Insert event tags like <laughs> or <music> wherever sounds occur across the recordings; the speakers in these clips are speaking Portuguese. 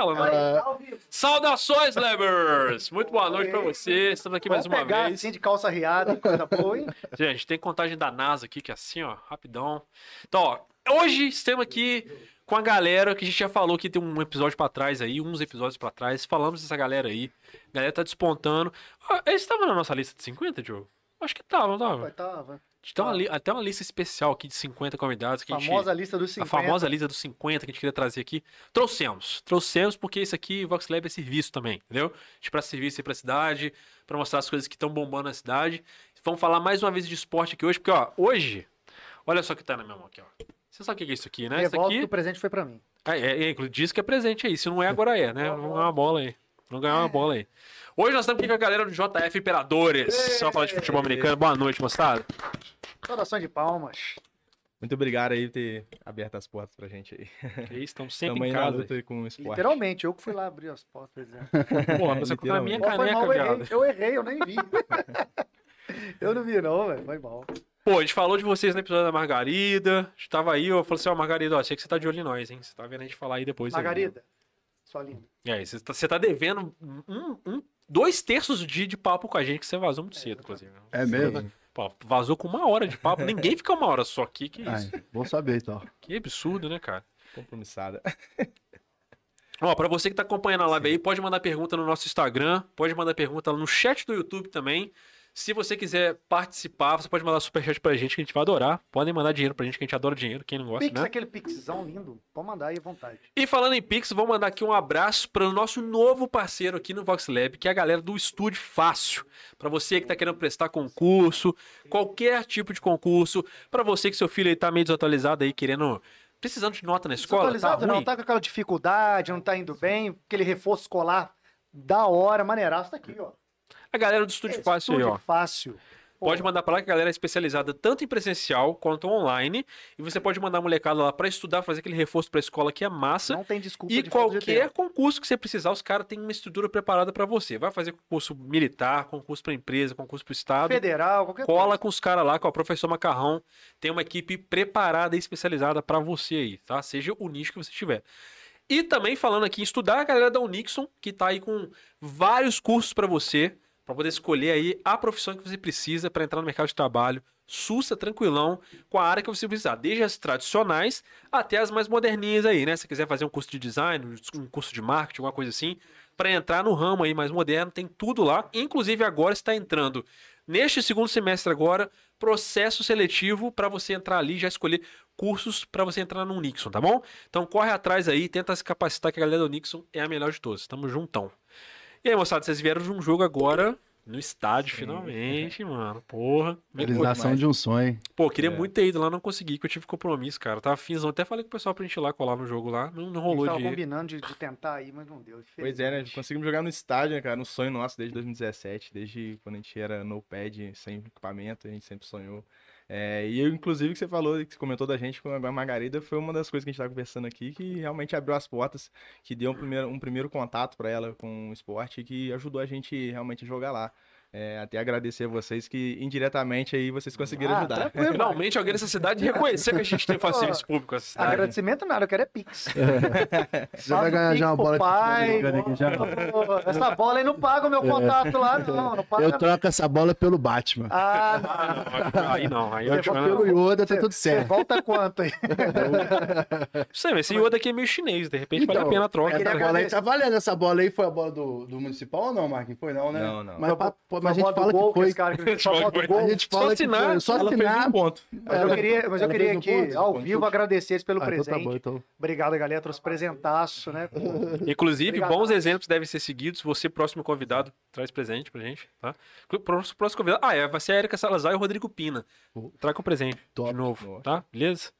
tela, né? Saudações, Lebers! Muito boa noite pra vocês. Estamos aqui mais Vamos uma pegar vez. assim de calça riada, coisa boa, hein? <laughs> Gente, tem contagem da NASA aqui, que é assim, ó, rapidão. Então, ó, hoje estamos aqui com a galera que a gente já falou que tem um episódio pra trás aí, uns episódios pra trás. Falamos dessa galera aí. A galera tá despontando. Ah, Eles estavam na nossa lista de 50, Diogo? Acho que tava, não tava? Tava. A gente tem uma li- até uma lista especial aqui de 50 convidados que a gente. Famosa lista dos A 50. famosa lista dos 50 que a gente queria trazer aqui. Trouxemos. Trouxemos porque isso aqui, Vox Lab, é serviço também, entendeu? A gente presta serviço aí pra cidade, pra mostrar as coisas que estão bombando na cidade. Vamos falar mais uma vez de esporte aqui hoje, porque, ó, hoje, olha só o que tá na minha mão aqui, ó. Você sabe o que é isso aqui, né? Isso Revolta aqui. o presente foi pra mim. É, é, é, diz que é presente aí. Se não é, agora é, né? Vamos ganhar uma bola aí. Vamos ganhar uma bola aí. Hoje nós estamos aqui com a galera do JF Imperadores. Só falar de futebol americano. Boa noite, moçada. Saudações de palmas. Muito obrigado aí por ter aberto as portas pra gente aí. Que isso, estamos sempre Tamo em aí casa. luta aí com o esporte. Literalmente, eu que fui lá abrir as portas. Né? <laughs> Porra, você colocou na minha Pô, foi mal, caneca, eu errei, eu errei, eu nem vi. <laughs> eu não vi não, velho, foi mal. Pô, a gente falou de vocês no episódio da Margarida. A gente tava aí, eu falei assim, ó, Margarida, ó, sei que você tá de olho em nós, hein? Você tá vendo a gente falar aí depois. aí? Margarida, sua linda. Aí, você tá, você tá devendo um, um- dois terços de, de papo com a gente, que você vazou muito cedo, inclusive. É mesmo? Pô, vazou com uma hora de papo. Ninguém fica uma hora só aqui. Que isso? Ai, bom saber então. Que absurdo, né, cara? Compromissada. Ó, pra você que tá acompanhando a live aí, pode mandar pergunta no nosso Instagram, pode mandar pergunta no chat do YouTube também. Se você quiser participar, você pode mandar superchat pra gente, que a gente vai adorar. Podem mandar dinheiro pra gente, que a gente adora dinheiro, quem não gosta, Pix, né? aquele pixzão lindo, pode mandar aí à vontade. E falando em Pix, vou mandar aqui um abraço para o nosso novo parceiro aqui no Vox Lab, que é a galera do Estúdio Fácil. Para você que está querendo prestar concurso, qualquer tipo de concurso, para você que seu filho está meio desatualizado aí, querendo precisando de nota na escola, tá Desatualizado não, ruim. tá com aquela dificuldade, não tá indo bem, aquele reforço escolar da hora, maneiraço, tá aqui, ó. A galera do Estúdio Fácil aí, Estúdio ó. fácil. Pode mandar para lá que a galera é especializada tanto em presencial quanto online, e você pode mandar a molecada lá para estudar, fazer aquele reforço para a escola que é massa. Não tem desculpa E de qualquer concurso que você precisar, os caras têm uma estrutura preparada para você. Vai fazer concurso militar, concurso para empresa, concurso para estado. Federal, qualquer Cola coisa. com os caras lá, com o professor Macarrão. Tem uma equipe preparada e especializada para você aí, tá? Seja o nicho que você tiver. E também falando aqui em estudar, a galera da Unixon, que tá aí com vários cursos para você, para poder escolher aí a profissão que você precisa para entrar no mercado de trabalho. Sussa, tranquilão, com a área que você precisar, desde as tradicionais até as mais moderninhas aí, né? Se quiser fazer um curso de design, um curso de marketing, alguma coisa assim, para entrar no ramo aí mais moderno, tem tudo lá. Inclusive agora está entrando neste segundo semestre agora, processo seletivo para você entrar ali já escolher cursos para você entrar no Nixon, tá bom? Então corre atrás aí, tenta se capacitar que a galera do Nixon é a melhor de todas. Tamo juntão. E aí, moçada, vocês vieram de um jogo agora no estádio, finalmente, mano. Porra. Que? Realização de um sonho. Pô, queria É. muito ter ido lá, não consegui, porque eu tive compromisso, cara. Tava finzão, até falei com o pessoal pra gente ir lá colar no jogo lá. Não, não A gente rolou tava de ir. combinando de, de tentar aí, mas não deu. Pois é, né? Conseguimos jogar no estádio, né, cara? Um sonho nosso desde 2017, desde quando a gente era no pad, sem equipamento, a gente sempre sonhou. É, e eu, inclusive, que você falou, que você comentou da gente com a Margarida, foi uma das coisas que a gente tá conversando aqui, que realmente abriu as portas, que deu um primeiro, um primeiro contato para ela com o esporte, que ajudou a gente realmente a jogar lá. É, até agradecer a vocês que indiretamente aí vocês conseguiram Ah, ajudar. tranquilo, Finalmente alguém nessa cidade reconhecer que a gente tem facilities cidade. Agradecimento nada, eu quero é Pix. <laughs> Você vai ganhar já uma bola pai. aqui já. Essa bola aí não paga o meu contato lá, não. Não paga. Eu troco essa bola pelo Batman. Ah, não. Ah, não, aí não, aí eu vai Pelo Yoda tá tudo certo. volta quanto aí? <laughs> Sei, mas esse Yoda aqui é meio chinês, de repente vale a Então, pena a troca. Essa tá bola aí tá valendo. Essa bola aí foi a bola do, do municipal ou não, Marquinhos? Foi não, né? Não, não. Mas, mas a gente fala gol que foi. esse cara <laughs> que- Só do foi. gol. A gente Só fala que assinar, foi. Só assinar. um ponto. Mas eu queria, mas eu ela queria fez um aqui, ponto, ao ponto. vivo, agradecer eles pelo Ah, então presente. tá bom, então. Obrigado, galera. Trouxe presentaço, né? Inclusive, Obrigado. bons exemplos devem ser seguidos. Você, próximo convidado, traz presente pra gente, tá? Próximo, próximo convidado. Ah, é, vai ser a Erika Salazar e o Rodrigo Pina. Traga um presente Top. de novo, tá? Beleza?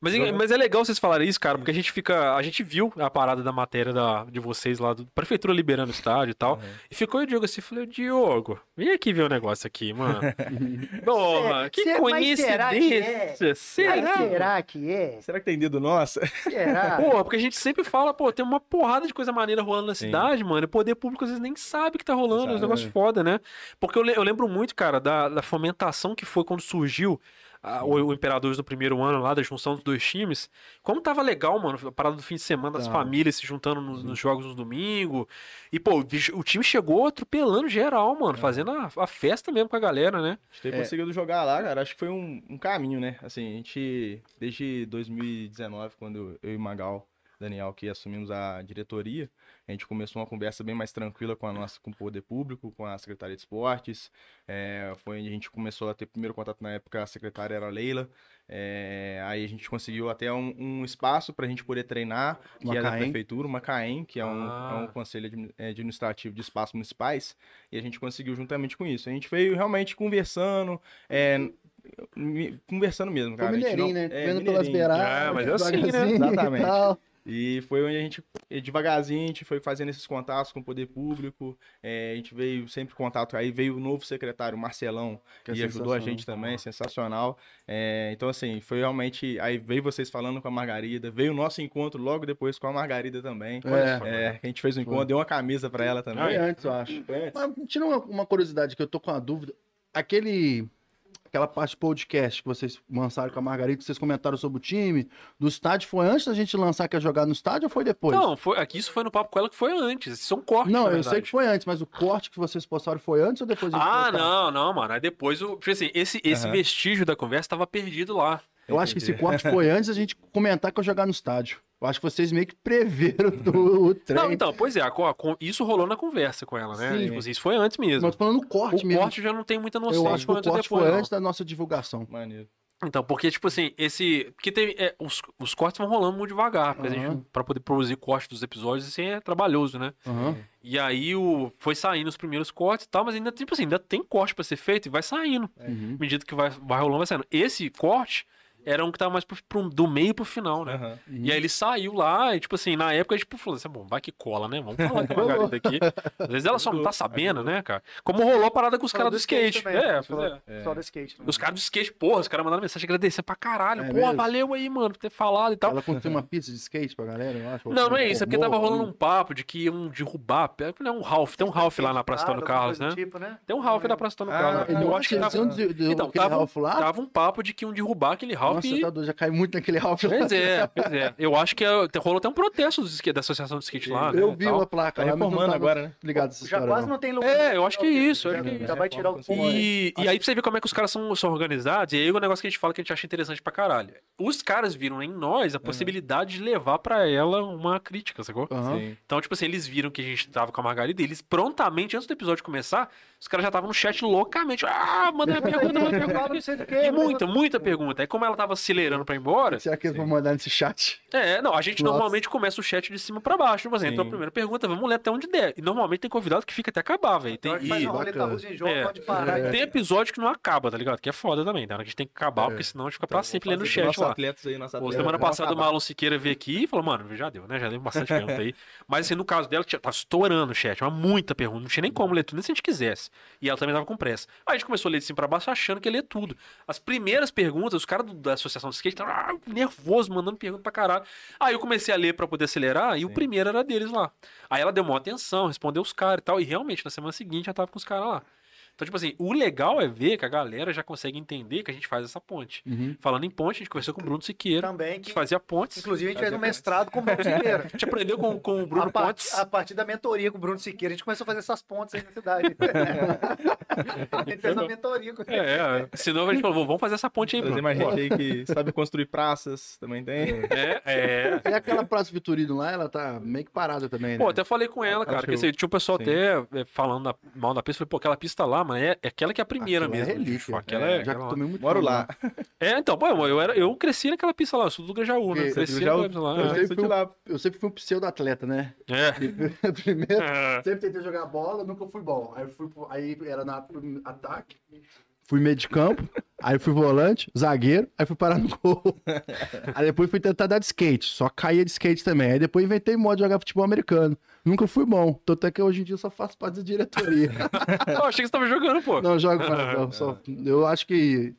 Mas, mas é legal vocês falarem isso, cara, porque a gente fica. A gente viu a parada da matéria da, de vocês lá, do Prefeitura liberando o estádio e tal. Uhum. E ficou o Diogo assim, falei, Diogo, vem aqui ver o negócio aqui, mano. <laughs> Porra, que Cê- mas será que é? coincidência. Será? Será que é? Será que tem dedo nossa? Será? <laughs> Porra, porque a gente sempre fala, pô, tem uma porrada de coisa maneira rolando na Sim. cidade, mano. E o poder público às vezes nem sabe que tá rolando, é um negócio foda, né? Porque eu, eu lembro muito, cara, da, da fomentação que foi quando surgiu a- o, o Imperadores do primeiro ano lá, da junção dos dois times. Como tava legal, mano, a parada do fim de semana, das Tá. famílias se juntando nos, nos jogos no domingo. E, pô, o time chegou atropelando geral, mano, fazendo a, a festa mesmo com a galera, né? A gente ter É. conseguido jogar lá, cara, acho que foi um, um caminho, né? Assim, a gente, desde 2019, quando eu e Magal, Daniel, que assumimos a diretoria, a gente começou uma conversa bem mais tranquila com a nossa, com o poder público, com a Secretaria de Esportes. É, foi onde a gente começou a ter primeiro contato na época, a secretária era a Leila. É, aí a gente conseguiu até um, um espaço para a gente poder treinar, que é da prefeitura, uma CAEM, que é um, Ah. é um conselho admi- eh, administrativo de espaços municipais, e a gente conseguiu juntamente com isso. A gente veio realmente conversando, é, conversando mesmo, Foi cara. Gente mineirinho, não- né? é, Vendo pelas beiradas. É, mas é assim, né? e Exatamente. E foi onde a gente, eh, devagarzinho, a gente foi fazendo esses contatos com o poder público. eh, a gente veio sempre em contato. Aí veio o novo secretário, Marcelão, Que é e ajudou a gente também, sensacional. Eh, então, assim, foi realmente. Aí veio vocês falando com a Margarida, veio o nosso encontro logo depois com a Margarida também. É. É, a gente fez um encontro, deu uma camisa pra ela também. Foi antes, eu acho. Mas tira uma, uma curiosidade que eu tô com uma dúvida. Aquele. Aquela parte podcast que vocês lançaram com a Margarida, que vocês comentaram sobre o time, do estádio, foi antes da gente lançar que ia jogar no estádio ou foi depois? Não, foi, aqui isso foi no papo com ela que foi antes. Isso são cortes, Não, na eu sei que foi antes, mas o corte que vocês postaram foi antes ou depois? de Ah, não, não, mano. Aí depois, o, tipo assim, esse, esse Aham. vestígio da conversa tava perdido lá. Eu acho que esse corte foi antes da gente comentar que eu jogar no estádio. Eu acho que vocês meio que preveram o, o trem. Não, então, pois é, a a isso rolou na conversa com ela, né? Sim. Tipo assim, isso foi antes mesmo. Mas tô falando no corte o mesmo. corte eu já não tem muita noção eu acho que foi o corte depois, foi não. antes da nossa divulgação. Maneiro. Então, porque, tipo assim, esse. Porque tem. é, os, os cortes vão rolando muito devagar, porque a Aham. gente, pra poder produzir corte dos episódios, assim, é trabalhoso, né? Aham. E aí o, foi saindo os primeiros cortes e tal, mas ainda, tipo assim, ainda tem corte pra ser feito e vai saindo. Uhum. À medida que vai, vai rolando, vai saindo. Esse corte era um que tava mais pro, pro- do meio pro final, né? Aham. E aí ele saiu lá, e tipo assim, na época a gente falou assim, bom, vai que cola, né? Vamos falar com a Margarida aqui. Às vezes ela só não tá sabendo, né, cara? Como rolou a parada com os caras do skate. também, é, Só- é. Só do skate. né? Os caras do skate, porra, os caras mandaram mensagem agradecendo pra caralho. É Pô, mesmo? valeu aí, mano, por ter falado e tal. Ela construiu uma pista de skate pra galera, eu acho. Não, não é isso, é porque tava rolando um papo de que iam derrubar. Não, um Ralph, tem um Ralph lá na Praça Antônio Alguma Carlos, né? do Tipo, né? Tem um Ralph da Praça Antônio Ah, Carlos. eu Eu acho que tava, Então, tava um papo de que iam derrubar aquele Ralph Nossa, e tá doido, já cai muito naquele Ralph lá. Pois é, <laughs> pois é. Eu acho que é- rolou até um protesto da Associação de Skate lá, né? Eu e vi tal. uma placa Tá reformando tava agora, né? ligado Já história. quase não. não tem lugar. É, eu acho que é isso, eu acho que é Já vai tirar o E, e aí pra você ver como é que os caras são, são organizados, e aí o negócio que a gente fala que a gente acha interessante pra caralho. Os caras viram em nós a possibilidade de levar pra ela uma crítica, sacou? Sim. Então, tipo assim, eles viram que a gente tava com a Margarida e eles prontamente, antes do episódio começar, os caras já estavam no chat loucamente. Ah, manda uma pergunta, manda uma pergunta. Não sei do que, E muita, muita pergunta. Aí como ela tava acelerando pra ir embora, Será que eles vão mandar nesse chat? é, não, a gente Nossa. normalmente começa o chat de cima pra baixo. Tipo assim, então a primeira pergunta, vamos ler até onde der. E normalmente tem convidado que fica até acabar, velho. Tem, Então a gente faz e- uma roleta bacana. russa em jogo, É. parar. tem episódio que não acaba, tá ligado? Que é foda também, tá? A gente tem que acabar, porque senão a gente fica pra sempre lendo o chat lá. aí, Pô, semana passada o. Marlon Siqueira veio aqui e falou, mano, já deu, né? Já deu bastante pergunta aí. Mas assim, no caso dela, tinha- tá estourando o chat, mas muita pergunta. Não tinha nem como ler tudo, nem se a gente quisesse. E ela também tava com pressa. Aí a gente começou a ler de cima pra baixo achando que ia ler tudo. As primeiras perguntas, os caras da Associação de Skate estavam ah, nervosos, mandando pergunta pra caralho. Aí eu comecei a ler pra poder acelerar e o Sim. primeiro era deles lá. Aí ela deu maior atenção, respondeu os caras e tal. E realmente, na semana seguinte já tava com os caras lá. Então, tipo assim, o legal é ver que a galera já consegue entender que a gente faz essa ponte. Uhum. Falando em ponte, a gente conversou com o Bruno Siqueira. Também, A que, gente fazia pontes. inclusive, a gente fez um mestrado com o Bruno Siqueira. <laughs> A gente aprendeu com, com o Bruno a, par- Pontes. a partir da mentoria com o Bruno Siqueira, a gente começou a fazer essas pontes aí na cidade. <laughs> a gente fez uma mentoria com ele. É, é. Senão a gente falou, vamos fazer essa ponte aí, Bruno. mais gente aí que sabe construir praças, também tem. É, é. E aquela Praça Vitorino lá, ela tá meio que parada também, né? Pô, até falei com ela, cara, Acho que assim, tinha o pessoal sim. até é, falando mal da pista, falei, pô, aquela pista lá, mano, é, é aquela que é a primeira Aquela é mesmo. relíquia. bicho. Aquela É, é, Já que aquela- eu tomei muito Moro lá. <laughs> É, então, pô, eu, era, eu cresci naquela pista lá, eu sou do Grajaú, né? Porque Cresci pista lá. Eu é. sempre, fui, lá. um- eu sempre fui um pseudo-atleta, né? É. <laughs> Primeiro, É. sempre tentei jogar bola, nunca fui bom. Aí, fui, aí era na ataque, fui meio de campo, <laughs> aí fui volante, zagueiro, aí fui parar no gol. Aí depois fui tentar dar de skate, só caía de skate também. Aí depois inventei modo de jogar futebol americano. Nunca fui bom, tanto é que hoje em dia eu só faço parte da diretoria. <laughs> Eu achei que você tava jogando, pô. Não jogo mais, não. Só, <laughs> eu acho que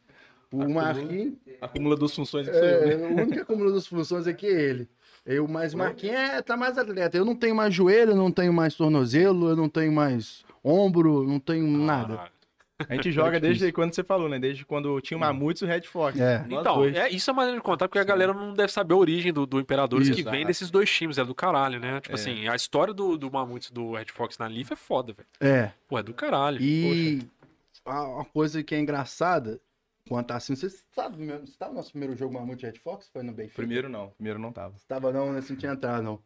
o Marquinhos, Acumula duas funções eu, né? é, o único que acumula das funções aqui é ele. Eu, mas Marquinhos é, tá mais atleta. Eu não tenho mais joelho, eu não tenho mais tornozelo, eu não tenho mais ombro, não tenho nada. A gente <laughs> joga difícil. desde quando você falou, né? Desde quando tinha o Mamutes e o Red Fox. É. Então, dois. é, isso é maneira de contar, porque a galera não deve saber a origem do, do Imperadores, que Isso. vem desses dois times, é do caralho, né? Tipo É. assim, a história do, do Mamutes e do Red Fox na Leaf é foda, velho. É. Pô, é do caralho. E a- uma coisa que é engraçada, quanto assim, você sabe, mesmo, você tava no nosso primeiro jogo Mamute Red Fox? Foi no Benfica? Primeiro não, primeiro não tava. Tava não, né? Você não tinha entrado, não.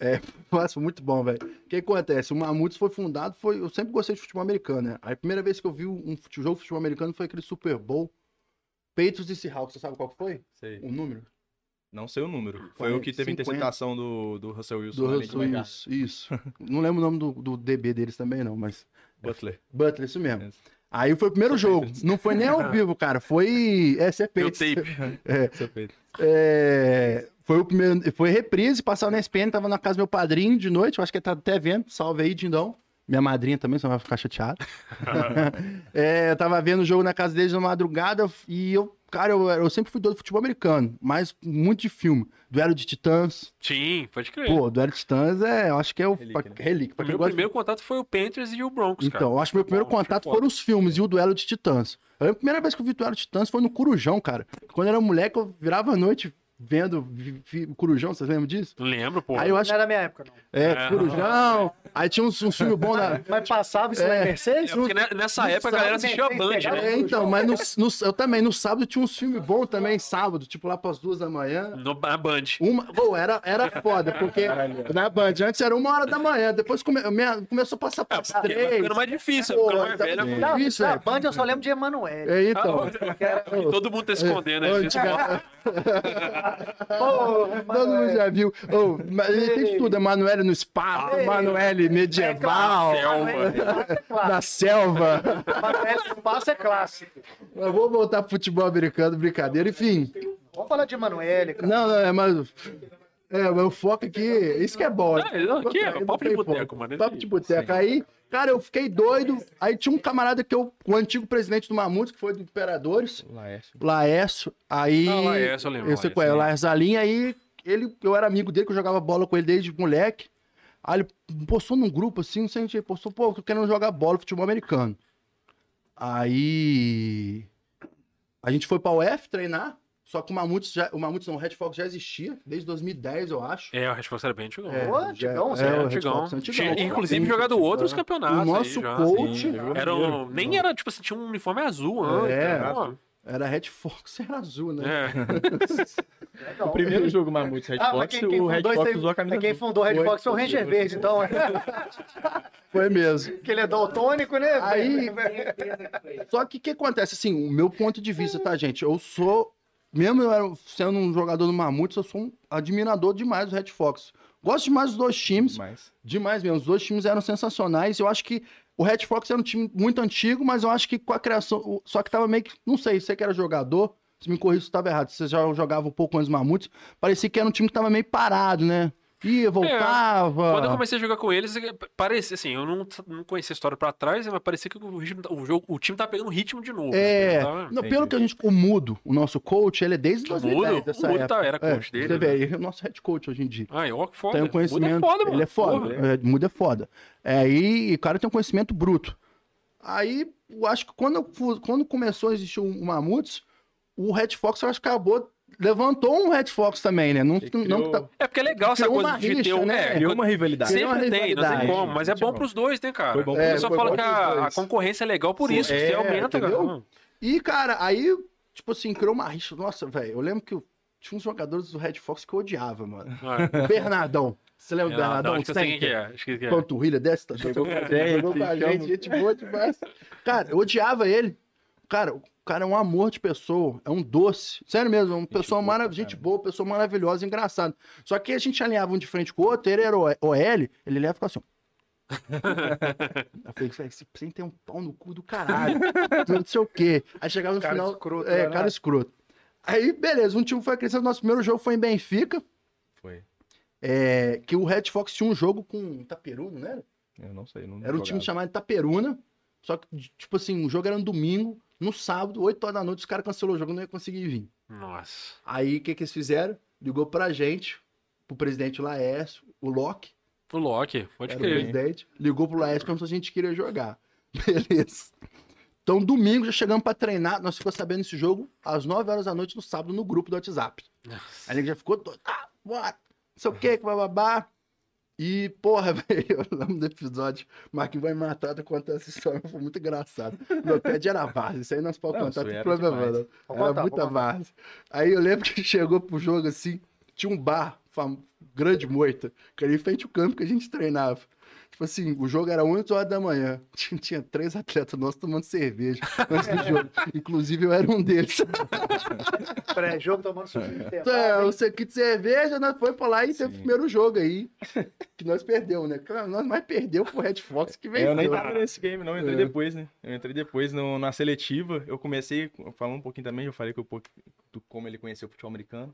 É, <laughs> nossa, muito bom, velho. O que acontece? O Mamutes foi fundado, foi, eu sempre gostei de futebol americano, né? Aí a primeira vez que eu vi um fute- jogo de futebol americano foi aquele Super Bowl. Patriots e Seahawks, você sabe qual que foi? Sei. O número? Não sei o número. Foi o que 50. teve interceptação do, do Russell Wilson. Do Russell, Gaga. isso, isso. não lembro o nome do, do DB deles também, não, mas... Butler. Butler, isso mesmo. Aí foi o primeiro jogo. Não foi nem ao <laughs> vivo, cara. Foi. É, você Meu pensa. tape. <laughs> Peito. É, foi o primeiro. Foi reprise, passava na SPN, tava na casa do meu padrinho de noite. Eu acho que ele tá até vendo. Salve aí, Dindão. Minha madrinha também, senão vai ficar chateado. <laughs> <laughs> é, eu tava vendo o jogo na casa deles na madrugada e eu, cara, eu, eu sempre fui doido de futebol americano, mas muito de filme. Duelo de Titãs. Sim, pode crer. Pô, Duelo de Titãs é, eu acho que é o Relíquia, pra- né? relíquia. Pra meu de primeiro contato foi o Panthers e o Broncos, cara. então, eu acho que meu primeiro Bom, contato foram os filmes e o duelo de titãs. A primeira vez que eu vi o duelo de titãs foi no Corujão, cara. Quando eu era moleque, eu virava à noite vendo vi- vi- o Corujão, vocês lembram disso? Lembro, pô. Aí eu acho Não era da minha época, não. É, É. Corujão. Aí tinha uns, uns filmes bons na. Mas passava isso na É. Mercedes? É porque ne- nessa época a galera assistia a Band, né? É, então, mas no, no- eu também, no sábado tinha uns filmes bons também, sábado, tipo lá pras duas da manhã. No, na Band. Uma, pô, era, era foda, porque na Band antes era uma hora da manhã, depois come, minha- começou a passar É, pras porque vai três. ficando mais difícil, Pô, ficando mais tá- velho. Não, Isso, na é. Band eu só lembro de Emanuele. É, então. Ah, <laughs> e todo mundo tá escondendo, né? <laughs> Todo mundo já viu. Mas ele tem tudo. Emanuele no espaço, Emanuele medieval, Selva. na selva. Emanuele no passo é clássico. Mas vou voltar pro futebol americano, brincadeira. Enfim. Vamos falar de Emanuele, cara. Não, não, é mais. É, o foco aqui. Isso que é bom. Ah, não, aqui é Não papo de boteco, mano. Papo de boteco. Aí, cara, eu fiquei doido. Aí tinha um camarada que eu. O antigo presidente do Mamute, que foi do Imperadores. Laércio. Laércio. Aí. Ah, Laércio, eu lembro, Eu sei qual é, o. Laércio. Aí ele, eu era amigo dele, que eu jogava bola com ele desde moleque. Aí ele postou num grupo assim, não sei onde ele postou, pô, eu tô querendo jogar bola, futebol americano. Aí. A gente foi pra UF treinar. Só que o Mamutes, já, o Mamutes não, o Red Fox já existia, desde 2010, eu acho. É, o Responsa era bem antigão. É, Ô, já- antigão, é, o Red antigão. Fox é antigão. Tinha, inclusive jogado outros é. campeonatos. O nosso aí já. coach Sim. Era um- nem era, tipo assim, tinha um uniforme azul antes. É. né? Pô, era Red Fox, era azul, né? É. O primeiro jogo Mamutes Red Ah, Fox, quem, quem o Red Fox usou a camisa quem fundou o Red. Fox foi o Ranger Verde, então. <laughs> Foi mesmo. que ele é daltônico, né? Aí- <laughs> Só que o que acontece, assim, o meu ponto de vista, tá, gente? Eu sou, mesmo eu era- sendo um jogador do Mamutes, eu sou um admirador demais do Red Fox. Gosto demais dos dois times, Mas demais mesmo. Os dois times eram sensacionais. Eu acho que o Red Fox era um time muito antigo, mas eu acho que com a criação. Só que tava meio que. Não sei, você que era jogador, se me corrija se estava errado. Você já jogava um pouco antes do Mamutes. Parecia que era um time que tava meio parado, né? Ia, voltava. Quando eu comecei a jogar com eles, parecia assim, eu não, não conhecia a história pra trás, mas parecia que o, ritmo, o, jogo, o time tá pegando ritmo de novo. É, assim, tava- não, pelo que a gente. O Mudo, o nosso coach, ele é desde O 2010 Mudo, dessa o Mudo época. tá- era É, coach dele, Você vê né? aí, é o nosso head coach hoje em dia. Ai, ó, que foda. Tem um conhecimento. Muda é foda, mano. Ele é foda. Porra. É, Muda é foda. É, aí o cara tem um conhecimento bruto. Aí, eu acho que quando, quando começou a existir o Mamutes, o Red Fox, eu acho que acabou. Levantou um Red Fox também, né? Não, não criou- que tá- É porque é legal essa coisa de rixa, ter um. né? É, criou uma rivalidade. Criou uma Sempre tem, não tem rivalidade. como. Mas é bom pros dois, né, cara? Foi bom o É, pessoal foi fala bom que a, a concorrência é legal por Sim, isso, que você é, aumenta, cara. entendeu? E, cara, aí, tipo assim, criou uma rixa. Nossa, velho, eu lembro que tinha uns jogadores do Red Fox que eu odiava, mano. <laughs> Ah, O Bernardão. Você lembra do não, Bernardão? não, acho que eu sei quem que é. Acho que que é. panturrilha dessa, tá jogou com a gente, gente, gente boa demais. Cara, eu odiava ele. Cara, o cara é um amor de pessoa, é um doce. Sério mesmo, é uma pessoa boa pra maravilhosa, gente boa, pessoa maravilhosa, engraçado. Só que a gente alinhava um de frente com o outro, ele era o OL, ele leva e ficava assim. <laughs> eu falei, "Véi, esse sem tem um pau no cu do caralho. Não sei o quê. Aí chegava no Cara final. escroto, é, né? cara escroto. Aí, beleza, um time foi crescendo. Nosso primeiro jogo foi em Benfica. Foi. é, que o Red Fox tinha um jogo com Itaperuna, não era? Eu não sei. Não Era um time chamado Itaperuna. Só que, tipo assim, o jogo era no domingo, no sábado, 8 horas da noite, os caras cancelou o jogo, não ia conseguir vir. Nossa. Aí, o que que eles fizeram? Ligou pra gente, pro presidente Laércio, o Locke, O Loki, pode era o crer. presidente, ligou pro Laércio, perguntou se a gente queria jogar. <laughs> Beleza. Então, domingo, já chegamos pra treinar. Nós ficamos sabendo desse jogo às 9 horas da noite no sábado no grupo do WhatsApp. Aí ele já ficou. Ah, bora. Não sei o que, babar. E, porra, <laughs> velho, eu lembro do episódio. Marquinhos vai matar de contar essa história, foi muito engraçado. Meu pé era várzea, isso aí nós podemos contar, tem era problema demais. não. Vou Era contar, muita várzea. Aí eu lembro que <laughs> chegou pro jogo assim, tinha um bar, fam... grande moita, que era em frente ao campo que a gente treinava. Tipo assim, o jogo era 8 horas da manhã. <laughs> Tinha, tinha três atletas nossos tomando cerveja antes do jogo. <laughs> Inclusive, eu era um deles. <laughs> Pré-jogo tomando suco de É, intervalo, o hein? sequinho de cerveja, nós foi pra lá e teve o Sim. primeiro jogo aí. Que nós perdemos, né? Claro, Nós mais perdeu pro Red Fox que venceu. Eu nem tava nesse game, não. Eu entrei É. depois, né? Eu entrei depois no- na seletiva. Eu comecei, falando um pouquinho também, eu falei que eu, pouco- do como ele conheceu o futebol americano.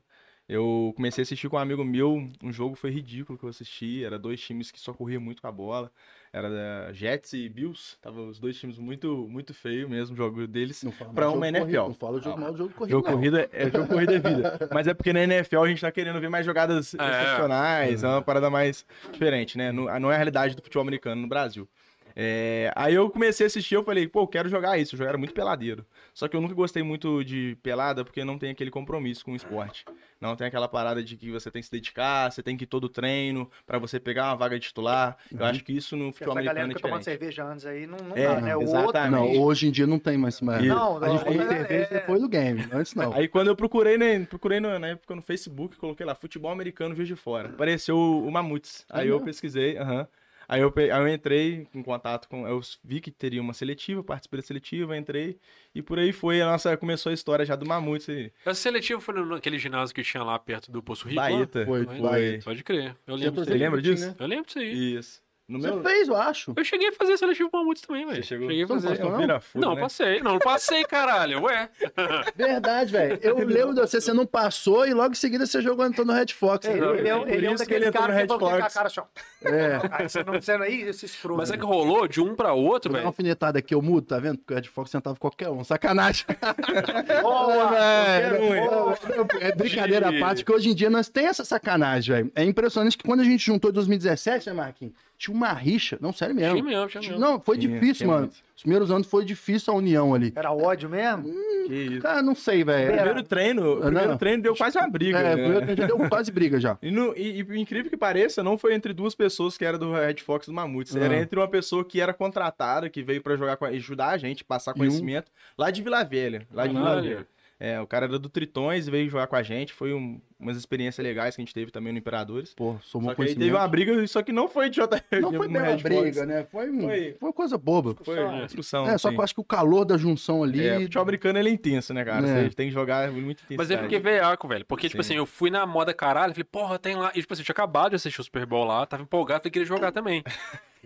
Eu comecei a assistir com um amigo meu, um jogo foi ridículo que eu assisti. Era dois times que só corriam muito com a bola. Era Jets e Bills. Tava os dois times muito, muito feio mesmo, o jogo deles. Não fala Pra mal do uma NFL. corrido, Não fala o jogo Ah, mal do jogo corrido. Jogo não. corrida é jogo corrida é vida. <laughs> Mas é porque na NFL a gente tá querendo ver mais jogadas É. excepcionais, é uma parada mais diferente, né? Não, não é a realidade do futebol americano no Brasil. É, aí eu comecei a assistir, eu falei, pô, eu quero jogar isso. Eu jogo era muito peladeiro. Só que eu nunca gostei muito de pelada porque não tem aquele compromisso com o esporte. Não tem aquela parada de que você tem que se dedicar, você tem que ir todo treino pra você pegar uma vaga de titular. Eu acho que isso no futebol Essa galera americano é que tomando diferente. cerveja antes aí não, não É, dá, né? O exatamente. outro. Não, hoje em dia não tem mais. mais. Não, a gente não, falou é- cerveja é- depois do game. Antes não. Aí quando eu procurei, né, procurei na época no Facebook, coloquei lá, futebol americano Juiz de Fora. Apareceu o, o Mamutes. Aí Ah, eu pesquisei, aham. Aí eu, aí eu entrei em contato com. Eu vi que teria uma seletiva, participei da seletiva, entrei. E por aí foi a nossa. Começou a história já do Mamutes. aí. Essa seletiva foi no- naquele ginásio que tinha lá perto do Poço Rico? Baeta. Foi, Foi. foi. Pode crer. Eu Você lembro Você lembra Tinha, disso? né? Eu lembro disso aí. Isso. No Você meu. fez, eu acho. Eu cheguei a fazer seletivo Mamutes também, velho. Chegou- Cheguei a não fazer. passou, não? Vira furo, Não, né? passei. Não, não passei, caralho. Ué. <laughs> Verdade, velho. Eu lembro de você, você não passou e logo em seguida você jogou entrou no Red Fox. Ele, ele é, Por ele é um isso que ele daqueles caras que vão Red ficar com a Fox. cara assim, ó. É. <laughs> Aí você não sendo aí, esses frutos. Mas é que rolou de um pra outro, dar uma velho. alfinetada aqui, eu mudo, tá vendo? Porque o Red Fox sentava qualquer um. Sacanagem. <laughs> Boa! É, Boa! é brincadeira à parte, que hoje em dia nós tem essa sacanagem, velho. É impressionante que quando a gente juntou em 2017, né, Marquinhos? Tinha uma rixa. Não, sério mesmo. Tinha mesmo, tinha mesmo. Não, foi Tinha, difícil, tinha mano. muito. Os primeiros anos foi difícil a união ali. Era ódio mesmo? Que isso. Cara, não sei, velho. Primeiro treino, o primeiro Não. treino deu quase uma briga. É, né? primeiro já deu quase briga já. E, no, e, e incrível que pareça, não foi entre duas pessoas que era do Red Fox e do Mamutes. Era Ah. entre uma pessoa que era contratada, que veio pra jogar com, ajudar a gente, passar E um- conhecimento, lá de Vila Velha. Lá de Vila Caralho. Velha. É, o cara era do Tritões e veio jogar com a gente. Foi um- umas experiências legais que a gente teve também no Imperadores. Pô, somou Só que aí teve uma briga, só que não foi de J Não foi bem uma Fox. briga, né? Foi, um- Foi. foi coisa boba. Foi uma discussão. É, só sim. que eu acho que o calor da junção ali. É, futebol americano ele é intenso, né, cara? É. Você tem que jogar muito intenso. Mas eu fiquei veiaco, velho. Porque, tipo Sim. assim, eu fui na moda caralho, falei, porra, tem lá. E, tipo assim, eu tinha acabado de assistir o Super Bowl lá, tava empolgado, falei, queria jogar <laughs> também.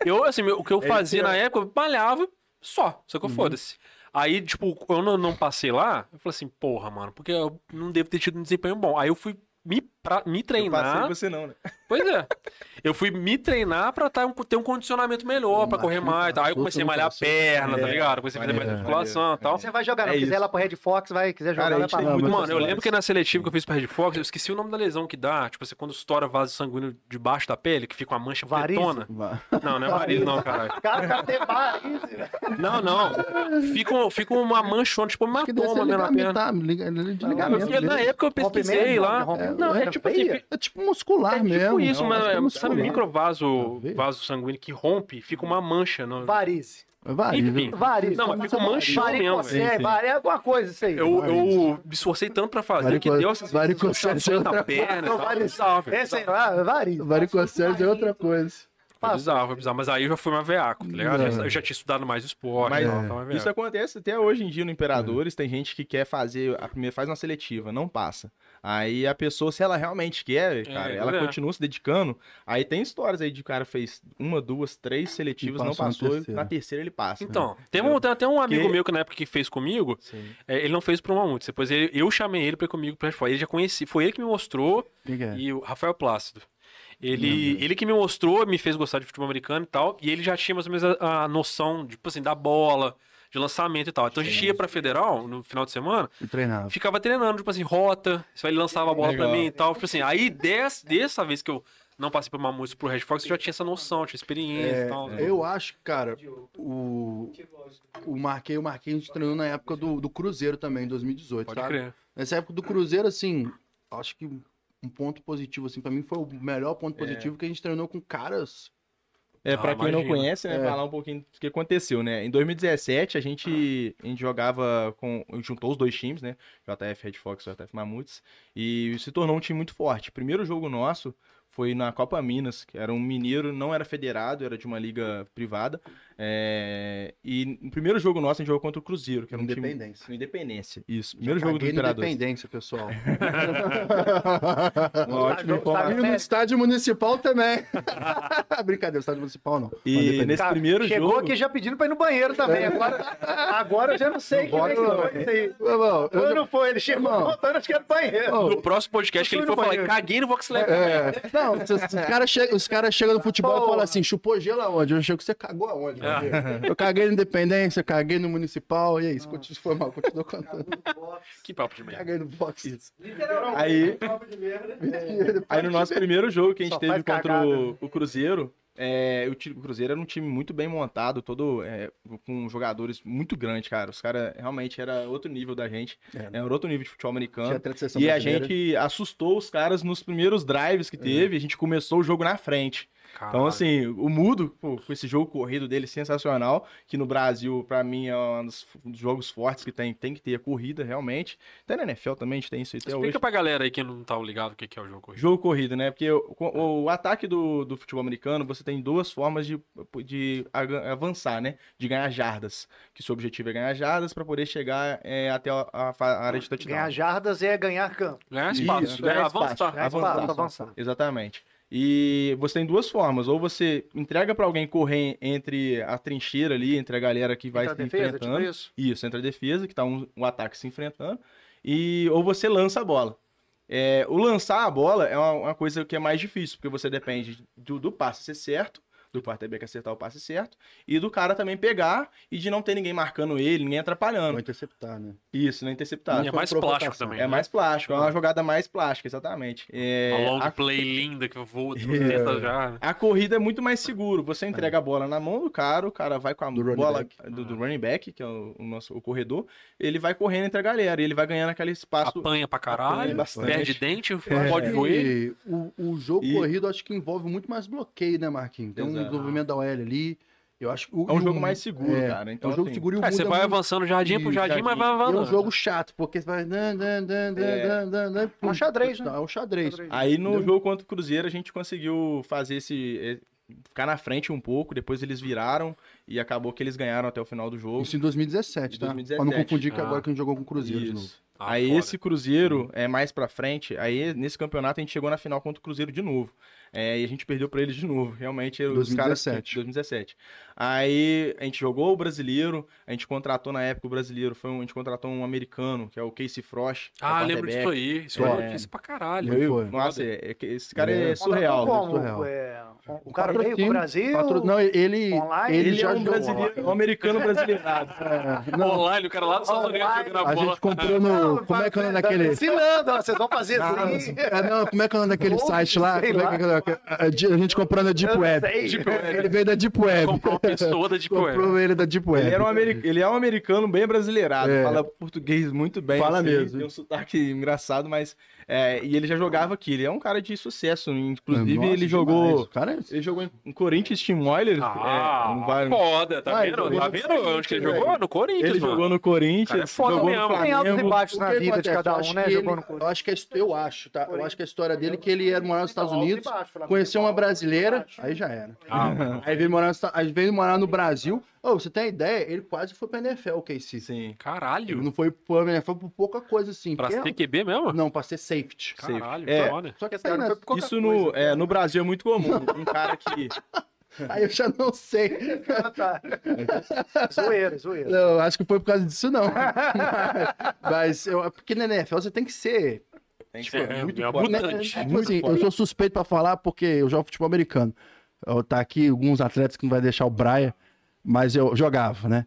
eu, assim, o que eu É fazia isso, na é. época, eu malhava só. Só que eu foda-se. Aí, tipo, eu não passei lá, eu falei assim, porra, mano, porque eu não devo ter tido um desempenho bom. Aí eu fui me, pra, me Eu passei treinar. você não, né? Pois é. Eu fui me treinar pra tá, um- ter um condicionamento melhor, pra correr mais. Tá? Aí eu comecei a malhar a perna, tá É, ligado? Comecei a fazer mais maneiro, musculação e tal. Você vai jogar, não. É quiser lá pro Red Fox, vai. Quiser jogar, Cara, vai pra lá. muito Mano, eu lembro que na seletiva que eu fiz pra Red Fox, eu esqueci o nome da lesão que dá. Tipo assim, quando estoura vaso sanguíneo debaixo da pele, que fica uma mancha Varize? pretona. Não, não é varize não, caralho. <laughs> Cara, cara tem. Não, não. Fica, fica uma manchona, tipo uma hematoma mesmo na perna. ligamentar, liga- ligamento. Porque na mesmo. época eu pesquisei lá. Não, é tipo assim, É tipo muscular é tipo mesmo. isso, Não, mas acho que é é, sabe muscular. microvaso vaso sanguíneo que rompe, fica uma mancha. No... Varize. Enfim. Varize. Não, mas fica manchão mesmo, velho. Varicocele, vari- é alguma coisa isso aí. Eu, eu me esforcei tanto pra fazer que Varico- deu é na outra perna e Não, tal. É, sei lá, varize. Varicocele é outra coisa. Foi bizarro, foi bizarro. Mas aí eu já fui mais veaco, tá ligado? É. Eu já tinha estudado mais esporte. Mas e tal, mais Isso acontece até hoje em dia no Imperadores. Tem gente que quer fazer, a primeira faz uma seletiva, não passa. Aí a pessoa, se ela realmente quer, cara, pois ela é. continua se dedicando. Aí tem histórias aí de cara fez uma, duas, três seletivas, não passou na terceira. na terceira ele passa. Então, tem, um, tem até um amigo Que- meu que na época que fez comigo, é, ele não fez pro Mamutes. Depois ele- eu chamei ele pra ir comigo pra fora. Ele já conheci, foi ele que me mostrou, é? e o Rafael Plácido. Ele, ele que me mostrou, me fez gostar de futebol americano e tal, e ele já tinha mais ou menos a, a noção, tipo assim, da bola, de lançamento e tal. Então a gente ia pra Federal no final de semana, E treinava. ficava treinando, tipo assim, rota, ele lançava a bola pra Legal. mim e tal. Tipo assim, aí des, dessa vez que eu não passei por Mamutes pro Red Fox, você já tinha essa noção, tinha experiência É, e tal. né? eu acho, cara, o, o Marquei, o Marquei a gente treinou na época do, do Cruzeiro também, em 2018, Pode sabe? crer. Nessa época do Cruzeiro, assim, acho que um ponto positivo, assim, pra mim foi o melhor ponto É. positivo que a gente treinou com caras. É, Ah, pra quem não conhece, né, É. falar um pouquinho do que aconteceu, né? Em 2017, a gente, a gente jogava com. juntou os dois times, né? JF Red Fox e JF Mamutes. E se tornou um time muito forte. O primeiro jogo nosso foi na Copa Minas, que era um mineiro, não era federado, era de uma liga privada. É, E no primeiro jogo nosso, a gente jogou contra o Cruzeiro, que era um time. Independência. no Independência. Isso. Primeiro jogo do Imperador. Independência, pessoal. <laughs> Uma ótima Tá-. E no estádio municipal também. <laughs> Brincadeira, estádio municipal não. E nesse Cara, primeiro Chegou jogo. aqui já pedindo pra ir no banheiro também. Agora, agora eu já não sei Não é que bota, foi isso aí. Irmão, eu Ou já- não foi? Ele chegou Irmão. contando, acho que era no banheiro. No próximo podcast que ele no falar, banheiro. caguei no Vox Lab. É, não, os, os caras chegam cara chega no futebol e Porra. falam assim, chupou gelo aonde? Eu achei que você cagou aonde? Eu caguei no Independência, caguei no Municipal, e é isso, continua, foi mal, continua contando. Que papo de merda. Caguei no box. Aí, <laughs> aí no nosso primeiro jogo que a gente Só teve contra cagada, o, né? o Cruzeiro, é, o, Cruzeiro era um time muito bem montado, todo é, com jogadores muito grandes, cara. Os caras realmente era outro nível da gente, É, era outro nível de futebol americano. E a brasileira. gente assustou os caras nos primeiros drives que teve, a gente começou o jogo na frente. Então, Caralho. assim, o Mudo, pô, com esse jogo corrido dele sensacional, que no Brasil, pra mim, é um dos jogos fortes que tem, tem que ter a corrida, realmente. Até na NFL também a gente tem isso aí até hoje. Explica pra galera aí que não tá ligado o que é o jogo corrido. Jogo corrido, né? Porque o, o- o ataque do, do futebol americano, você tem duas formas de, de avançar, né? De ganhar jardas. Que seu objetivo é ganhar jardas para poder chegar é, até a, a área de touchdown. Ganhar jardas é ganhar campo. Ganhar Isso, espaço, ganhar ganhar espaço. avançar. Ganhar Avançar. espaço, avançar. Exatamente. E você tem duas formas. Ou você entrega para alguém correr entre a trincheira ali, entre a galera que vai Entra se defesa, tipo enfrentando. isso. Isso, entre a defesa, que tá um, um ataque se enfrentando, e ou você lança a bola. É, o lançar a bola é uma, uma coisa que é mais difícil, porque você depende do, do passe ser certo, do quarterback acertar o passe certo, e do cara também pegar e de não ter ninguém marcando ele, ninguém atrapalhando. Vou interceptar, né? Isso, não interceptar. E é mais provocação. plástico também. É né? mais plástico, é uma jogada mais plástica, exatamente. É, Uma long a, play <laughs> linda que voa 200 já. a corrida é muito mais seguro. Você entrega a bola na mão do cara, o cara vai com a Do running bola back. do, do running back, que é o, o nosso o corredor, ele vai correndo entre a galera, e ele vai ganhando aquele espaço. Apanha pra Apanha caralho, bastante. perde dente, É, pode joelho. e o, o jogo E- corrido acho que envolve muito mais bloqueio, né, Marquinhos? Tem um Exato. Desenvolvimento da OL ali. Eu acho que o- É um jogo mais seguro, é, cara. Então, é um jogo assim, seguro e o É, você vai muito. avançando jardim pro Isso, jardim, mas vai E é avançando. um jogo chato, porque você vai. dan, dan, dan, dan, É. dan, dan, dan, É um xadrez, né? É um xadrez. Aí no Entendeu? jogo contra o Cruzeiro a gente conseguiu fazer esse. eh, ficar na frente um pouco, depois eles viraram e acabou que eles ganharam até o final do jogo. Isso em 2017, tá? 2017. Pra não confundir que Ah. agora que a gente jogou com o Cruzeiro de novo. Ah, aí foda. esse Cruzeiro é mais pra frente, aí nesse campeonato a gente chegou na final contra o Cruzeiro de novo. É, e a gente perdeu pra eles de novo, realmente. os 2017. Caras, 2017. Aí a gente jogou o brasileiro, a gente contratou na época o brasileiro, foi um, a gente contratou um americano, que é o Casey Frost. é Ah, lembro disso aí. Isso É. é notícia pra caralho. Foi, foi. Nossa, é- é esse cara É. é, surreal. Contratou como? surreal. É, o cara veio pro Brasil. Patro- Não, ele, Online? ele, Ele já é um, jogou. brasileiro, um americano brasileirado. <laughs> É, não, Online, o cara lá dos Estados Unidos Online. jogando a a gente comprou Não, no. Como é que é o nome tá daquele. Ensinando, ó, vocês vão fazer assim. É, não, como é que é o nome daquele Gold, site lá? é lá. que é a, gente comprou na Deep Web. Deep Web. Ele veio da Deep Web. Comprou uma pessoa da Deep Web. Comprou ele da Deep Web. Ele, era um ele é um americano bem brasileirado, É. fala português muito bem. Fala assim, mesmo. Tem um sotaque engraçado, mas. É, e ele já jogava aqui. Ele é um cara de sucesso. Inclusive, Nossa, ele jogou. Cara, é Ele jogou em Corinthians Team Oilers. Ah, é, um vai- foda, tá Vai, vendo? Tá vendo onde que ele jogou? No Corinthians, Ele mano. jogou no Cara, é Corinthians, foda jogou mesmo. no Tem altos e baixos na vida de cada um, né? que Jogou ele- no Corinthians. Eu acho que é, eu acho, tá? Eu acho que a história dele é que ele era morar nos Estados Unidos, conheceu uma brasileira, aí já era. Ah. Aí veio morar, aí veio morar no Brasil. Ô, você tem ideia? Ele quase foi pra NFL, o Casey. Sim. Ele Caralho. não foi pro NFL por pouca coisa assim. Pra porque- ser QB mesmo? Não, pra ser safety. Caralho, É. da hora. Só que Esse cara foi Isso coisa, no, é, no Brasil é muito comum. <laughs> Um cara que. <laughs> aí eu já não sei. Ah, tá. <laughs> zoeira, zoeira. Não, acho que foi por causa disso, não. mas, mas eu, porque na NFL você tem que ser. Tem que Tipo, ser é, muito é forte. né, mutante. tipo Muito assim, forte. eu sou suspeito pra falar porque eu jogo futebol americano. Eu, tá aqui alguns atletas que não vai deixar o Braia, mas eu jogava, né?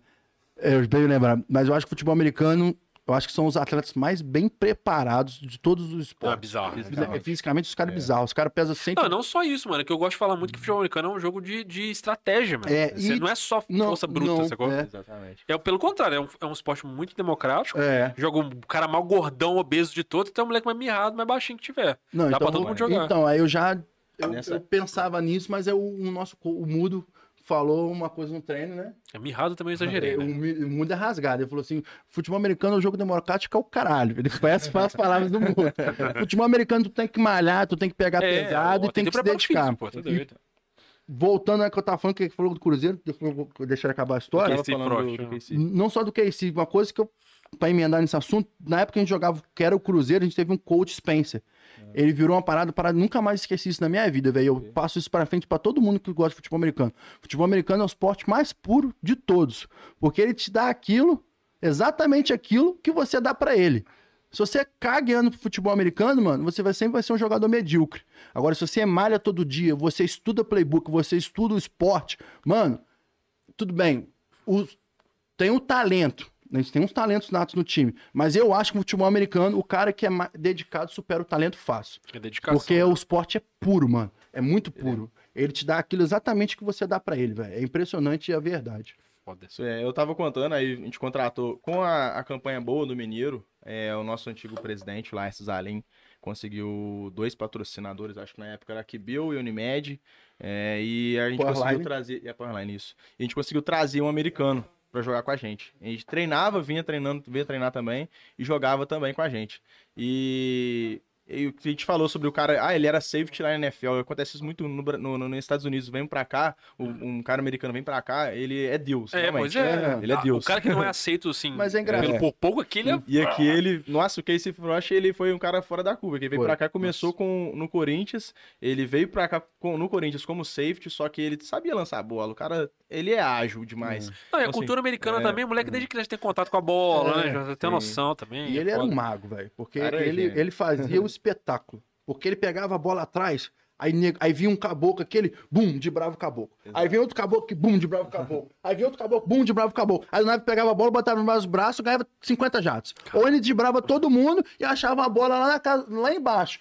Eu bem lembrar. Mas eu acho que o futebol americano eu acho que são os atletas mais bem preparados de todos os Ah, esportes. bizarro. Bizarro. Fisicamente, os caras bizarros. Os caras pesam 100 Não, não só isso, mano. É que eu gosto de falar muito que futebol americano é um jogo de, de estratégia, mano. É, Você e- não é só não, força bruta, não, sacou? é. Exatamente. É pelo contrário, é um, é um esporte muito democrático. É. Joga um cara mal gordão, obeso de todo, tem um moleque mais mirrado, mais baixinho que tiver. Não, Dá então, pra todo mundo jogar. Então, aí eu já. Eu, Nessa- eu pensava nisso, mas é o, o nosso o Mudo falou uma coisa no treino, né? É mirrado também eu exagerei, o, né? O Mudo é rasgado. Ele falou assim: futebol americano é um jogo democrático, é o caralho. Ele conhece as palavras do mundo. <laughs> futebol americano, tu tem que malhar, tu tem que pegar pesado ó, e tem que se dedicar. físico, pô, tá doido. Voltando ao que eu tava falando, que falou do Cruzeiro, deixa eu acabar a história. Do- Frost, do? KC. Não só do KC, uma coisa que eu, pra emendar nesse assunto, na época que a gente jogava, que era o Cruzeiro, a gente teve um coach Spencer. Ele virou uma parada para nunca mais esqueci isso na minha vida, velho. Eu passo isso pra frente pra todo mundo que gosta de futebol americano. Futebol americano é o esporte mais puro de todos, porque ele te dá aquilo, exatamente aquilo que você dá pra ele. Se você caga ano pro futebol americano, mano, você vai sempre vai ser um jogador medíocre. Agora, se você malha todo dia, você estuda playbook, você estuda o esporte, mano, tudo bem. Os- tem o talento. A gente tem uns talentos natos no time. Mas eu acho que no futebol americano, o cara que é dedicado supera o talento fácil. É dedicação. Porque o esporte é puro, mano. É muito puro. Ele te dá aquilo exatamente que você dá pra ele, velho. É impressionante e é verdade. Foda. É, eu tava contando, aí a gente contratou com a, a campanha boa do Mineiro, é, o nosso antigo presidente, Laércio Zalim, conseguiu dois patrocinadores, acho que na época era a Kibel e a Unimed, é, e a gente Powerline. conseguiu trazer, e a Powerline, isso, e a gente conseguiu trazer um americano pra jogar com a gente. A gente treinava, vinha treinando, vinha treinar também, e jogava também com a gente. E... E o que a gente falou sobre o cara, ah, ele era safety lá na NFL. Acontece isso muito no, no- no- nos Estados Unidos. Vem pra cá, o- um cara americano vem pra cá, ele é Deus. É, realmente. pois é. Ele é Ah, Deus. O cara que não é aceito, assim, Mas é engraçado. pelo por pouco, aquele é... E aqui ele. Nossa, o Casey Frost ele foi um cara fora da curva. que Ele veio Foi. pra cá, começou com, no Corinthians. Ele veio pra cá com- no Corinthians como safety, só que ele sabia lançar a bola. O cara, ele é ágil demais. Não, e a Então, cultura americana é, também, o moleque desde criança tem contato com a bola, É, né? Já tem sim. noção também. E é ele era um mago, velho. Porque Cara, é ele, ele fazia o espetáculo. Porque ele pegava a bola atrás, aí, aí vinha um caboclo, aquele, bum, de bravo caboclo. Aí vinha outro caboclo, que bum, de bravo caboclo. Aí vinha outro caboclo, bum, de bravo caboclo. Aí o Nave pegava a bola, botava nos braços, ganhava 50 jatos. Ou ele debrava todo mundo e achava a bola lá, na casa, lá embaixo.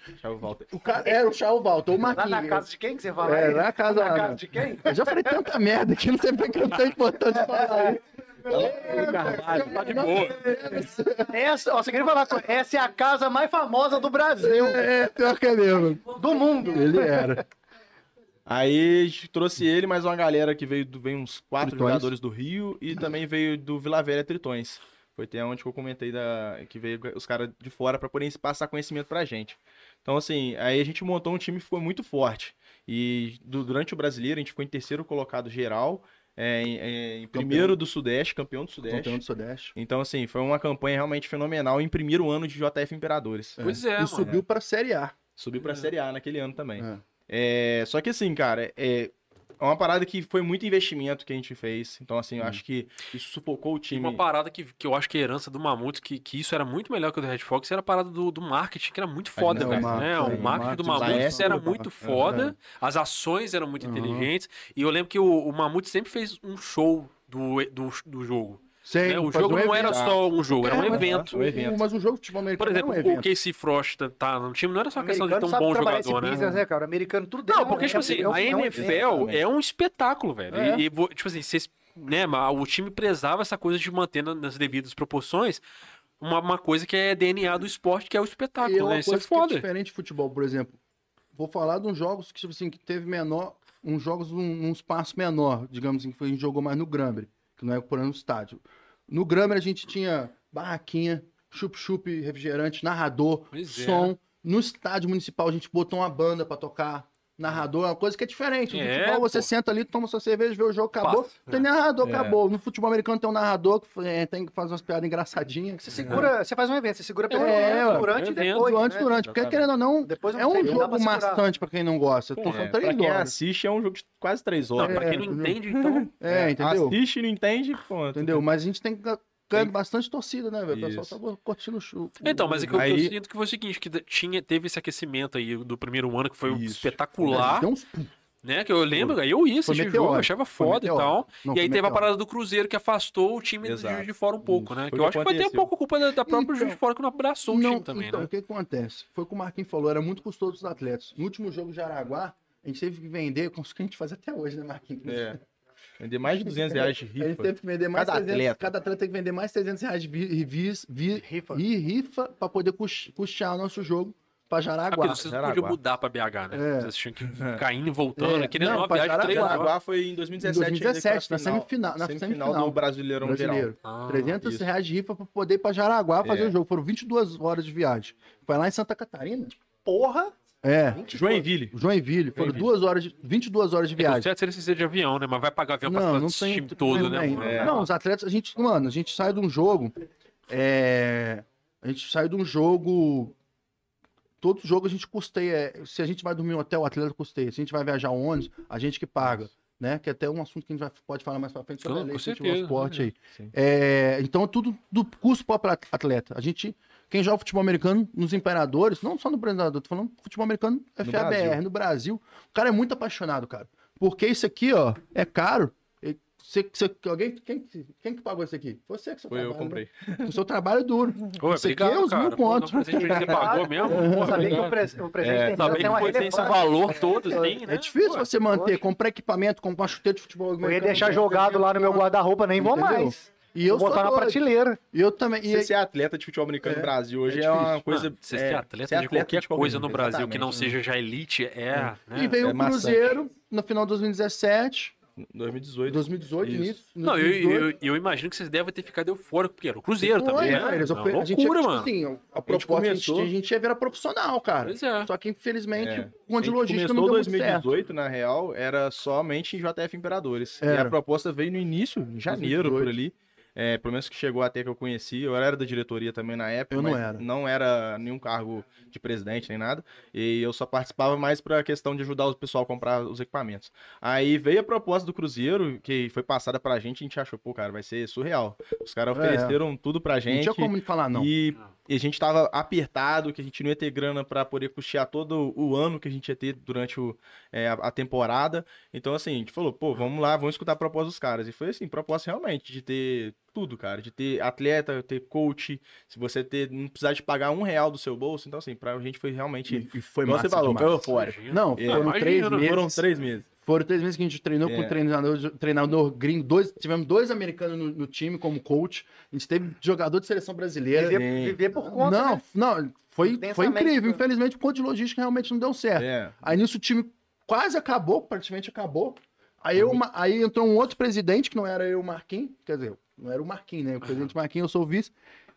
O era o Chau Walter, o Lá Marquinhos. na casa de quem que você fala? É, aí? lá na casa- Na casa de quem? Eu já falei tanta merda que não sei porque eu tenho importante falar isso. Tá de boa. Essa, ó, você queria falar com essa é a casa mais famosa do Brasil, É, pior que é mesmo. do mundo. Ele era. Aí a gente trouxe ele, mais uma galera que veio, do, veio uns quatro Tritões. jogadores do Rio e também veio do Vila Velha Tritões. Foi até onde que eu comentei da, que veio os caras de fora pra poderem passar conhecimento pra gente. Então, assim, aí a gente montou um time que ficou muito forte. E du- durante o brasileiro, a gente ficou em terceiro colocado geral, é, em, em primeiro do Sudeste, campeão do Sudeste. Campeão do Sudeste. Então, assim, foi uma campanha realmente fenomenal em primeiro ano de JF Imperadores. Pois é, e mano. subiu pra Série A. Subiu pra Série A naquele ano também. É. É, só que assim, cara, é, é uma parada que foi muito investimento que a gente fez. Então, assim, eu acho que isso sufocou o E time. uma parada que, que eu acho que é herança do Mamute, que, que isso era muito melhor que o do Red Fox, era a parada do, do marketing, que era muito foda, velho. o né? marketing, O marketing do Mamute era muito foda, as ações eram muito Uhum. inteligentes, e eu lembro que o, o Mamute sempre fez um show do, do, do jogo. Sei, né? O jogo um não era evento. só um jogo, era um É, mas- evento. um evento. Mas um jogo de futebol Por americano exemplo, é um o evento. Casey Frost tá, no time, não era só O questão de ter um bom jogador, esse né? business, né, cara? O americano tudo Não, é- porque, tipo é- assim, é um- a é um NFL evento. é um espetáculo, velho. É. E, e tipo assim, vocês, né, mas o time prezava essa coisa de manter na- nas devidas proporções uma, uma coisa que é DNA do esporte, que é o E é espetáculo, uma né? Isso é coisa que é foda. diferente de futebol, por exemplo. Vou falar de uns jogos que, tipo assim, que teve menor, uns jogos num, num espaço menor, digamos assim, que a gente jogou mais no Grambre, que não é por no estádio. No Grambre a gente tinha barraquinha, chup-chup, refrigerante, narrador, Pois é. som. No estádio municipal a gente botou uma banda pra tocar. Narrador é uma coisa que é diferente. No É, futebol você pô. senta ali, toma sua cerveja, vê o jogo, acabou. Passa. Tem narrador, É. acabou. No futebol americano tem um narrador que é, tem que fazer umas piadas engraçadinhas. Você segura, você faz um evento, você segura pelo É, ué, durante e evento, depois. antes, né? durante, porque querendo ou não, Depois é não um não jogo maçante pra quem não gosta. Pô, São É, três pra quem horas. assiste é um jogo de quase três Não, horas. pra quem não entende, então. É, entendeu? Assiste e não entende, pô. Entendeu? Mas a gente tem que ganhar Tem- bastante torcida, né, velho? O pessoal tá curtindo o show. Então, mas é que eu, Aí- eu sinto que foi o seguinte, que tinha, teve esse aquecimento aí do primeiro ano que foi Isso. espetacular, Deu uns... né? né? Que eu lembro, aí eu ia assistir o jogo, achava foda e tal. Não, e aí teve a parada do Cruzeiro que afastou o time do Exato. Juiz de Fora um pouco, né? Foi Que eu que acho que foi até um aconteceu. pouco culpa da, da própria Então, Juiz de Fora que não abraçou o Não, time também, então, né? o que acontece? Foi o que o Marquinhos falou, era muito custoso dos atletas. No último jogo de Araguá, a gente teve que vender, com o que a gente faz até hoje, né, Marquinhos? É. Vender mais de 200 reais de <laughs> A gente rifa. teve que vender mais Cada 300, atleta. cada atleta tem que vender mais 300 reais de vi, vis- vi- Rifa. e rifa pra poder cus- custear o nosso jogo pra Ah, Jaraguá. porque vocês não Jaraguá. podiam mudar pra BH, né? É. Vocês tinham que ficar indo e voltando, É, querendo não, uma viagem Jaraguá. Jaraguá foi em 2017. Em 2017, na semifinal- na semifinal semifinal. do Brasileirão brasileiro. Geral. Ah, 300 isso. reais de rifa pra poder ir pra Jaraguá fazer É. o jogo. Foram 22 horas de viagem. Foi lá em Santa Catarina? Porra! É. Joinville. Joinville. Foram Joinville. duas horas de, 22 horas de É viagem. certo seria ser de avião, né? Mas vai pagar avião pra Não, esse não tem. time todo, não né? É. Não, os atletas, a gente, mano, a gente sai de um jogo. é, A gente sai de um jogo. Todo jogo a gente custeia. Se a gente vai dormir em hotel, o atleta custeia. Se a gente vai viajar ônibus, a gente que paga. Né? Que é até um assunto que a gente vai, pode falar mais pra frente sobre a lei ao esporte aí. Sim. É, então, tudo do custo próprio at- atleta. A gente, quem joga futebol americano nos Imperadores, não só no Imperador, tô falando futebol americano FABR, Brasil. no Brasil, o cara é muito apaixonado, cara. Porque isso aqui, ó, é caro. E Você, você- alguém, quem, quem que pagou isso aqui? Você que seu Foi eu trabalho, comprei. né? O seu trabalho é duro. Ô, Isso aqui obrigado, é os cara. mil Pô, presente que você pagou mesmo? Eu Pô, sabia que o, pre o presente É, tem, Saber tem que foi tem esse valor todo, assim, né? É difícil Pô, você manter, poxa. comprar equipamento, comprar uma chuteira de futebol Eu ia deixar né? jogado lá no meu guarda-roupa, nem vou Entendeu? mais. E eu botar na prateleira. E eu também. E, Você ser atleta de futebol americano no É, Brasil hoje é é, uma coisa. Você é, ser atleta ser de atleta qualquer coisa no Brasil que não seja já elite é. né? e veio É o maçante. Cruzeiro no final de 2017, 2018. 2018, Isso. início. Não, eu, 2018. eu, eu imagino que vocês devem ter ficado eufóricos, porque era o Cruzeiro Foi, também, né? eles Uma ofer- a gente, loucura, tipo mano. assim, a proposta a gente, a gente ia virar profissional, cara. Pois é. Só que infelizmente, É. o conta de A gente logística não deu muito certo. 2018, na real, era somente em JF Imperadores. E a proposta veio no início, em janeiro, 2018. por ali. É, pelo menos que chegou até que eu conheci. Eu era da diretoria também na época. Eu não mas era. Não era nenhum cargo de presidente nem nada. E eu só participava mais pra questão de ajudar o pessoal a comprar os equipamentos. Aí veio a proposta do Cruzeiro, que foi passada pra gente, a gente achou, pô, cara, vai ser surreal. Os caras É. ofereceram tudo pra Não gente. tinha como falar, não. E, e a gente tava apertado, que a gente não ia ter grana pra poder custear todo o ano que a gente ia ter durante o, é, a, a temporada. Então, assim, a gente falou, pô, vamos lá, vamos escutar a proposta dos caras. E foi assim, proposta realmente de ter tudo, cara. De ter atleta, ter coach, se você ter, não precisar de pagar um real do seu bolso. Então, assim, pra gente foi realmente. E, e foi massa você falou, foi eufórico. Não, É, foram imagina, três meses. Foram três meses. Foram três meses que a gente treinou com É. o treinador, treinador gringo. Dois, tivemos dois americanos no, no time como coach. A gente teve jogador de seleção brasileira. Viver, viver por conta, não, né? não, foi, foi incrível. né? Infelizmente, o conta de logística realmente não deu certo. É. Aí nisso o time quase acabou, praticamente acabou. Aí, eu, aí entrou um outro presidente, que não era eu, o Marquinhos. Quer dizer, não era o Marquinhos, né? O presidente Marquinhos, eu sou o vice.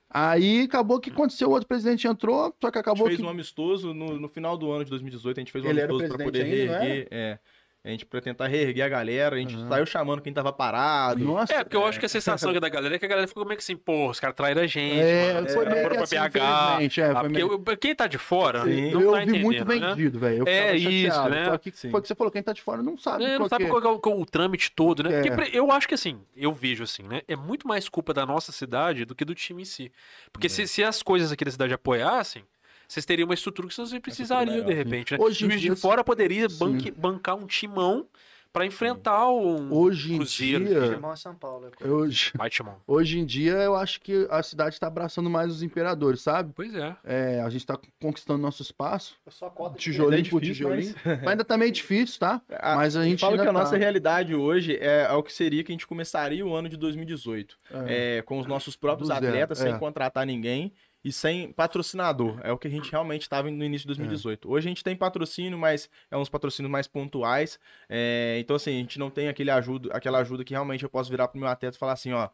Aí acabou que aconteceu, o outro presidente entrou, só que A acabou gente fez que... um amistoso no, no final do ano de 2018. A gente fez um Ele amistoso pra poder ainda, reerguer. É. A gente pra tentar reerguer a galera. A gente Aham. saiu chamando quem tava parado. Nossa, É, porque eu acho que a sensação da galera é que a galera ficou meio que assim, pô, os caras traíram a gente. É, mano, foi meio foram que assim, pra BH. é, Ah, foi porque meio- eu- quem tá de fora Sim. não eu tá vi muito entendendo, né? vendido, velho. É isso, chateado, né? Só que Sim. foi o que você falou, quem tá de fora não sabe. É, não sabe que é. qual é o, qual o trâmite todo, né? É. Porque eu acho que assim, eu vejo assim, né? É muito mais culpa da nossa cidade do que do time em si. Porque se, se as coisas aqui da cidade apoiassem, vocês teriam uma estrutura que vocês não precisariam, de repente, né? Hoje em Juiz dia, de fora poderia banque- bancar um timão pra enfrentar um Hoje em Cruzeiro. dia, é São Paulo. é. hoje, Vai, timão. hoje em dia eu acho que a cidade tá abraçando mais os imperadores, sabe? Pois é. É, a gente tá conquistando nosso espaço, Eu só cota de tijolinho É por difícil, tijolinho. Mas ainda tá meio difícil, tá? A- <laughs> Mas a eu gente falo ainda que a tá. nossa realidade hoje é o que seria que a gente começaria o ano de 2018. É. É, com os nossos próprios Do zero, atletas, sem é. contratar ninguém e sem patrocinador. É o que a gente realmente estava no início de 2018. Hoje a gente tem patrocínio, mas é uns patrocínios mais pontuais. É, então, assim, a gente não tem aquele ajuda, aquela ajuda que realmente eu posso virar pro meu atleta e falar assim, ó.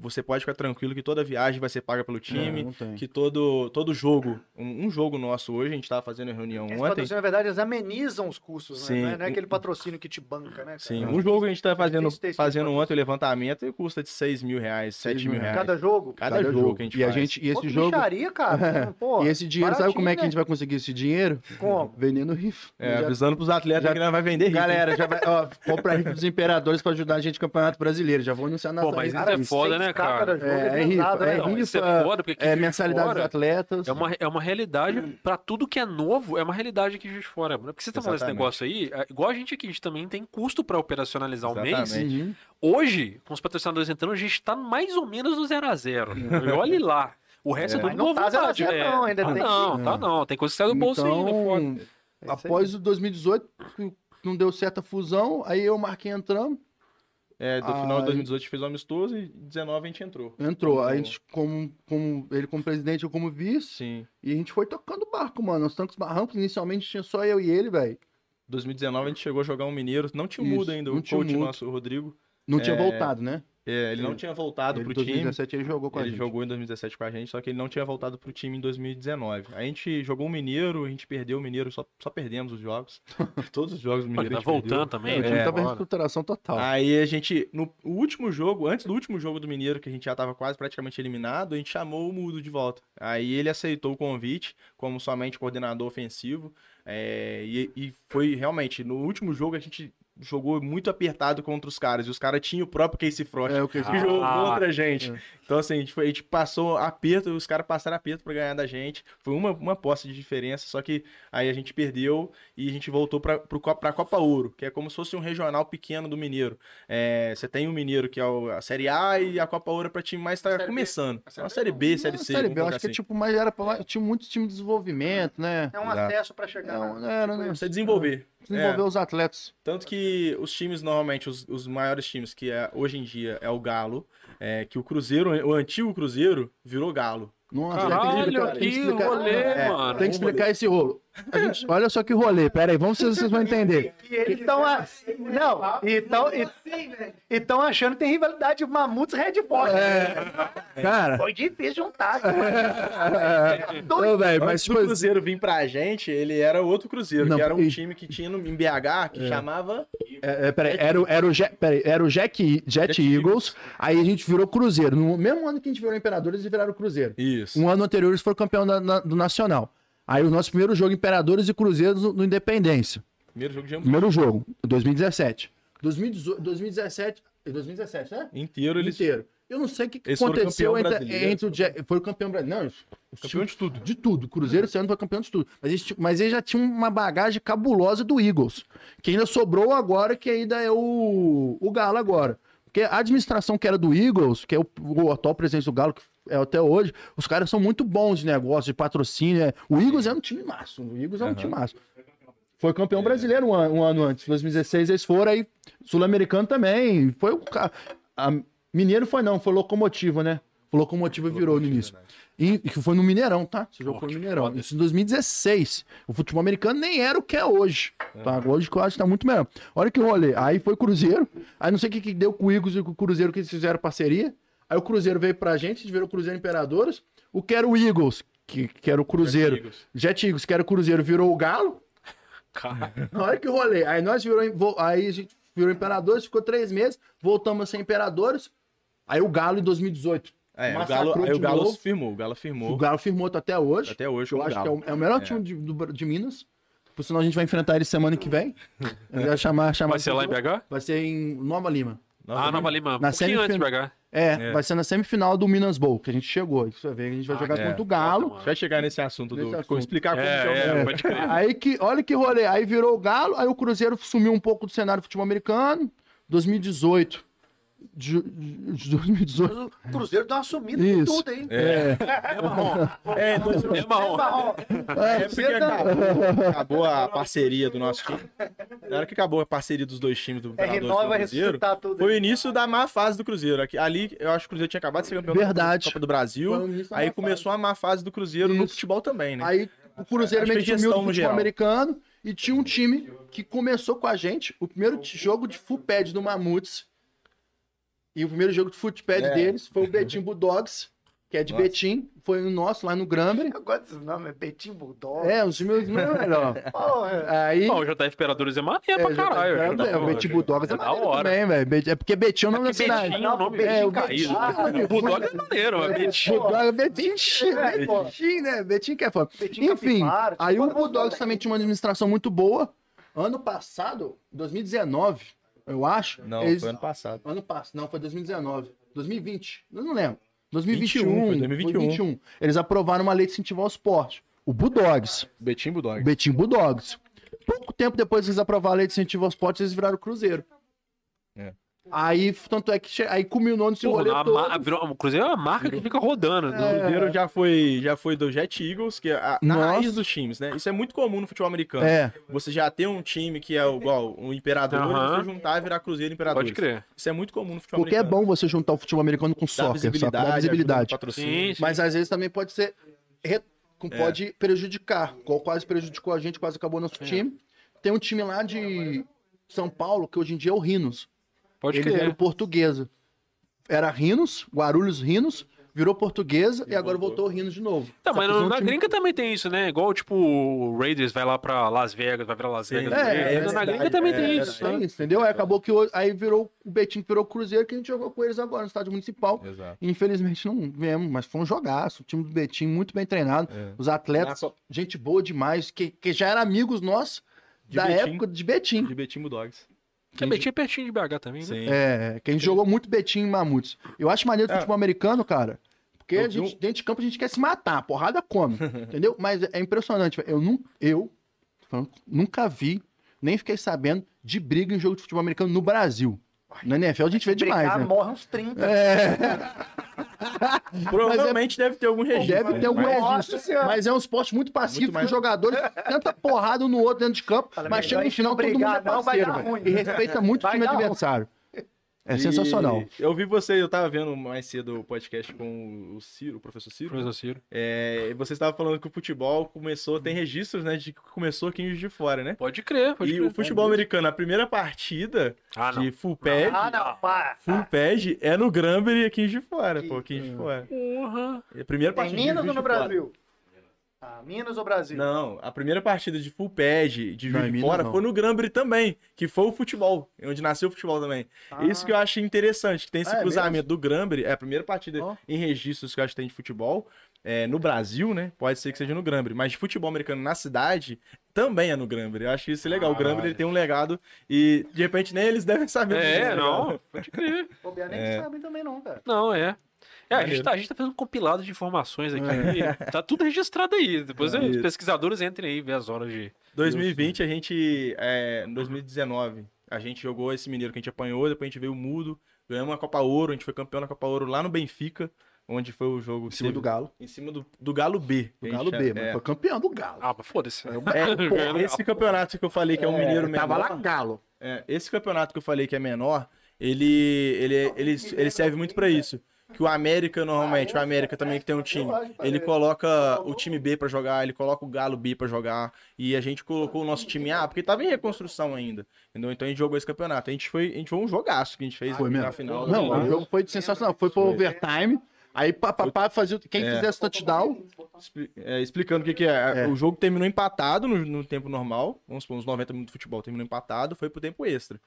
Você pode ficar tranquilo que toda viagem vai ser paga pelo É, time, tem. que todo, todo jogo, um, um jogo nosso hoje, a gente tava fazendo reunião Esse ontem. patrocínio, na verdade, eles amenizam os custos, Sim. né? Não é- Não é aquele patrocínio que te banca, né? cara? Sim, um jogo que a gente tá fazendo, fazendo ontem o levantamento e custa de 6 mil reais, 7 mil reais. Cada jogo? Cada, Cada jogo, jogo. que a gente E a faz. gente, e Pô, esse que jogo. bicharia, cara. <laughs> Pô, E esse dinheiro, sabe como é que a gente vai conseguir esse dinheiro? né? Como? Vendendo rifa. É, Já- avisando pros atletas já- que não vai vender rifa. Galera, já vai, ó, compra rifa dos imperadores pra ajudar a gente no Campeonato Brasileiro. Já vou anunciar na Pô, mas isso é foda, né, né, cara? É, é pesado, né? é Não, isso rifa, é foda, porque É mensalidade Fora dos atletas. É uma, é uma realidade, pra tudo que é novo, é uma realidade Juiz de Fora. mano. Porque você tá falando esse Exatamente. negócio aí, é, igual a gente aqui, a gente também tem custo pra operacionalizar o mês. Exatamente. Uhum. Hoje, com os patrocinadores entrando, a gente tá mais ou menos no zero a zero. Olhe lá. O resto é, É. tudo não tá zero a novidade. zero, é. não, ainda tá tem não, que- tá não. Tem coisa que sai do bolso ainda, foda. Então, É aí. após o 2018, que não deu certa fusão, aí eu marquei entramos, É, do Ah, final de e- 2018 a gente fez o amistoso e 19 a gente entrou. entrou. A gente, como, como ele como presidente, eu como vice, Sim. e a gente foi tocando o barco, mano. Os tanques barrancos, inicialmente tinha só eu e ele, velho. 2019 a gente chegou a jogar um mineiro. Não tinha Isso, mudo ainda, não o tinha coach Mudo. nosso, o Rodrigo. Não tinha É, voltado, né? É, ele não Ele- tinha voltado Ele, pro em time. 2017 ele jogou com a Ele gente. jogou em 2017 com a gente, só que ele não tinha voltado pro time em 2019. A gente jogou o Mineiro, a gente perdeu o Mineiro, só, só perdemos os jogos. <laughs> Todos os jogos do Mineiro. tá a gente perdeu. voltando também. É, o time né? tava em Agora. reestruturação total. Aí a gente, no o último jogo, antes do último jogo do Mineiro, que a gente já tava quase praticamente eliminado, a gente chamou o Mudo de volta. Aí ele aceitou o convite como somente coordenador ofensivo. é, e, e foi realmente, no último jogo a gente jogou muito apertado contra os caras. E os caras tinham o próprio Casey Frost É, o que que jogou Ah, contra a gente. é. Então, assim, a gente, foi- a gente passou aperto, os caras passaram aperto pra ganhar da gente. Foi uma, uma posse de diferença, só que aí a gente perdeu e a gente voltou Co- pra Copa Ouro, que é como se fosse um regional pequeno do Mineiro. É, você tem o Mineiro, que é o- a Série A, e a Copa Ouro é pra time mais tá Série B. começando. A É uma Série Série B, Série Não, C. Série B, acho que é assim. tipo, mas era pra, tinha muito time de desenvolvimento, né? É um Exato. acesso pra chegar É, um- né? Você desenvolver. Desenvolver os atletas. Tanto que os times, normalmente, os, os maiores times, que é, hoje em dia é o Galo, é, que o Cruzeiro, o antigo Cruzeiro, virou Galo. Nossa, tem que Caralho, explicar- tem que explicar- rolê, é, mano. Tem que explicar esse rolo. A gente- olha só que rolê, pera aí, vamos ver se vocês vão entender. E eles estão a... Não, então estão achando que tem rivalidade de Mamutes Red Bull. Cara, Foi difícil juntar. <laughs> ô, velho, mas Antes do tipo, Cruzeiro vir pra gente, ele era outro Cruzeiro, Não, que era um e- time que tinha no, em BH, que chamava... é, é, peraí, era, o- era o, Jet, peraí, era o Jack, Jet, Jet Eagles, aí a gente virou Cruzeiro. No mesmo ano que a gente virou Imperadores, eles viraram Cruzeiro. Isso. Um ano anterior eles foram campeão da- na- do Nacional. Aí o nosso primeiro jogo Imperadores e Cruzeiros no, no Independência. Primeiro jogo de Hamburgo. Primeiro jogo, 2017. 2018, 2017, 2017, né? inteiro, eles... Inteiro. Eu não sei o que, que aconteceu entre, entre o Jack. Foi o campeão brasileiro. Não, Campeão de tudo. de tudo. O Cruzeiro esse ano foi campeão de tudo. Mas eles, ti- mas eles já tinham uma bagagem cabulosa do Eagles. Que ainda sobrou agora, que ainda é o, o Galo agora. Porque a administração que era do Eagles, que é o, o atual presidente do Galo, que é até hoje, os caras são muito bons de negócio, de patrocínio. é. O Eagles é um time massa. O Eagles é um Aham. time massa. Foi campeão brasileiro um ano, um ano antes. 2016 eles foram aí. Sul-Americano também. Foi o ca- a Mineiro foi não, foi Locomotiva, né? O Locomotiva virou no início. E que foi no Mineirão, tá? Esse jogo Oh, foi no Mineirão. foda. Isso em 2016. O futebol americano nem era o que é hoje. Tá? Hoje eu acho que tá muito melhor. Olha que rolê. Aí foi Cruzeiro. Aí não sei o que, que deu com o Eagles e com o Cruzeiro que eles fizeram parceria. Aí o Cruzeiro veio pra gente, eles viram o Cruzeiro Imperadores. O que era o Eagles, que, que era o Cruzeiro. Eagles. Jet Eagles, que era o Cruzeiro, virou o Galo. Cara, <laughs> Olha que rolê. Aí nós virou, aí a gente virou Imperadores, ficou três meses, voltamos a ser Imperadores. Aí o Galo em 2018. É, o Galo, aí o Galo novo. firmou, o Galo firmou. O Galo firmou tá até hoje. Até hoje, Eu acho que é Galo. o, é o melhor É. time de, do- de Minas. Por sinal, a gente vai enfrentar ele semana que vem. <laughs> Vai chamar, chamar vai ser lá em BH? Vai ser em Nova Lima. Ah, Nova Lima. Um Na pouquinho antes de semifina- BH. É, É. vai ser na semifinal do Minas Bowl, que a gente chegou. Isso vai ver, a gente vai Ah, jogar é. contra o Galo. Foda, A gente vai chegar nesse assunto do. Nesse Vou assunto. explicar como que é o É, é, jogo. pode crer. Aí que, olha que rolê. Aí virou o Galo, aí o Cruzeiro sumiu um pouco do cenário do futebol americano. 2018. De, de 2018. O Cruzeiro deu uma sumida em tudo, hein? É. É marrom. É, dois- É marrom. Marrom. É porque acabou, acabou a parceria do nosso time. Na hora que acabou a parceria dos dois times do R9 do vai Cruzeiro, ressuscitar tudo. foi o início da má fase do Cruzeiro. Aqui- Ali, eu acho que o Cruzeiro tinha acabado de ser campeão Verdade. da Copa do Brasil. Aí começou a má fase do Cruzeiro no Isso. futebol também, né? Aí o Cruzeiro meio que sumiu do no futebol geral. americano e tinha um time que começou com a gente, o primeiro jogo de full pad do Mamutes. E o primeiro jogo de foot pad É. deles foi o Betim Bulldogs, que é de Nossa. Betim, foi o nosso lá no Gramber. Eu gosto desse nome, é Betim Bulldog. É, os meus não é melhor. Porra. Aí Bom, o JF Imperadores é maneiro É, pra caralho. é, é, o Betim Bulldogs é, É da maneiro hora. também, velho. É porque Betim é o nome da Porque cidade. Betim é um nome É, o caído. Betim. O Bulldog é maneiro, mas Betim. Bulldog é Betim, É, pô. Betim, né? Betim que é foda. Enfim, aí o Bulldogs também tinha uma administração muito boa. Ano passado, 2019, eu acho. Não, eles- foi ano passado. Ano passado, não, foi 2019. 2020. Eu não lembro. 2021. 21, foi foi 2021. 2021. Eles aprovaram uma lei de incentivo ao esporte. O Bulldogs. Betim Bulldog. O Betim Bulldogs. Pouco tempo depois que eles aprovaram a lei de incentivo ao esporte, eles viraram Cruzeiro. É. Aí, tanto é que che... aí culminou nesse Porra, rolê ma- virou- o Cruzeiro é uma marca que fica rodando. né? O Cruzeiro já foi, já foi do Jet Eagles, que é a, na Nossa. raiz dos times, né? Isso é muito comum no futebol americano. É, Você já tem um time que é igual o Imperador, e você juntar e virar Cruzeiro Imperador. Pode crer. Isso é muito comum no futebol porque é americano. bom você juntar o futebol americano com Dá soccer, sabe? visibilidade, visibilidade. patrocínio. Sim, sim. Mas às vezes também pode ser re- com- pode prejudicar, qual quase prejudicou a gente, quase acabou nosso time. Tem um time lá de São Paulo que hoje em dia é o Rinos. Pode Eles crer. eram portuguesa. Era Rinos, Guarulhos Rinos, virou portuguesa e, E agora voltou. voltou Rinos de novo. Tá, mas na time- gringa também tem isso, né? Igual, tipo, o Raiders vai lá pra Las Vegas, vai virar Las Sim. Vegas. É, é na gringa também é, tem é, isso. É né? isso, entendeu? Aí acabou que aí virou o Betinho virou Cruzeiro, que a gente jogou com eles agora no estádio municipal. Exato. Infelizmente não viemos, mas foi um jogaço. O time do Betinho muito bem treinado. É. Os atletas, Nossa, gente boa demais, que, que já eram amigos nossos De da Betim. época de Betim. de Betim Bulldogs. Porque Betim é pertinho de BH também, né? Sim. É, que a gente jogou muito Betim em Mamutes. Eu acho maneiro o É. futebol americano, cara. Porque a gente, um- dentro de campo a gente quer se matar, a porrada come, <laughs> entendeu? Mas é impressionante. Eu, nu, eu falando, nunca vi, nem fiquei sabendo de briga em jogo de futebol americano no Brasil. Na NFL a gente vê demais, Brincar, né? morre uns 30. É, <laughs> Provavelmente deve ter algum registro. deve ter algum mas- Nossa registro. Senhora. Mas é um esporte muito pacífico, Muito mais- os jogadores tentam porrada um no outro dentro de campo, Fala, mas chega no final todo mundo é brigar, não, vai parceiro, dar ruim. E respeita muito o Vai time dar ruim. É E sensacional. Eu vi você, eu tava vendo mais cedo o podcast com o Ciro, o professor Ciro. Professor Ciro. É, e você estava falando que o futebol começou, tem registros, né, de que começou aqui em Juiz de Fora, né? Pode crer, pode E crer. o futebol americano, a primeira partida Ah, de full pad, Ah, não, para. full pad é no Granbury aqui em Juiz de Fora, pô, aqui em Juiz de Fora. Porra. É a primeira partida ou no de Fora. Ah, Minas ou Brasil? Não, a primeira partida de full pad de Não, em de Fora não. foi no Granbury também, que foi o futebol, onde nasceu o futebol também. Ah. Isso que eu achei interessante, que tem esse Ah, é cruzamento do Granbury, é a primeira partida Ó. em registros que eu acho que tem de futebol, é, no Brasil, né? Pode ser que seja no Granbury, mas de futebol americano na cidade também é no Granbury. Eu acho isso legal. o Granbury ele tem um legado e de repente nem eles <laughs> devem saber. disso, É, né, não. cara? Pode crer. Bobear nem É. sabem também não, cara. Não, é. É, a gente, tá, a gente tá fazendo um compilado de informações aqui. <laughs> Tá tudo registrado aí. Depois É. os pesquisadores entrem aí e vê as horas de. 2020 a gente, é, em 2019, a gente jogou esse mineiro que a gente apanhou, depois a gente veio mudo, ganhamos uma Copa Ouro, a gente foi campeão na Copa Ouro lá no Benfica, onde foi o jogo Em cima do Galo. em cima do, do Galo B. Do a Galo B, mas foi campeão do Galo. Ah, mas foda-se. É, <laughs> pô, esse campeonato que eu falei que é um mineiro menor. Tava lá Galo. É, esse campeonato que eu falei que é menor, ele, ele, ele, ele serve muito pra isso. Que o América, normalmente, o América também que tem um time, ele coloca o time B pra jogar, ele coloca o Galo B pra jogar, e a gente colocou o nosso time A, porque tava em reconstrução ainda, entendeu? Então a gente jogou esse campeonato. A gente foi, a gente foi um jogaço que a gente fez Foi na mesmo. final. Não, o jogo foi sensacional. Foi pro overtime. Aí papapá fazia. Quem É. fizesse touchdown. Expli- é, explicando o que, que é. É. O jogo terminou empatado no, no tempo normal. Vamos supor, uns 90 minutos de futebol terminou empatado, foi pro tempo extra.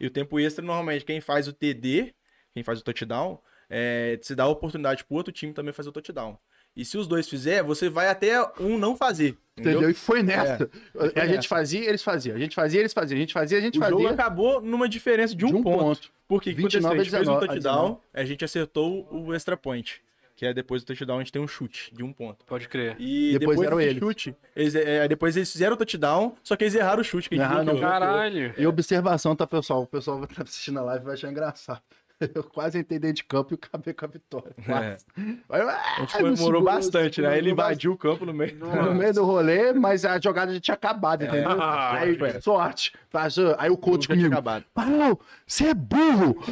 E o tempo extra, normalmente, quem faz o TD, quem faz o touchdown, é, se dá a oportunidade pro outro time também fazer o touchdown. E se os dois fizer, você vai até um não fazer. Entendeu? Entendeu? E foi nessa. Foi a gente nessa. fazia, eles faziam. A gente fazia, eles faziam. A gente fazia, a gente O jogo fazia. acabou numa diferença de um, ponto. Porque o que aconteceu? 29 A gente fez um a 19. touchdown, a gente acertou o extra point. Que é depois do touchdown, a gente tem um chute de um ponto. Pode crer. E Depois depois, eram desse eles. chute, eles, é, depois eles fizeram o touchdown, só que eles erraram o chute. Que a gente Erraram, bloqueou. Caralho. E observação, tá, pessoal? O pessoal vai estar assistindo a live e vai achar engraçado. <laughs> Eu quase entrei dentro de campo e acabei com a vitória. Aí eu, A ah, gente me comemorou segurou, bastante, né? Ele invadiu o campo no meio. no meio do rolê, mas a jogada já tinha acabado, entendeu? Ah, aí, foi. sorte. Passou. Aí o coach comigo. acabado. Paulo, você é burro! <laughs>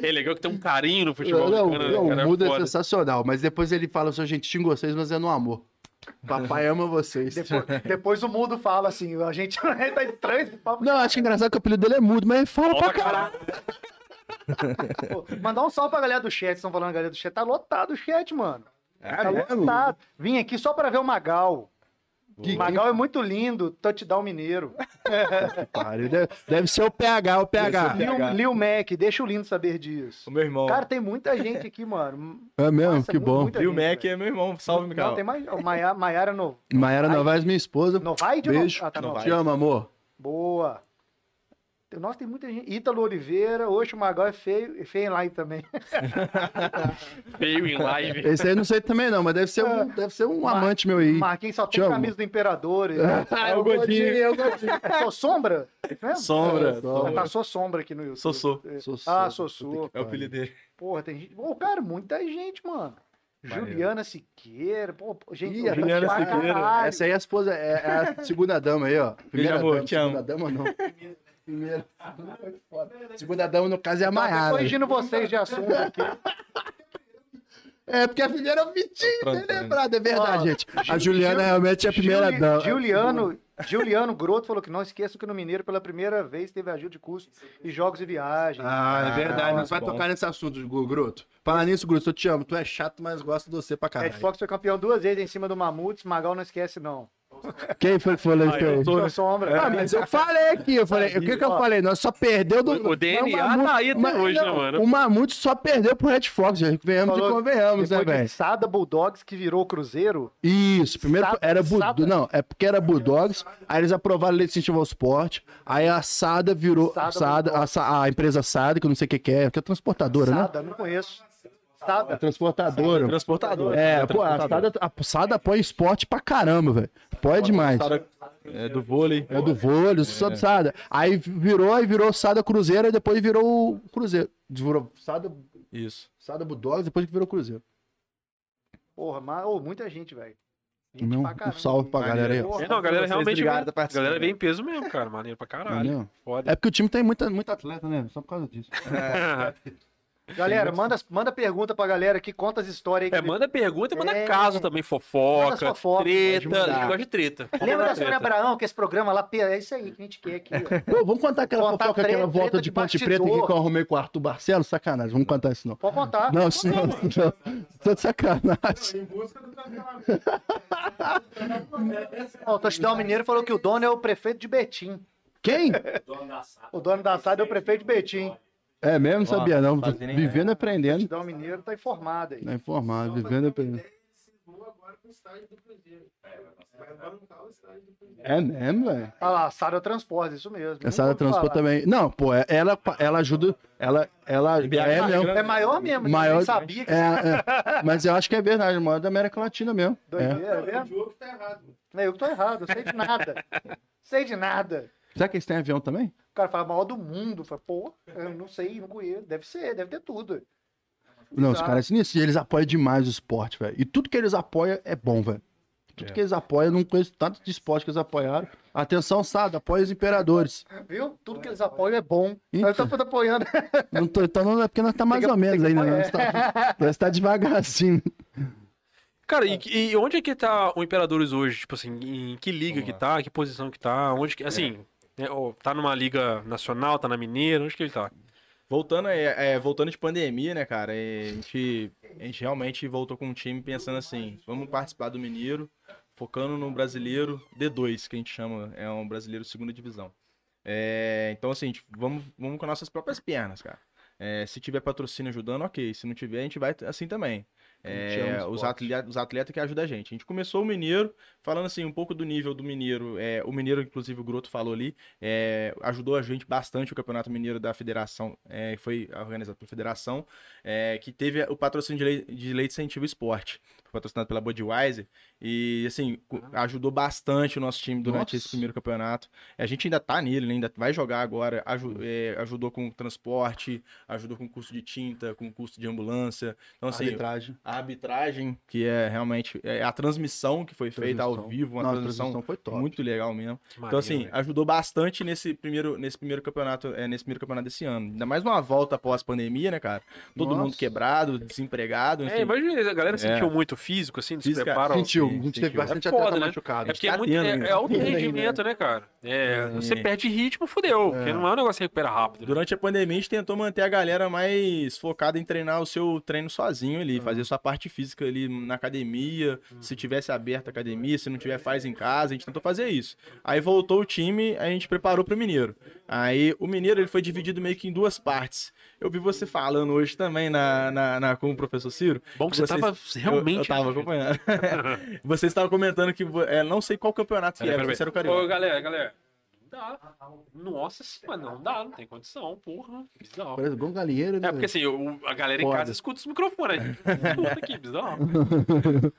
É legal que tem um carinho no futebol não, americano, né, não, cara? o mundo é Foda. sensacional, mas depois ele fala assim, gente, xingo vocês, mas é no amor. Papai ama vocês. Depois, depois o mundo fala assim, a gente <laughs> tá esse papo. Não, acho engraçado que o apelido dele é mudo, mas ele fala Fala pra caralho. Pô, Mandar um salve pra galera do chat, estão falando galera do chat, tá lotado o chat, mano. Tá mesmo? lotado. Vim aqui só pra ver o Magal. Que- Magal é muito lindo, touchdown mineiro. Deve, deve ser o PH, o PH. Ser Lil, Lil Mac, deixa o lindo saber disso. O meu irmão. Cara, tem muita gente aqui, mano. É mesmo, Nossa, que mu- bom. muita Lil gente, Mac velho. é meu irmão. Salve, Mikael. Não, tem mais. Maiara Novo. Mayara Novaes, minha esposa. Não vai de Beijo. Ah, tá vai. Te amo, amor. Boa. Nossa, tem muita gente. Ítalo Oliveira, Oxo Magal é feio, é feio em live também. <laughs> Feio em live. Esse aí eu não sei também não, mas deve ser um, deve ser um Mar- amante meu aí. Marquinhos só tem Chama. camisa do Imperador. <laughs> e- Ah, é o Godinho. é o Godinho. <laughs> É só sombra? É? Sombra. É, sombra. Ah, Tá só sombra aqui no YouTube. Sossô. É. Sossô. Ah, Sossô. É o apelido dele. Porra, tem gente. Pô, cara, muita gente, mano. Juliana Siqueira. Pô, gente, Ih, Juliana Siqueira. caralho. Essa aí é a esposa, é, é a segunda dama aí, ó. Primeira amor, dama, te amo. segunda dama não. Primeira. Segunda foi foda. <laughs> Segunda dama, no caso, é a Tá Maiara. corrigindo vocês de assunto aqui. É, porque a primeira é o Vitinho, bem lembrado, é verdade, Ó, gente. A Juliana Gil- realmente é a primeira Juli- dama. Juliano, Juliano Groto falou que não esqueça que no Mineiro, pela primeira vez, teve ajuda de custo e jogos e viagens. Ah, é verdade. Ah, Nós vai bom. tocar nesse assunto, Gu- Gruto. Falar nisso, Gruto, eu te amo. Tu é chato, mas gosto de você pra Red caralho. Fox foi campeão duas vezes em cima do Mamutes. Magal não esquece, não. Quem foi que falou isso Ah, aí? eu tô- sombra. Ah, mas eu falei aqui, eu falei, o que que eu falei? Nós só perdeu do... O DNA Mamute- tá aí até hoje, né, não, mano? O Mamute só perdeu pro Red Fox, já venhamos Falou e convenhamos, né, velho? Sada Bulldogs, que virou Cruzeiro. Isso, primeiro Sada- era Bull... Sada. Não, é porque era Bulldogs, aí eles aprovaram a lei de incentivo ao esporte, aí a SADA virou... Sada Sada, a, Bulldogs. A empresa SADA, que eu não sei o que que é, que é transportadora, né? Sada, não conheço. É Sada. transportadora. Transportador. É, pô, a SADA, a SADA apoia esporte pra caramba, velho. Apoia demais. É do vôlei. É do vôlei, só do SADA. Aí virou, aí virou SADA Cruzeiro, e depois virou o Cruzeiro. Virou SADA, Isso. SADA Bulldogs, depois que virou Cruzeiro. Porra, mas, ô, muita gente, velho. Gente Meu, pra um salve pra galera aí. Porra, É, não, a galera realmente vem, galera vem em peso mesmo, cara. Maneiro pra caralho. Foda. É porque o time tem muita, muito atleta, né? Só por causa disso. <laughs> <laughs> <laughs> Galera, manda, manda pergunta pra galera aqui, conta as histórias aí. É, que- manda pergunta e manda É. caso também, Manda fofoca, fofoca, treta. gente gosta de treta. Lembra da Sônia. Abraão, que esse programa lá, é isso aí que a gente quer aqui. Pô, vamos contar aquela Contar fofoca, treta- aquela volta de de Ponte. Preta que eu arrumei com o Arthur Barcelos? Sacanagem, vamos contar isso não. Pode contar. Não, isso não, não. Tô de sacanagem. <laughs> Ó, o Touchdown Mineiro falou que o dono é o prefeito de Betim. Quem? O dono da SAD é o prefeito de Betim. É mesmo, não sabia não. fazia nem Vivendo e aprendendo. Touchdown Mineiro tá informado aí. É informado, vivendo e aprendendo. É mesmo, velho? Ah lá, Sada Transporte, isso mesmo. Da ouvi transporte também. Não, pô, é- ela, ela ajuda. Ela, ela é mesmo. É maior mesmo, Maior- maior... nem sabia que É, é. Mas eu acho que é verdade, maior da América Latina mesmo. É. doideira, é mesmo? É, eu que tô errado, eu sei de nada. <laughs> sei de nada. Será que eles têm avião também? O cara fala maior do mundo. Fala, pô, eu não sei, não conheço. Deve ser, deve ter tudo. Não, os Exato. caras sinistros. E eles apoiam demais o esporte, velho. E tudo que eles apoiam é bom, velho. Tudo É. que eles apoiam, eu não conheço tanto de esporte que eles apoiaram. Atenção, Sada, apoia os imperadores. Viu? Tudo que eles apoiam é bom. Então. Eu tô apoiando. <laughs> Não tô, então não é porque nós tá mais que- ou menos ainda, né? Nós tá, nós tá devagarzinho. Cara, e, e onde é que tá o Imperadores hoje? Tipo assim, em que liga Vamos que lá. tá? Que posição que tá? Onde que. Assim, é, ó, tá numa liga nacional, tá na Mineira? Onde que ele tá? Voltando, é, é, voltando de pandemia, né, cara? é, a, gente, a gente realmente voltou com um time pensando assim: vamos participar do Mineiro, focando no brasileiro D2, que a gente chama, é um brasileiro segunda divisão. É, então, assim, gente- vamos, vamos com nossas próprias pernas, cara. É, se tiver patrocínio ajudando, ok. Se não tiver, a gente vai assim também. É, os, atleta, os atletas que ajudam a gente. A gente começou o Mineiro, falando assim, um pouco do nível do Mineiro. É, o Mineiro, inclusive, o Groto falou ali, é, ajudou a gente bastante o Campeonato Mineiro da Federação, é, foi organizado pela Federação, é, que teve o patrocínio de lei de, lei de incentivo esporte. Patrocinado pela Budweiser. E, assim, co- ajudou bastante o nosso time durante Nossa. esse primeiro campeonato. A gente ainda tá nele, né, ainda vai jogar agora. aju- é, ajudou com transporte, ajudou com custo de tinta, com custo de ambulância. Então, assim, Arbitragem. a arbitragem, que é realmente é a transmissão que foi feita ao vivo, uma Não, a transmissão, transmissão muito legal mesmo. Então assim, ajudou bastante nesse primeiro nesse primeiro campeonato, é, nesse primeiro campeonato desse ano. Ainda mais uma volta após pandemia, né, cara? Todo Nossa. mundo quebrado, desempregado, enfim. É, imagina, a galera É. sentiu muito físico, assim, Física- despreparo. Sentiu, sim, a gente teve bastante É foda, atleta né? machucado. É porque é, tá muito, tendo é, é alto ainda, rendimento, né, cara? É, Sim. você perde ritmo, fudeu. Porque não é um negócio que recupera rápido. né? Durante a pandemia, a gente tentou manter a galera mais focada em treinar o seu treino sozinho ali, fazer sua parte física ali na academia, se tivesse aberta a academia, se não tiver, faz em casa, a gente tentou fazer isso. Aí voltou o time, a gente preparou pro Mineiro. Aí o Mineiro ele foi dividido meio que em duas partes. Eu vi você falando hoje também na, na, na- com o professor Ciro. Bom que você Vocês- tava realmente. Eu, eu tava acompanhando. <laughs> Você estava comentando que. É, não sei qual campeonato que era, você era o. Carioca. Ô, galera, galera. dá. Nossa senhora, não dá, não tem condição, porra. Bizarro. Parece um galinheiro, né? É porque assim, o- a galera em casa escuta os microfones. A gente <laughs> escuta aqui, bizarro. <laughs>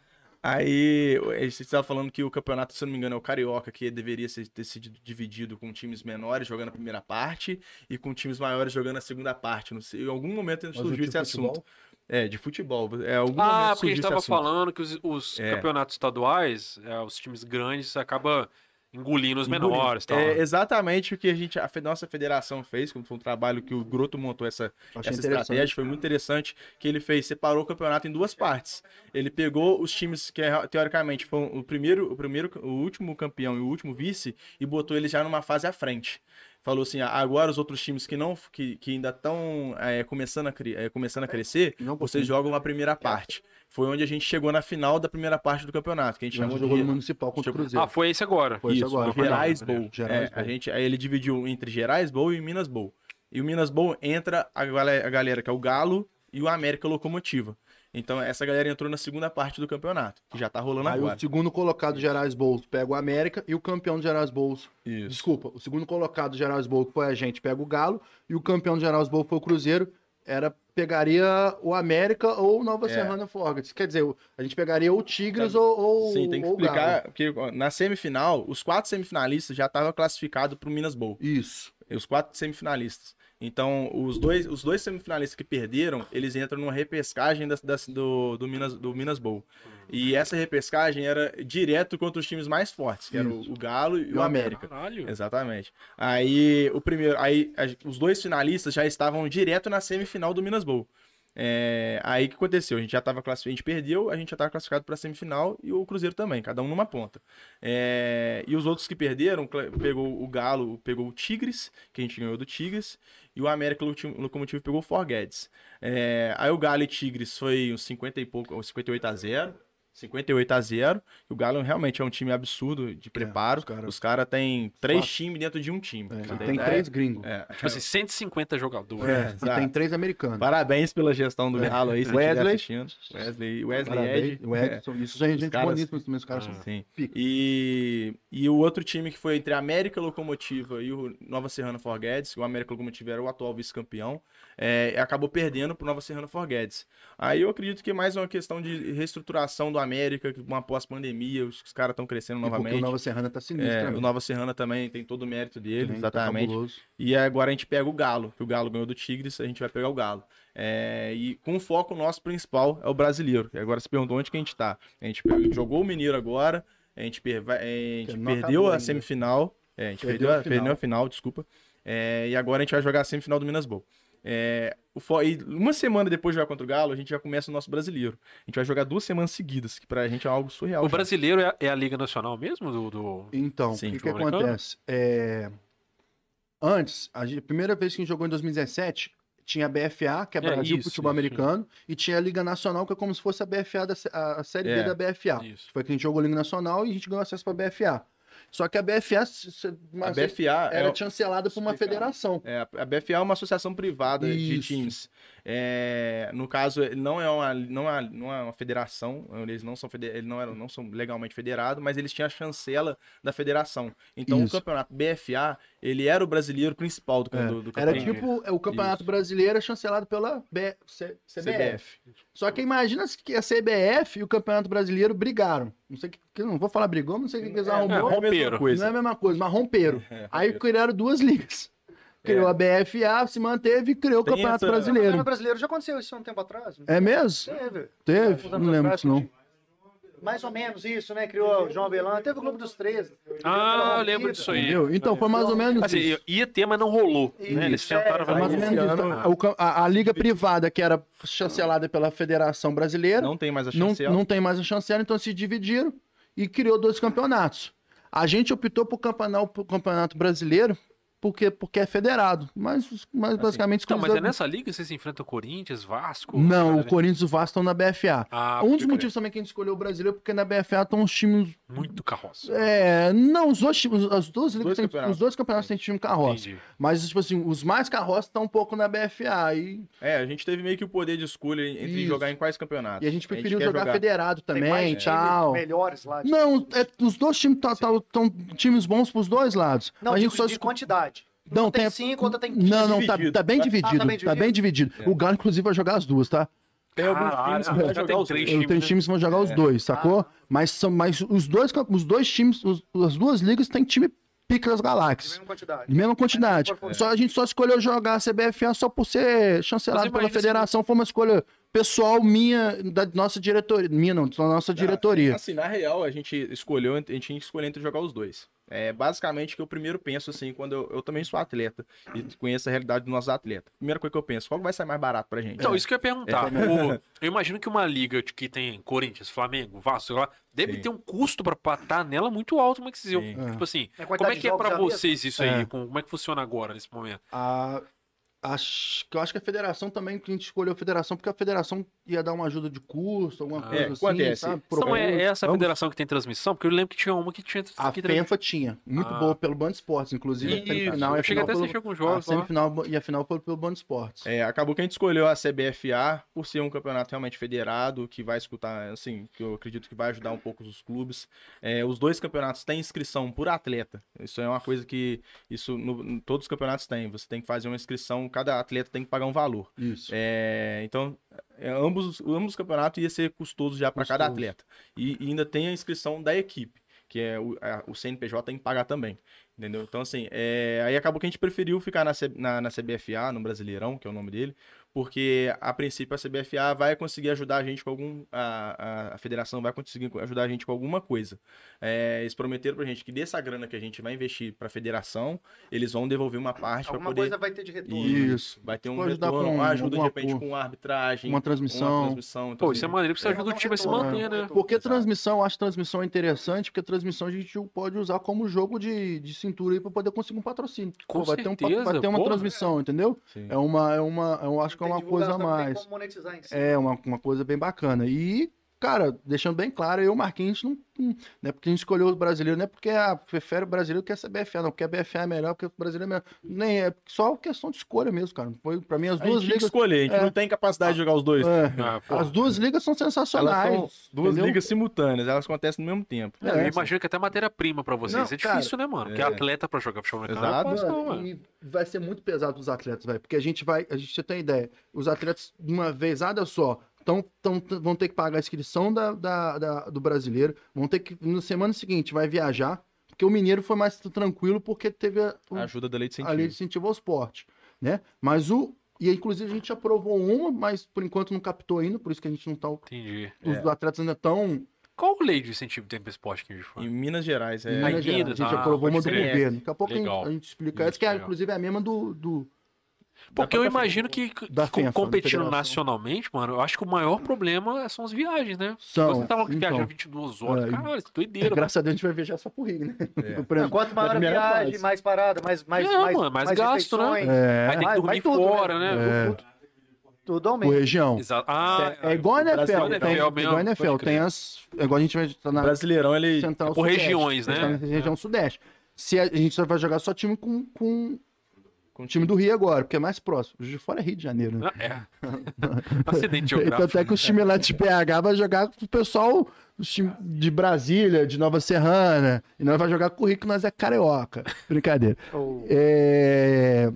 Aí, você estava falando que o campeonato, se eu não me engano, é o Carioca, que deveria ser, ter sido dividido com times menores jogando a primeira parte e com times maiores jogando a segunda parte. Não sei, em algum momento surgiu esse futebol? assunto. É, de futebol. É, algum Ah, momento porque a gente esse tava assunto. falando que os, os É. campeonatos estaduais, é, os times grandes, acaba engolindo os Engolindo. menores. Tal. É exatamente o que a gente, a nossa federação fez, como foi um trabalho que o Groto montou essa, Achei essa estratégia, foi muito interessante, que ele fez, separou o campeonato em duas partes. Ele pegou os times que teoricamente foram o primeiro, o primeiro, o último campeão e o último vice e botou eles já numa fase à frente. Falou assim, "Ah, agora os outros times que não que, que ainda estão começando, a é, começando a crescer, Não, vocês jogam a primeira parte. Foi onde a gente chegou na final da primeira parte do campeonato, que a gente chamou jogou no de Municipal contra o Cruzeiro. Ah, foi esse agora. Foi isso isso, agora. Gerais Bowl. Gerais É, a Bowl. gente, aí ele dividiu entre Gerais Bowl e Minas Bowl. E o Minas Bowl entra a galera, a galera que é o Galo e o América Locomotiva. Então essa galera entrou na segunda parte do campeonato, que já tá rolando Aí agora. o segundo colocado do Gerais Bowls pega o América e o campeão do Gerais Bowls. Isso. Desculpa, o segundo colocado do Gerais Bowls que foi a gente, pega o Galo, e o campeão do Gerais Bowls foi o Cruzeiro. Era pegaria o América ou o Nova É. Serrana Forgets. Quer dizer, a gente pegaria ou o Tigres ou, ou Sim, tem que o Galo. explicar, porque na semifinal, os quatro semifinalistas já estavam classificados pro Minas Bowl. Isso. Os quatro semifinalistas. Então, os dois, os dois semifinalistas que perderam, eles entram numa repescagem das, das- do, do, Minas, do Minas Bowl. E essa repescagem era direto contra os times mais fortes, que eram o, o Galo e, E o América. Caralho. Exatamente. Aí o primeiro, aí a- os dois finalistas já estavam direto na semifinal do Minas Bowl. É, aí o que aconteceu? A gente já estava classificado, a gente perdeu, a gente já estava classificado para a semifinal e o Cruzeiro também, cada um numa ponta. É, e os outros que perderam, pegou o Galo, pegou o Tigres, que a gente ganhou do Tigres, e o América Locomotivo pegou o Forguedes. É, aí o Galo e Tigres foi uns 50 e pouco, uns 58 a 0. 58 a 0. E o Galo realmente é um time absurdo de preparo. os cara- os caras têm três times dentro de um time. É, ter tem ideia. três gringos. É. Tipo assim, 150 jogadores. É, e exato. tem três americanos. Parabéns pela gestão do Galo aí, se Wesley. assistindo. Wesley, Wesley Parabéns. Ed. Isso aí, gente caras- boníssima também, os caras são Sim. pica. E, e o outro time que foi entre a América Locomotiva e o Nova Serrana Forguedes, o América Locomotiva era o atual vice-campeão, é, acabou perdendo pro Nova Serrana Forguedes. Aí eu acredito que é mais uma questão de reestruturação do América, uma pós-pandemia, os, os caras estão crescendo E porque novamente. o Nova Serrana tá sinistro É, o Nova Serrana também tem todo o mérito dele, Também tá exatamente. cabuloso. E agora a gente pega o Galo, que o Galo ganhou do Tigres, a gente vai pegar o Galo. É, e com o foco nosso principal é o brasileiro. E agora se perguntou onde que a gente tá. A gente jogou o Mineiro agora, a gente, per- vai- a gente perdeu a ainda. semifinal. É, a gente Perdeu perdeu, a a, final. perdeu a final, desculpa. É, e agora a gente vai jogar a semifinal do Minas Bowl. É, o fo- e uma semana depois de jogar contra o Galo, a gente já começa o nosso brasileiro. A gente vai jogar duas semanas seguidas, que pra gente é algo surreal. O já. brasileiro é, é a Liga Nacional mesmo? Do, do- Então, Sim, o que, que acontece? É, Antes, a, gente- a primeira vez que a gente jogou em 2017, tinha a BFA, que é É, Brasil isso, Futebol isso. Americano, e tinha a Liga Nacional, que é como se fosse a BFA, da, a, a Série B É, da BFA. Isso. Foi que a gente jogou a Liga Nacional e a gente ganhou acesso para a BFA. Só que a BFA, A BFA é, era chancelada por uma federação. É, a- BFA é uma associação privada de Isso. times. É, no caso, ele não é uma, não é, não é uma federação, eles não são, eles não, eram, não são legalmente federados, mas eles tinham a chancela da federação. Então Isso. o campeonato BFA, ele era o brasileiro principal do, É, do, do Era campeonato. tipo é, o Campeonato Brasileiro é chancelado pela B- C- CBF. Só que imagina se que a CBF e o Campeonato Brasileiro brigaram. Não sei que, não vou falar brigou, mas não sei o que, eles É, arrumou. é, não é a mesma romperam. coisa. Não é a mesma coisa, mas romperam. É, Aí romperam. <laughs> criaram duas ligas. Criou É. a BFA, se manteve e criou o Tem Campeonato essa- Brasileiro. brasileiro já aconteceu isso há um tempo atrás. É mesmo? Teve. Teve? Não lembro disso não. Mais ou menos isso, né? Criou o João Avelan. Teve o Clube dos 13. Ah, eu lembro disso aí. Entendeu? Então foi mais ou menos Assim, isso. ia ter, mas não rolou. né? Eles Isso, tentaram é, mais ou fazer menos isso. o A, a liga privada, que era chancelada pela Federação Brasileira, Não tem mais a não, chancela. não tem mais a chancela, então se dividiram e criou dois campeonatos. A gente optou por campeonato, por campeonato brasileiro porque, porque é federado. Mas, mas basicamente... Então, mas é nessa liga que vocês enfrentam Corinthians, Vasco? Não, o Cara, Corinthians e o Vasco estão na BFA. Ah, um dos motivos também que a gente escolheu o brasileiro é porque na BFA estão os times. Muito carroça. É, não, os dois times, as duas ligas dois os dois campeonatos têm time carroça. Entendi. Mas, tipo assim, os mais carroças estão um pouco na BFA. E, É, a gente teve meio que o poder de escolha entre Isso. jogar em quais campeonatos. e a gente preferiu quer jogar, federado Tem também e tal. melhores lá. Não, é, os dois times estão times bons pros dois lados. Não, a gente digo só de quantidade. Não, tem tem. cinco, outra tem Não, não, tá, dividido. tá bem Ah, tá dividido. bem Tá bem dividido. O Galo, inclusive, vai jogar as duas, tá? Tem alguns Caralho, times que ah, vão jogar tem os três times, tenho né? times que vão jogar os dois, sacou? Mas, são, mas os, dois, os dois times, os- as duas ligas têm time pica das galáxias. mesma quantidade. Mesma quantidade. É. Só, a gente só escolheu jogar a CBFA só por ser chancelado pela federação. Foi uma escolha pessoal minha, da nossa diretoria. Minha não, da nossa diretoria. Assim, na real, a gente escolheu, a gente tinha que escolher entre jogar os dois. É basicamente o que eu primeiro penso, assim, quando eu, eu também sou atleta e conheço a realidade dos nossos atletas. Primeira coisa que eu penso, qual vai sair mais barato pra gente? Então, isso que eu ia perguntar. O- eu imagino que uma liga de- que tem Corinthians, Flamengo, Vasco, sei lá, deve Sim. ter um custo pra estar nela muito alto. Como é que vocês Sim. Tipo assim, A como é que é pra vocês isso aí? É. Com- Como é que funciona agora, nesse momento? A, acho, que eu acho que a federação também, que a gente escolheu a federação, porque a federação ia dar uma ajuda de custo, alguma Ah. coisa É, assim, acontece. sabe? Então, é, é essa Vamos- federação que tem transmissão? Porque eu lembro que tinha uma que tinha. A que FENFA tinha. Muito Ah. boa pelo Band Esportes, inclusive. a Isso, semifinal a eu cheguei final até a pelo- assistir alguns a jogos lá. semifinal e a final foi pelo Band Esportes. É, acabou que a gente escolheu a CBFA por ser um campeonato realmente federado, que vai escutar, assim, que eu acredito que vai ajudar um pouco os clubes. É, os dois campeonatos têm inscrição por atleta. Isso é uma coisa que isso no, todos os campeonatos tem. Você tem que fazer uma inscrição, cada atleta tem que pagar um valor. Isso. É, então, é, ambos, ambos os campeonatos ia ser custoso já para cada atleta. E, e ainda tem a inscrição da equipe, que é o, a- o CNPJ tem que pagar também. Entendeu? Então, assim, é, aí acabou que a gente preferiu ficar na, C- na, na CBFA, no Brasileirão, que é o nome dele, porque a princípio a CBFA vai conseguir ajudar a gente com algum. A, a, a federação vai conseguir ajudar a gente com alguma coisa. É, eles prometeram pra gente que dessa grana que a gente vai investir pra federação, eles vão devolver uma parte Alguma poder. coisa vai ter de retorno. Isso. Vai ter um Pode ajudar retorno, com uma ajuda de alguma repente com arbitragem, Uma transmissão. uma transmissão. então, Pô, isso é assim, maneiro, porque você É, ajuda o time a se manter, né? Porque Exato. transmissão, eu acho transmissão interessante, porque transmissão a gente pode usar como jogo de, de cintura aí pra poder conseguir um patrocínio. Com Pô, vai ter um certeza, vai ter uma porra. transmissão, entendeu? sim. É uma, é uma, eu acho que é uma coisa a mais. si. É uma, uma coisa bem bacana. E, cara, deixando bem claro, eu e o Marquinhos não, não não é porque a gente escolheu o brasileiro, não é porque a, prefere o brasileiro que a CBFA, não, porque a BFA é melhor, porque o brasileiro é melhor. Nem é só questão de escolha mesmo, cara. Foi, pra mim, as A gente duas tinha que ligas. escolher, a gente é. não tem capacidade de jogar os dois. é, Ah, as duas ligas são Elas sensacionais. são duas entendeu? ligas simultâneas, elas acontecem no mesmo tempo. Não, eu É, imagino que até matéria-prima pra vocês. Não, é difícil, né, mano? Porque é. atleta pra jogar futebol americano é Exato. não, e vai ser muito pesado pros atletas, velho. Porque a gente vai. A gente você tem ideia. Os atletas, de uma vezada só, tão, tão, vão ter que pagar a inscrição da, da- da- do brasileiro. Vão ter que. Na semana seguinte, vai viajar. Porque o Mineiro foi mais tranquilo porque teve a, o- A ajuda da lei de a incentivo. lei de incentivo ao esporte. Né? Mas o. E inclusive a gente aprovou uma, mas por enquanto não captou ainda, por isso que a gente não tá. Entendi. Os atletas ainda estão. Qual lei de incentivo tem pro esporte aqui de fora? Em Minas Gerais, em é. Ai, Minas Gerais. A gente ah, aprovou uma do governo. Daqui a pouco a gente- Legal. a gente explica. Isso, Essa que é, legal. inclusive, é a mesma do- do, Porque eu imagino que, FENFA, da competindo nacionalmente, mano, eu acho que o maior problema são as viagens, né? São, Você tava então. viajando 22 horas. É, Caralho, isso é doideira, Graças a Deus a gente vai viajar só por Rio, né? É. <laughs> Por exemplo, quanto maior a viagem, fase. mais parada, mais, mais, Não, mais, mano, mais gasto, né? É, Aí tem que dormir tudo, fora, né? É. Tudo, tudo por aumenta. região. Exato. Ah, É igual a NFL, Brasil, tem, NFL é igual a NFL, tem as. é Igual a gente vai estar O na Brasileirão, ele. central por sudeste, regiões, tá né? na região sudeste. Se a, a gente só vai jogar só time com, com Com o time do Rio agora, porque é mais próximo. O Juiz de Fora é Rio de Janeiro, né? É. <laughs> Acidente Então geográfico. até que os times lá de PH vai jogar com o pessoal os times de Brasília, de Nova Serrana. E nós vai jogar com o Rio, que nós é carioca. Brincadeira. <laughs> Ou- É...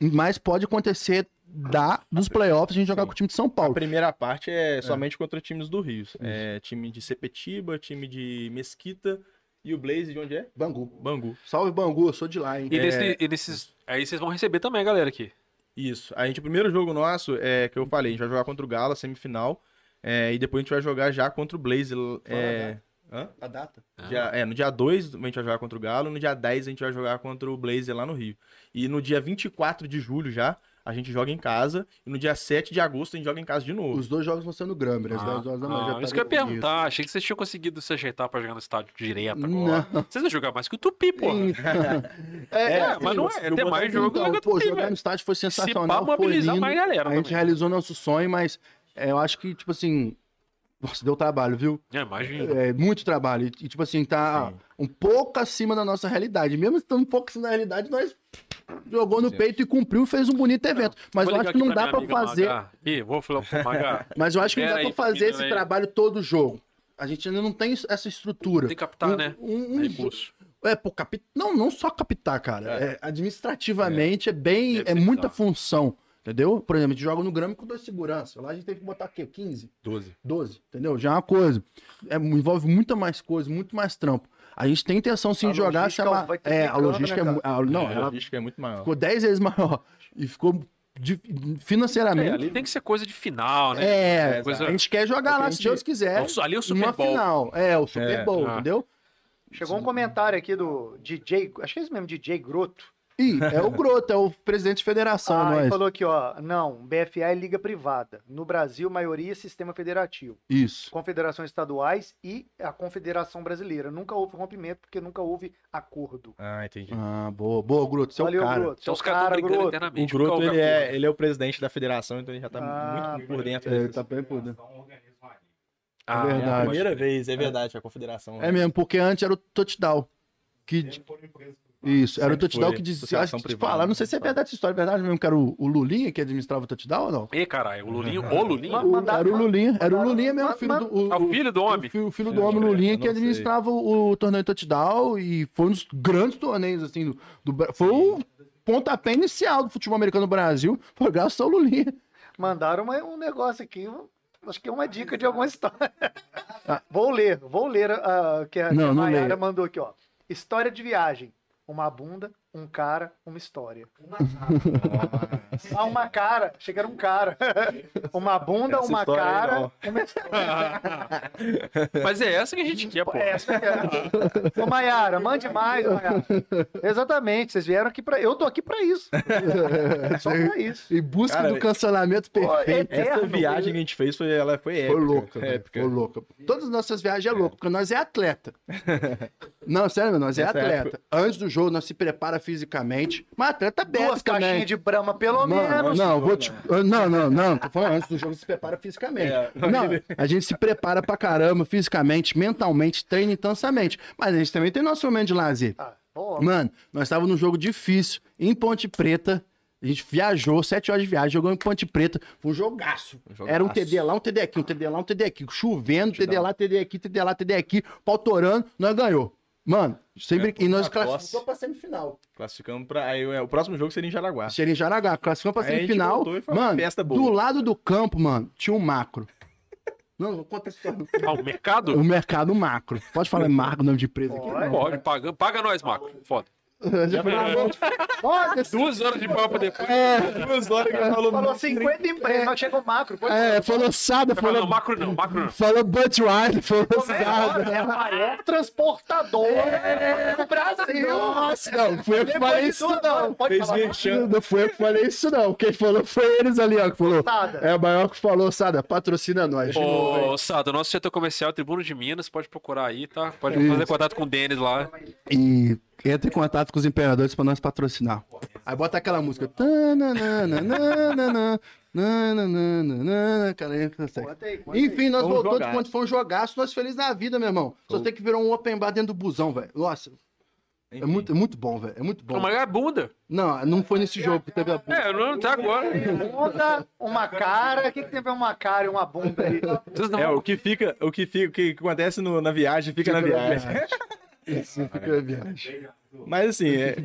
Mas pode acontecer da, dos playoffs a gente jogar Sim. com o time de São A Paulo. primeira parte é somente contra times do Rio. É time de Sepetiba, time de Mesquita e o Blaze de onde é? Bangu. Bangu. Salve Bangu, eu sou de lá, hein? E, É. nesse- e nesses. Aí vocês vão receber também, galera, aqui. Isso. A gente, o primeiro jogo nosso é que eu falei, a gente vai jogar contra o Gala, semifinal. é, e depois a gente vai jogar já contra o Blaze. É, hã? A data. Dia- é, no dia 2 a gente vai jogar contra o Galo, no dia 10 a gente vai jogar contra o Blazer lá no Rio. E no dia 24 de julho já, a gente joga em casa. E no dia 7 de agosto a gente joga em casa de novo. Os dois jogos vão ser no Grambler, às Ah, 10 horas da manhã. já ah, tá isso que eu ia perguntar. Achei que vocês tinham conseguido se ajeitar pra jogar no estádio direto agora. Não. Vocês vão jogar mais que o Tupi, pô. <laughs> É, É, mas não é. Tem mais jogo então, que o pô, Tupi, jogar velho. no estádio foi Se pá, sensacional, foi lindo. mais galera A gente também. realizou nosso sonho, mas é, eu acho que, tipo assim... Nossa, deu trabalho, viu? É, imagina. É, muito trabalho. E, tipo assim, tá Sim. um pouco acima da nossa realidade. Mesmo estando um pouco acima da realidade, nós jogou no Sim. peito e cumpriu, fez um bonito evento. Mas eu ligar acho que não dá amiga fazer... Ih, vou falar pro Magá. <laughs> Mas eu acho que não dá aí, fazer esse aí. trabalho todo jogo. A gente ainda não tem essa estrutura. Tem que captar, Um- né? um- um- Recurso. É, pô, capi... não, não só captar, cara. É, administrativamente é, bem. Deve É muita função. Entendeu? Por exemplo, a gente joga no Grêmio com dois seguranças. Lá a gente tem que botar o quê? 15? 12. 12, entendeu? Já é uma coisa. É, envolve muita mais coisa, muito mais trampo. A gente tem intenção sim A de jogar, logística chama... vai É, a logística né, é. a- Não, a ela logística é muito maior. ficou 10 vezes <laughs> maior. E ficou de- É, financeiramente. ali tem que ser coisa de final, né? É, coisa- a gente quer jogar Porque lá, a se Deus quiser. Ali é o Super Bowl. final. É, o Super É, Bowl, ah. entendeu? Chegou um comentário aqui do DJ, acho que é esse mesmo, DJ Groto. Ih, é o Groto, é o presidente de federação, Ah, ele nós. falou aqui, ó, não, BFA é liga privada. No Brasil, maioria é sistema federativo. Isso. Confederações estaduais e a Confederação Brasileira. Nunca houve rompimento porque nunca houve acordo. Ah, entendi. Ah, boa, boa, Groto, é o Valeu, cara. Groto. Então Seu os caras brigando Groto. O. Groto, ele é, ele é o presidente da federação, então ele já tá Ah, muito por dentro. Ele tá bem por dentro. Ah, É É a verdade. primeira vez, é verdade, a confederação. É mesmo, porque antes era o touchdown. Que... Isso, era o touchdown que dizia. Acho que te falar, não sei se é né? verdade essa história, é verdade mesmo, que era o, o Lulinha que administrava o touchdown ou não? Ih, caralho, o Lulinho, o Lulinho? Ma- O- era o Lulinha, era o Lulinha mesmo, ma- filho do. O, Ah, o filho do homem? O filho, o filho do homem Lulinha que administrava o, o torneio touchdown e foi um dos grandes torneios, assim, do, do Foi o pontapé inicial do futebol americano no Brasil, foi graças ao Lulinha. Mandaram uma- um negócio aqui, acho que é uma dica de alguma história. Ah. Vou ler, vou ler a que a, que Não, a não Mayara leia. mandou aqui, ó. História de viagem. Uma bunda, um cara, uma história. Ah, uma cara. Achei que era um cara. Uma bunda, Essa uma aí, cara, não. uma história. Mas é essa que a gente quer, pô. É, essa que é. Ô, Mayara, mande mais, Mayara. Exatamente, vocês vieram aqui pra. Eu tô aqui pra isso. Só pra isso. Em busca Cara, do cancelamento perfeito. é- Essa Eterno, viagem que a gente fez foi, ela foi épica. Foi louca, velho, épica. foi louca. Todas as nossas viagens é louca, porque nós é atleta. <laughs> Não, sério, nós é Essa é atleta. Antes do jogo, nós se prepara fisicamente. Mas atleta bebe Duas também. caixinhas de brama, pelo Mano, menos. não, vou te... não, não, não, tô falando antes do jogo se prepara fisicamente. É. Não, a gente se prepara pra caramba, fisicamente, mentalmente, treina intensamente. Mas a gente também tem nosso momento de lazer. Ah, Mano, nós estávamos num jogo difícil, em Ponte Preta. A gente viajou, sete horas de viagem, jogou em Ponte Preta. Foi um jogaço. Um jogaço. Era um TD lá, um TD aqui, um TD lá, um TD aqui. Chovendo, TD lá, TD aqui, TD lá, TD aqui. Pau torando, nós ganhou. Mano, sempre... É, e nós classificamos pra semifinal. Classificamos pra. Aí, o próximo jogo seria em Jaraguá. Cheira em Jaraguá, classificamos pra Aí a gente semifinal. e Mano, festa boa. do lado do campo, mano, tinha um macro. Não, não conta essa história. Ah, o mercado? O mercado macro. Pode falar marco, nome de empresa aqui? Pode. Pode, paga, paga nós, Marco. Foda. <laughs> Já foi na mão. Foda-se. Duas horas de papo depois. É, Duas horas que ele falou. Falou 50 empresas, mas chegou macro. Pode é, falou Sada, Não, não, falou, macro não, macro não. falou Budweiser, falou Sada. É a maior transportadora do Brasil. Nossa, não, foi eu que falei isso não. Pode Fez falar. merchan. Não foi eu que falei isso não. Quem falou foi eles ali, ó, que falou. Sada. É o maior que falou, Sada, patrocina nós. Ô, Sado, nosso setor comercial, Tribuno de Minas, pode procurar aí, tá? Pode Isso. fazer contato com o Denis lá. E entra em contato com os imperadores pra nós patrocinar. Aí bota aquela música. Enfim, nós voltamos quando foi um jogaço, nós felizes da vida, meu irmão. Só tem que virar um open bar dentro do busão, velho. Nossa, é muito, é muito bom, velho. É muito bom. Mas é bunda. Não, não foi nesse jogo que teve a É, não tá agora. Bunda, uma cara. O que, que ver uma cara e uma bunda aí? É, o que fica, o que fica, o que acontece no- na viagem fica, na viagem. <laughs> Isso, fica na viagem. Mas assim, é,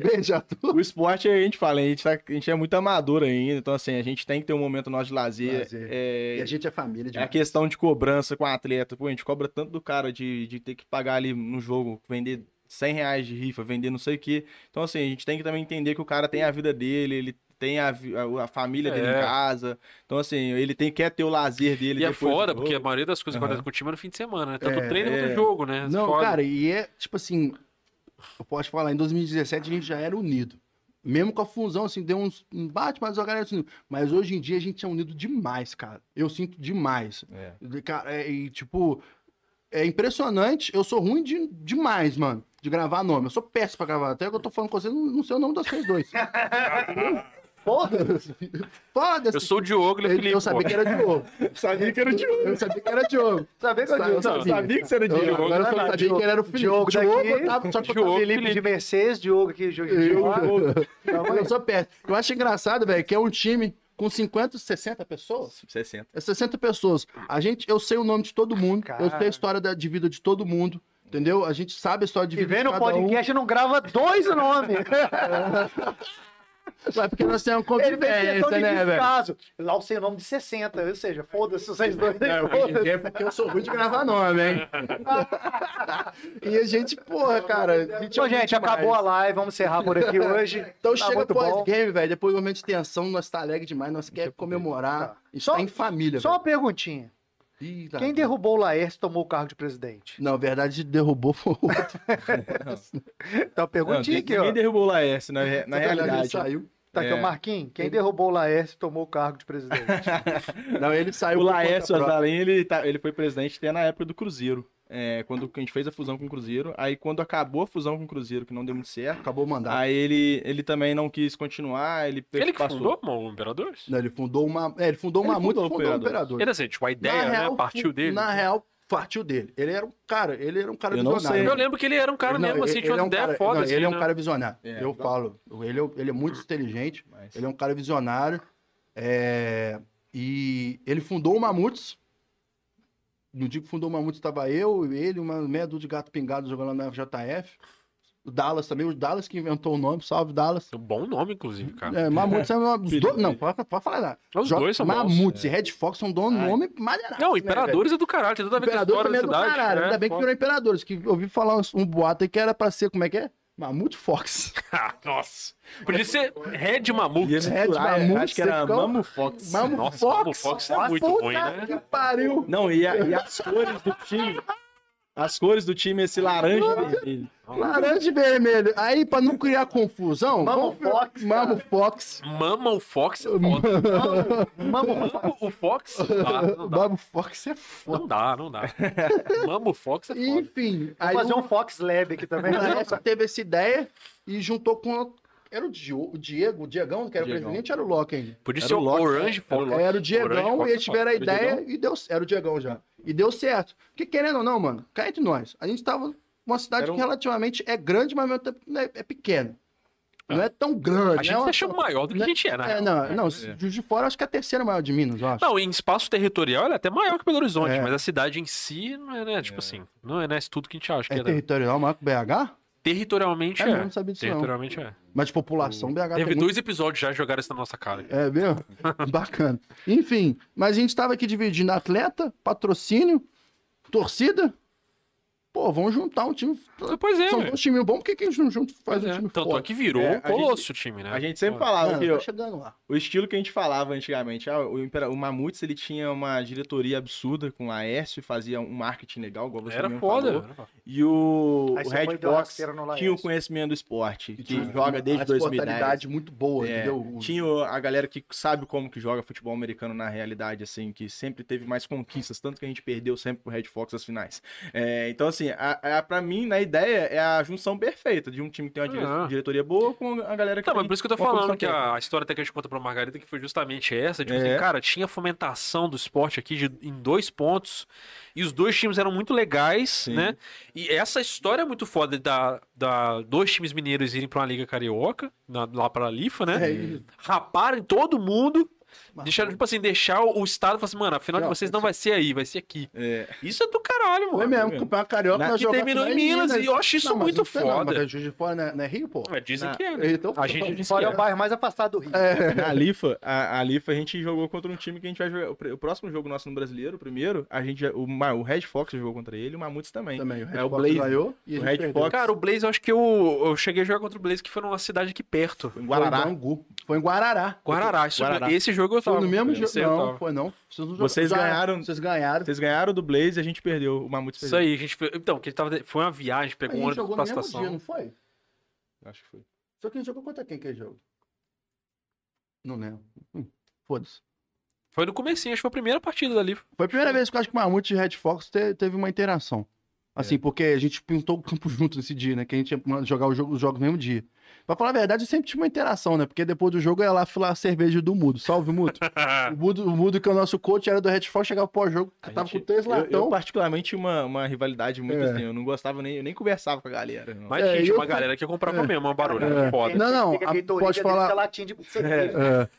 o esporte a gente fala, a gente, tá- a gente é muito amador ainda, então assim, a gente tem que ter um momento nosso de lazer. Lazer. é, E a gente é família, É a questão de cobrança com o atleta. Pô, a gente cobra tanto do cara de, de ter que pagar ali no jogo, vender 100 reais de rifa, vender não sei o quê. Então, assim, a gente tem que também entender que o cara tem a vida dele, ele tem a, a, a família dele É. em casa. Então, assim, ele tem, quer ter o lazer dele. E é foda, porque a maioria das coisas que Aham. acontecem com o time é no fim de semana, né? Tanto É, treino quanto é. jogo, né? Não, Foda. cara, e é tipo assim, eu posso falar, em 2017 a gente já era unido. Mesmo com a fusão, assim, deu uns um bate, mas a galera assim, Mas hoje em dia a gente é unido demais, cara. Eu sinto demais. É. Cara, é, e, tipo, é impressionante. Eu sou ruim de, demais, mano, de gravar nome. Eu sou péssimo pra gravar. Até que eu tô falando com você, não, não sei o nome de vocês dois. <laughs> Foda-se. Foda-se. Eu sou o Diogo, ele é o Felipe. eu sabia pô. que era <laughs> Diogo. Sabia que era o Diogo. Eu sabia que era Diogo. Sabia que digo? eu sabia. Sabia que você era Eu, Diogo. agora eu Não, não, sabia Diogo- que ele era o Felipe. Diogo Diogo, daqui- eu tava- só que eu tava- Diogo. Felipe de Mercedes, Diogo aqui, Diogo Eu, Fora. eu sou péssimo. Eu acho engraçado, velho, que é um time com 50, 60 pessoas. 60. É 60 pessoas. A gente, eu sei o nome de todo mundo, eu sei Cara. a história da, de vida de todo mundo, entendeu? A gente sabe a história de E vida vendo de o cada um. podcast, não grava dois nomes. <laughs> É porque nós temos uma convivência, né, velho? descaso. Lá eu sei o nome de 60, ou seja, foda-se vocês dois. É, dia é porque eu sou ruim de gravar nome, hein? <laughs> e a gente, porra, cara. Então, gente, acabou a live, vamos encerrar por aqui <laughs> hoje. Então Tá chega pós-game, velho. Depois do momento de tensão, nós tá alegre demais, nós quer comemorar. Tá. Isso Só- tá em família, Só uma velho. perguntinha. Ih, tá. Quem derrubou o Laércio tomou o cargo de presidente? Não, na verdade, derrubou foi o outro. <laughs> Então, perguntinha aqui, ó. Ninguém derrubou o Laércio, na, na Ele realidade. saiu. Tá aqui, É. Marquinhos. Quem derrubou o Laércio tomou o cargo de presidente. <laughs> Não, ele saiu. O Laércio. Azalim, ele, tá- ele foi presidente até na época do Cruzeiro. É, quando a gente fez a fusão com o Cruzeiro. Aí quando acabou a fusão com o Cruzeiro, que não deu muito certo, Acabou o mandato. aí ele, ele também não quis continuar, ele, Ele que passou. fundou o Imperadores? Não, ele fundou uma. É, ele fundou Ele uma muito fundou o fundou o Imperador. Imperador. Ele assim, tipo, a ideia, Na né? real, Partiu dele. Na real, partiu dele. Ele era um cara, ele era um cara Eu não visionário. sei. Eu lembro que ele era um cara Não, mesmo, assim, ele- tinha ele é uma um ideia cara- foda, não, assim, Ele é um né? cara visionário. É, eu então. falo. Ele é, ele é muito inteligente. Mas- Ele é um cara visionário. é, E ele fundou o Mamutes. No dia que fundou o Mamutes, estava eu, ele, uma meia dúzia de gato pingado jogando lá na FJF. O Dallas também, o Dallas que inventou o nome, salve Dallas. Um bom nome, inclusive, cara. É, Mamutes é uma. os Filho dois- dele. não, pode, pode falar nada. Os Jo- dois são bons. Mamutes e Red Fox são dono nome maneiraço, Não, né, Imperadores é do caralho, tem tudo a ver com a história também da é do cidade. caralho. né? Ainda bem que virou Imperadores. Que eu ouvi falar uns- um, boato aí que era pra ser, como é que é? Mamute Fox. Ah, <laughs> Nossa. Podia ser Red Mamute. Red misturar, Mamute, acho que era ficou- Mamo Fox. Mamute Nossa, Fox. Mamute Fox é muito Puta ruim, né? que pariu. Não, e, a- e as cores do time. As cores do time, esse laranja e vermelho. Laranja e vermelho. Aí, pra não criar confusão. Mamo Fox, Mamo Fox. Mama o Fox é foda. Mamo Mama o Fox? Não dá, não dá. Mamo Fox é foda. Não dá, não dá. Mama o Fox é foda. <laughs> Enfim. Aí Vamos fazer o um Fox Lab aqui também. <laughs> o Laércio teve essa ideia e juntou com. Era o Diego, o Diegão, que era o Diegão. presidente, era o Loki ainda. Podia ser o Orange Fox. Era o Diegão Orange Fox e é eles tiveram a ideia e deu. Era o Diegão já. E deu certo. Porque querendo ou não, mano, cá entre nós, a gente tava numa cidade um- que relativamente é grande, mas mesmo tempo não é, é pequeno. Não é tão grande. A gente não é achou uma- maior do que a gente é, né? É, não, não, É. Juiz de Fora acho que é a terceira maior de Minas, eu acho. Não, em espaço territorial ela é até maior que Belo Horizonte, É. mas a cidade em si não é, né? Tipo assim, não é, né, isso tudo que a gente acha que é é. né? territorial maior que BH? Territorialmente É é. não sabia disso não. Territorialmente é. Mas de população, BH Teve tem muito... dois episódios já que jogaram isso na nossa cara. É mesmo? <laughs> Bacana. Enfim, mas a gente tava aqui dividindo atleta, patrocínio, torcida. Pô, vamos juntar um time. Pois é, São dois times bons, por que, que a gente não junta, faz Pois um é. time Tanto é forte? que virou É, um colosso o time, né? A gente sempre Pô, falava Mano, que tá ó, chegando lá. o estilo que a gente falava antigamente, ah, o, Impera- o Mamutes ele tinha uma diretoria absurda com a Aécio, fazia um marketing legal, igual você Era mesmo foda. falou. era foda. E o, Aí o Red Fox tinha o Laércio. conhecimento do esporte, que tinha joga desde uma 2010. esportalidade muito boa, É, entendeu? O- tinha o- a galera que sabe como que joga futebol americano na realidade, assim, que sempre teve mais conquistas, tanto que a gente perdeu sempre pro Red Fox as finais. É, então, assim, a, a, pra mim, na ideia, é a junção perfeita de um time que tem uma Ah. diretoria boa com a galera que Não, mas tem por isso que eu tô falando que a, a história até que a gente conta pra Margarida que foi justamente essa. Tipo É. assim, cara, tinha fomentação do esporte aqui de- em dois pontos. E os dois times eram muito legais, Sim. né? E essa história é muito foda da, da dois times mineiros irem pra uma Liga Carioca, na- lá pra Lifa, né? É, Raparem todo mundo. Deixaram, tipo assim, deixar o, Estado falar assim, mano, afinal de vocês não vai ser aí, vai ser aqui. É, Isso é do caralho, mano. Foi mesmo, mesmo. o Campeonato Carioca Na- Que terminou em Minas, e eu acho isso Não, muito é não, foda. mas é Juiz de Fora, não é, não é Rio, pô? É, dizem que é. né? Então, A gente que Fora é é. o bairro mais afastado do Rio. <laughs> Na Lifa, a, a Lifa a gente jogou contra um time que a gente vai jogar. O, pr- o próximo jogo nosso no brasileiro, o primeiro, a gente, o, o Red Fox jogou contra ele e o Mamutes também. também. O Red É o Fox Blaze. ganhou e O Red perdeu. Fox. Cara, o Blaze, eu acho que eu, eu cheguei a jogar contra o Blaze, que foi numa cidade aqui perto. Em Foi em Guarará. Foi em Guarará. Guarará. Isso- Guarará. Esse jogo eu Foi tava. no mesmo jogo. Eu Não, foi não. Vocês, não Vocês jogaram. ganharam. Vocês ganharam. Vocês ganharam do Blaze e a gente perdeu. O Mamutes Isso aí, a gente foi. Então, que a gente tava. Foi uma viagem, A pegou um ônibus pra no mesmo estação. dia, não foi? Acho que foi. Só que a gente jogou contra quem que é jogo? Não lembro. Hum, Foda-se. Foi no comecinho, acho que foi a primeira partida dali. Foi a primeira vez que eu acho que o Mamute e Red Fox te- teve uma interação. Assim, porque a gente pintou o campo <laughs> junto nesse dia, né? Que a gente ia jogar o jogo- os jogos no mesmo dia. Pra falar a verdade, sempre tinha uma interação, né? Porque depois do jogo eu ia lá filar a cerveja do Mudo. Salve, Mudo. <laughs> o Mudo. O Mudo, que é o nosso coach, era do Red Fox, chegava pós-jogo, tava gente- com três eu, eu, latão. particularmente, uma, uma rivalidade muito É. assim. Eu não gostava nem, eu nem conversava com a galera. não. Mas, É, gente, eu uma fui- galera que comprava É. mesmo, uma barulho. É. Foda. Não, não, Fica a- pode falar- latinha de cerveja.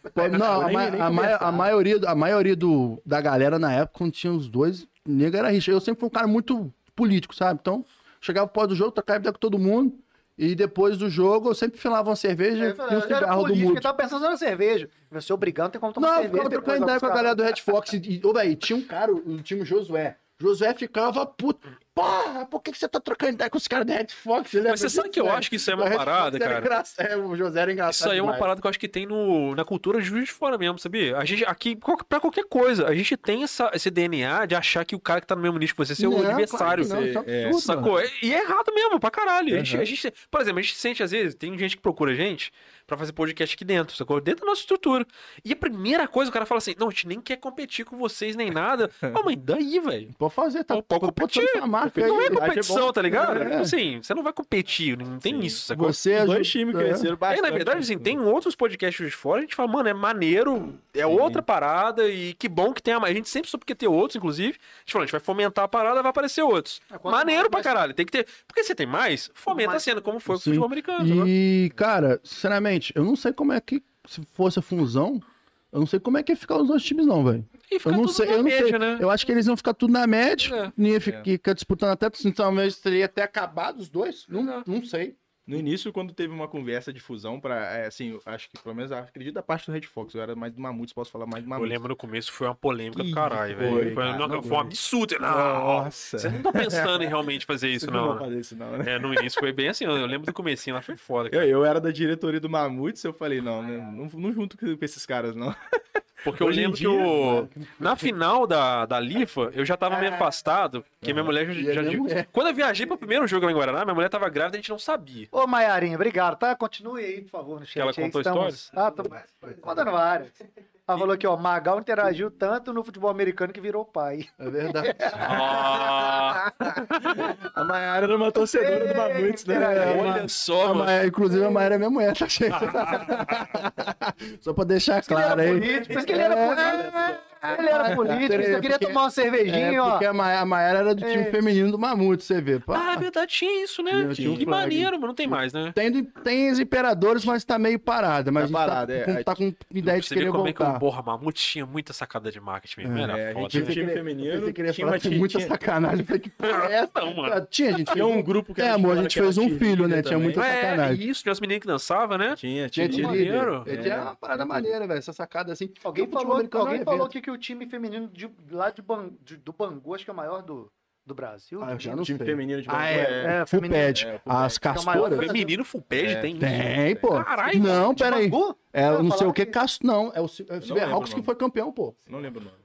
É, pô, não, a, nem- nem a ma- a maioria, a maioria do, da galera na época, quando tinha os dois, nego era rixa. Eu sempre fui um cara muito político, sabe? Então, chegava pós do jogo, tocava ideia com todo mundo. E depois do jogo, eu sempre filava uma cerveja Eu e um eu cigarro do mudo. ele tava pensando na cerveja. Você obrigando, não tem como tomar Não, eu cerveja. ficava depois trocando ideia com a galera do Red Fox. E, ô, velho, tinha um cara, o time Josué. Josué ficava puto. Porra, por que, que você tá trocando ideia com os caras do Red Fox? Mas você sabe que eu acho que isso é uma parada, cara. engraçado. É, o José era engraçado. Isso aí é uma demais. parada que eu acho que tem no, na cultura de Juiz de Fora mesmo, sabia? A gente, aqui, pra qualquer coisa, a gente tem essa, esse DNA de achar que o cara que tá no mesmo nicho que você é seu Não, adversário. claro não, é mano. Sacou? E é errado mesmo, pra caralho. A gente, Uhum. a gente- por exemplo, a gente sente, às vezes, tem gente que procura a gente pra fazer podcast aqui dentro, sacou? Dentro da nossa estrutura. E a primeira coisa, o cara fala assim: não, a gente nem quer competir com vocês nem nada. <laughs> Ô, mas daí, velho? Pode fazer, tá? Pode competir. botar marca Não aí. é competição, tá ligado? É. Tipo assim, você não vai competir, não tem isso, sacou? Você ajuda- dois times é. cresceram bastante. na verdade, assim, tem outros podcasts de fora, a gente fala, mano, é maneiro, é outra parada, e que bom que tem a. A gente sempre soube que ter outros, inclusive. A gente falou, a gente vai fomentar a parada, vai aparecer outros. É, Maneiro pra mais- caralho, tem que ter. Porque você tem mais, fomenta a mais- cena, como foi com o Sim. futebol americano. E, cara, sinceramente, eu não sei como é que, se fosse a fusão, eu não sei como é que ia ficar os dois times, não, velho. Eu não sei, eu não média, sei. né? Eu acho que eles iam ficar tudo na média. É. Nem ia ficar, ficar disputando até, então, talvez teria até acabado os dois. Não, É. não sei. No início, quando teve uma conversa de fusão pra, é, assim, eu acho que pelo menos acredito da parte do Red Fox, eu era mais do Mamutes, posso falar mais do Eu Mamutes. lembro no começo foi uma polêmica do caralho, foi, velho. Foi, cara, não, não foi um foi. absurdo. Não, Nossa. você não tá pensando em realmente fazer isso, não. vão né? fazer isso não, né? É, no início foi bem assim, eu lembro do comecinho lá, foi foda. Eu, Cara. eu era da diretoria do Mamutes, eu falei, não, né, não, não junto com esses caras, não. <laughs> Porque eu Hoje em lembro que dia, o... na final da, da Lifa, eu já tava meio afastado, porque minha mulher já. Já- minha mulher. Quando eu viajei pro primeiro jogo lá em Guaraná, minha mulher tava grávida e a gente não sabia. Ô, Maiarinha, obrigado, tá? Continue aí, por favor, no chat. ela aí, contou estamos... Ah, tô mandando várias. Ela falou aqui, ó, Magal interagiu tanto no futebol americano que virou pai. É verdade. Ah, <laughs> A Mayara era uma torcedora do Mamutes, né? É, olha só, A inclusive, a Maia é minha mulher, tá <laughs> cheio. Só pra deixar claro aí. por isso que ele era político. Ele era político, você queria porque- tomar uma cervejinha, É, ó. porque a Maia, a Maia era do time É. feminino do Mamute, você vê. Pá. Ah, é verdade, tinha isso, né? Tinha, tinha um que flag. maneiro, mas não tem mais, né? Tem, tem os imperadores, mas tá meio parada. Mas Tá a gente parada, tá, é. com, tá com ideia de Você vê querer como é que. Borra Mamute tinha muita sacada de marketing mesmo. É, Era é, foda. tinha um time feminino, pensei que ele ia tinha falar que tinha- muita tinha- sacanagem. Falei, que porra é <laughs> essa? Mano. Tinha, gente. Tinha um grupo que É, amor, a gente que fez um filho, né? Tinha muita É, sacanagem. isso, tinha os meninos que dançavam, né? Tinha, Tinha tinha. Ele É. uma parada maneira, velho. Essa sacada assim. Alguém falou, americano um que o time feminino de, lá de, Ban- de- do Bangu, acho que é o maior do, do Brasil. Ah, eu de já time. não time sei. feminino de Ah, Bangu, é. É, Full feminino. pad. É, full As é o castoras. Feminino full pad É, tem isso. Tem, pô. Caralho. Não, peraí. Bangu? É, não sei o que que- Castro. Não, é o Sil- é o Silverhawks o que foi campeão, pô. Não lembro o nome.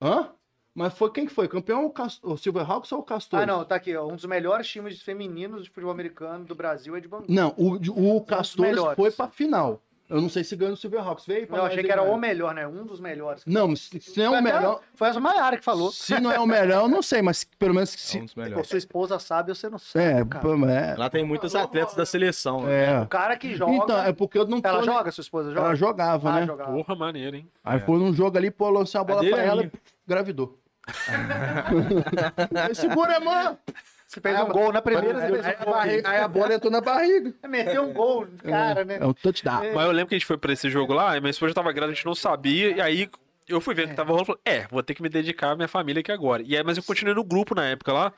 Hã? Mas foi quem que foi? Campeão ou Cast- o Silverhawks ou o Castor? Ah, não, tá aqui, ó. Um dos melhores times femininos de futebol americano do Brasil é de Bangu. Não, o, o Castores melhores. foi pra final. Eu não sei se ganhou o Silverhawks. Veio pra Eu achei que era o melhor, né? Um dos melhores. Não, se, se não é o melhor. Foi essa Maiara que falou. Se não é o melhor, eu não sei, mas pelo menos É se. um dos Pô, melhores. sua esposa sabe, você não sabe. É, cara. é. Lá tem muitos atletas da seleção. né? é. O cara que joga. Então, é porque eu não tô. Ela joga, sua esposa joga? Ela jogava, Ah, né? jogava. Porra, maneiro, hein? Aí foi num jogo ali, pô, lancei a bola Cadê pra ela e gravidou. <laughs> Segura, mano! Você fez um gol na primeira, você Aí, fez um barriga- aí a bola entrou na barriga. Você meteu um gol, cara, né? É um touchdown. É. Mas eu lembro que a gente foi pra esse jogo lá, e minha esposa tava grávida, a gente não sabia, e aí eu fui ver que tava rolando e falei, é, vou ter que me dedicar à minha família aqui agora. E aí, mas eu continuei no grupo na época lá,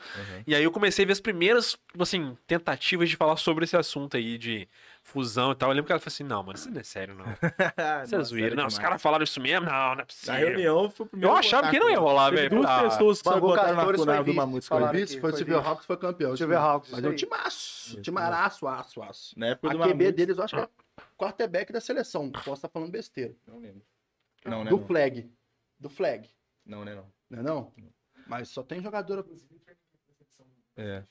e aí eu comecei a ver as primeiras, tipo assim, tentativas de falar sobre esse assunto aí de fusão e tal. Eu lembro que ela falou assim, não, mano, isso não é sério, não. <laughs> Isso é zoeira. Não, os caras falaram isso mesmo? Não, não é Na possível. reunião foi o primeiro Eu achava que não ia rolar, Teve velho. duas Ah, pessoas que botaram na funada do falaram Foi vice. Foi o foi Silverhawks que foi campeão. Silverhawks, Mas isso é um aí. timaço. Timaraço, aço, aço. Na época A do QB Mamutes. deles, eu acho que é quarterback da seleção. Posso estar falando besteira. Não lembro. Não, né? Do Não, flag. Do flag. não, né? Não. Não é não? Mas só tem jogadora. É.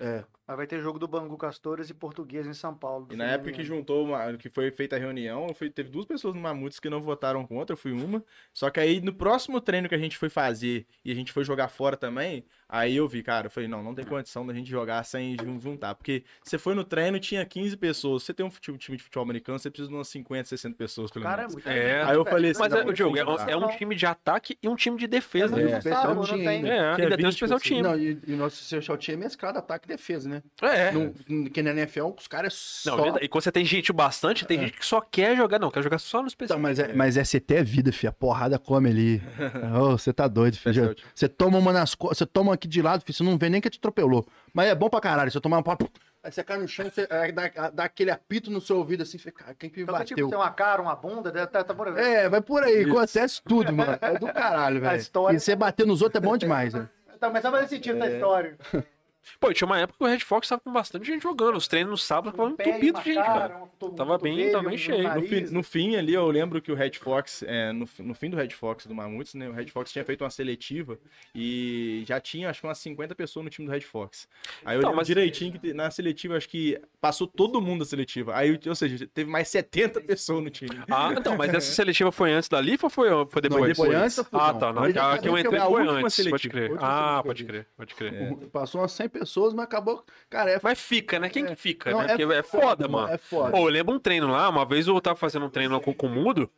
É. Mas vai ter jogo do Bangu Castores e Português em São Paulo. E na época que juntou, uma- que foi feita a reunião, foi- teve duas pessoas no Mamutes que não votaram contra, eu fui uma. Só que aí no próximo treino que a gente foi fazer e a gente foi jogar fora também, aí eu vi, cara, eu falei, não, não tem condição da gente jogar sem jun- juntar. Porque você foi no treino, tinha 15 pessoas. Você tem um time de futebol americano, você precisa de umas 50, 60 pessoas, pelo Cara, é menos. muito É. Aí eu falei assim, Mas, não, é, o Diogo, é, não um- é um time de ataque e um time de defesa. É, não especial sabe, não time tem. ainda. É, ainda tem um 20 especial time. Não, e, e o nosso social time é escada, ataque e defesa, né? É. No, que na NFL, os caras só... Não, e quando você tem gente bastante, tem gente que só quer jogar, não, quer jogar só no especial. Então, mas, é, mas é CT é vida, filho. A porrada come ali. <laughs> Você tá doido, filho. Time. Você toma uma nas costas, você toma aqui de lado, filho. Você não vê nem que te atropelou. Mas é bom pra caralho. Você tomar uma Aí você cai no chão, você aí dá, dá aquele apito no seu ouvido assim, você, cara, quem que me Então, bateu? tipo, tem uma cara, uma bunda, tá, tá, tá por aí. É, vai por aí, acontece tudo, mano. É do caralho, <laughs> velho. história- E você bater nos outros é bom demais, né? Tá começando a fazer sentido essa história. <laughs> Pô, tinha uma época que o Red Fox tava com bastante gente jogando. Os treinos no sábado estavam entupidos de gente, cara, Tava bem, tava bem cheio. No fim, no fim ali, eu lembro que o Red Fox, é, no, fi- no fim do Red Fox do Mamutes, né? O Red Fox tinha feito uma seletiva e já tinha, acho que umas 50 pessoas no time do Red Fox. Aí eu Então, lembro mas- direitinho que na seletiva, acho que passou todo mundo a seletiva. Aí, ou seja, teve mais 70 pessoas no time. Ah, então, mas essa seletiva foi antes da LIF ou foi, foi depois? Não, foi antes da. Ah, tá. Não, Mas que a que eu entrei foi antes, pode crer. Ah, pode crer, pode crer. Passou umas 100 pessoas, mas acabou. Cara, é Mas fica, né? Quem que fica, Não, né? Porque é foda, mano. É foda. Pô, eu lembro um treino lá, uma vez eu tava fazendo um treino lá com, com o Mudo.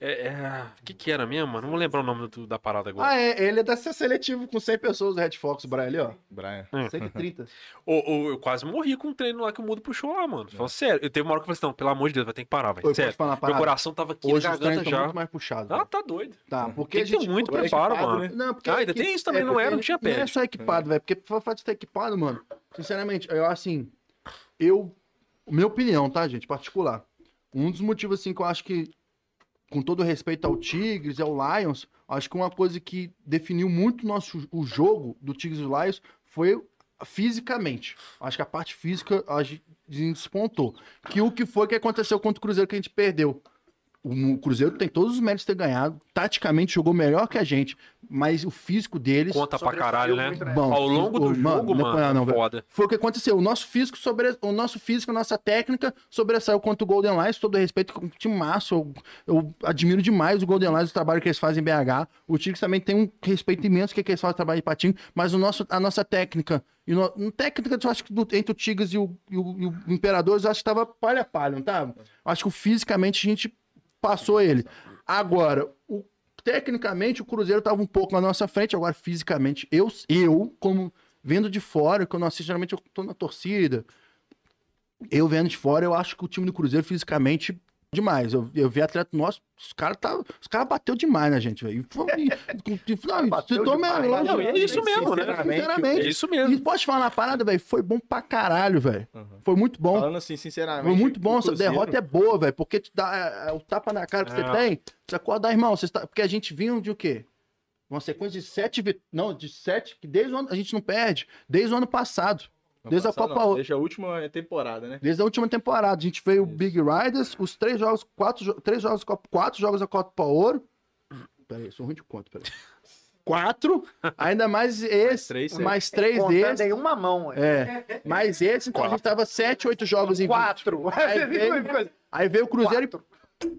É, é... O que que era mesmo, mano? Não vou lembrar o nome do- da parada agora. Ah, é, ele é dessa seletivo com 100 pessoas do Red Fox, o Brian ali, ó. Brian. 130. Ô, ô, eu quase morri com um treino lá que o Mudo puxou lá, mano. Falando sério. Eu teve uma hora que eu falei assim, não, pelo amor de Deus, vai ter que parar, velho. Oi, Sério. falar Meu coração tava aqui Hoje na garganta já. muito mais puxados. Ah, tá doido. Tá, porque Tem a gente... muito é preparo, equipado, mano. né? Não, porque Ah, ainda tem isso também, não porque era, não tinha Não é só equipado, velho. Porque pra fazer estar equipado, mano, sinceramente, eu assim, eu. Minha opinião, tá, gente? Particular. Um dos motivos, assim, que eu acho que, com todo respeito ao Tigres e ao Lions, acho que uma coisa que definiu muito nosso, o jogo do Tigres e do Lions foi fisicamente. Acho que a parte física a gente despontou. Que o que foi que aconteceu contra o Cruzeiro que a gente perdeu? O Cruzeiro tem todos os méritos de ter ganhado. Taticamente jogou melhor que a gente, mas o físico deles. Conta pra caralho, né? Bom, Ao longo do o- jogo, não é mano, não, velho. foda. Foi o que aconteceu. O nosso físico, sobre... o nosso físico, a nossa técnica sobressaiu contra o Golden Lions. Todo respeito, com o time massa. Eu, eu admiro demais o Golden Lions, o trabalho que eles fazem em BH. O Tigres também tem um respeito imenso que, que eles fazem trabalho de patinho, mas o nosso, a nossa técnica. E no, no técnica, eu acho que do- entre o Tigres e o, e o, e o Imperador, eu acho que tava palha a palha, não tava? Acho que fisicamente a gente passou ele. Agora, o tecnicamente o Cruzeiro estava um pouco na nossa frente, agora fisicamente eu, eu como vendo de fora, que eu não assisto, geralmente eu tô na torcida. Eu vendo de fora, eu acho que o time do Cruzeiro fisicamente demais. Eu, eu vi atleta nosso, os caras tá, os cara bateu demais na gente, velho. E foi- e- e- <laughs> Não, Bateu citou demais, mesmo, Não, é isso mesmo, né? Sinceramente. É isso mesmo. E pode falar na parada, velho, foi bom pra caralho, velho. Foi muito bom. Falando assim, sinceramente. Foi muito bom, essa derrota é boa, velho, porque te dá é, é, o tapa na cara que É. você tem. Você acorda, irmão, você está... porque a gente vinha de o quê? Uma sequência de sete, não, de sete, que desde o ano, a gente não perde, desde o ano passado, Desde a Copa não, Desde a última temporada, né? desde a última temporada. A gente veio o Big Riders, os três jogos, quatro, três jogos, quatro jogos da Copa Ouro. Peraí, sou ruim de conta, peraí. Quatro, ainda mais <laughs> esse, três, sete. mais três Contando desses. em uma mão, ué. É, mais esse, então a gente tava sete, oito jogos em Quatro. <laughs> Aí veio- Aí veio o Cruzeiro e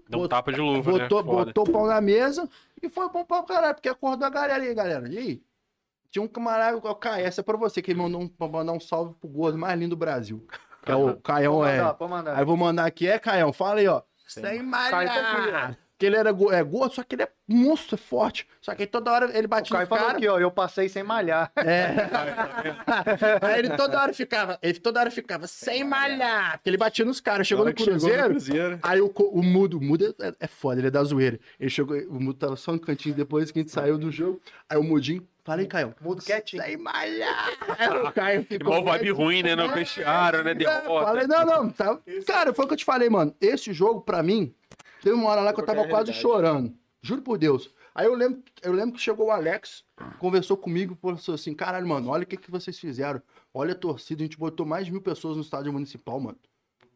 Dá um tapa de luva, né? botou, Foda. botou o pau na mesa e foi bom pra caralho, porque acordou a galera aí, galera. E aí? Tinha um camarada, o Caio, essa é pra você, que ele mandou um, pra mandar um salve pro gordo mais lindo do Brasil. Que é o Caião, é. Aí vou mandar aqui, é, Caião, fala aí, ó. Sem malhar. Porque ele era go- é, gordo, só que ele é monstro, é forte. Só que aí toda hora ele O batia Caio no cara. aqui, ó, eu passei sem malhar. É. <laughs> Aí ele toda hora ficava, ele toda hora ficava sem malhar. Porque ele batia nos caras. Chegou no que chegou Cruzeiro, Cruzeiro. Aí o, o Mudo, o Mudo é, é foda, ele é da zoeira. Ele chegou, o Mudo tava só no cantinho depois que a gente saiu do jogo. Aí o Mudinho, falei, Caio. Mudo quietinho. Sem malhar. Aí <laughs> o Caio ficou. Igual vibe ruim, né? No vestiário, né? É, Derrota. falei, não, não, tá. Cara, foi o que eu te falei, mano. Esse jogo, pra mim, teve uma hora lá que eu tava quase chorando. Juro por Deus. Aí eu lembro, eu lembro que chegou o Alex, conversou comigo e falou assim: caralho, mano, olha o que, que vocês fizeram. Olha a torcida, a gente botou mais de mil pessoas no estádio municipal, mano.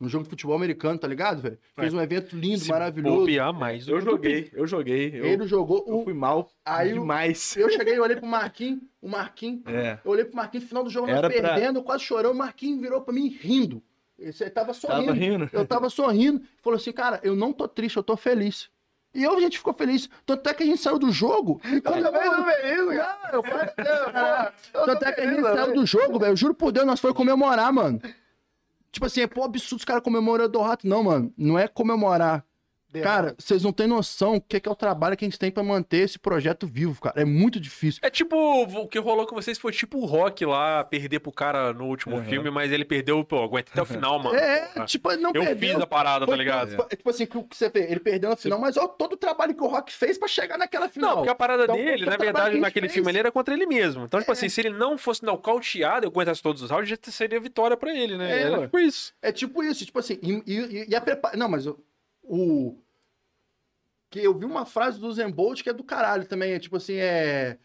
No jogo de futebol americano, tá ligado, velho? Fez um evento lindo, Se maravilhoso. bobear mais. do Eu joguei, eu joguei. Eu, Ele jogou. eu O... fui mal Aí o- demais. Eu cheguei e olhei pro <laughs> Marquinhos, o Marquinhos. É. Eu olhei pro Marquinhos no final do jogo, nós Era pra- perdendo, eu quase chorando. O Marquinhos virou pra mim rindo. Você tava sorrindo. Tava rindo. Eu tava sorrindo. Falou assim, cara, eu não tô triste, eu tô feliz. E eu, a gente ficou feliz. Tanto é que a gente saiu do jogo. E quando eu feliz, cara. Eu quase- cara. Tanto é que a gente saiu do jogo, velho. Eu juro por Deus, nós foi comemorar, mano. Tipo assim, é pô, absurdo os caras comemorando do rato. Não, mano. Não é comemorar. Cara, vocês não têm noção o que é, que é o trabalho que a gente tem pra manter esse projeto vivo, cara. É muito difícil. É tipo, o que rolou com vocês foi tipo o Rock lá, perder pro cara no último Uhum. filme, mas ele perdeu, pô, aguenta até o final, mano. É, tipo, não Eu perdeu. fiz a parada, tá Foi- ligado? Tipo, tipo assim, que o que você vê, ele perdeu na final, mas olha todo o trabalho que o Rock fez pra chegar naquela final. Não, porque a parada Então, dele, na verdade, naquele fez. filme ali era contra ele mesmo. Então, tipo É. assim, se ele não fosse nocauteado e aguentasse todos os rounds, já seria vitória pra ele, né? É, era tipo isso. É tipo isso, tipo assim, e, e- e a prepara... Não, mas o, o- Que eu vi uma frase do Zen Bolt que é do caralho também, é tipo assim, é...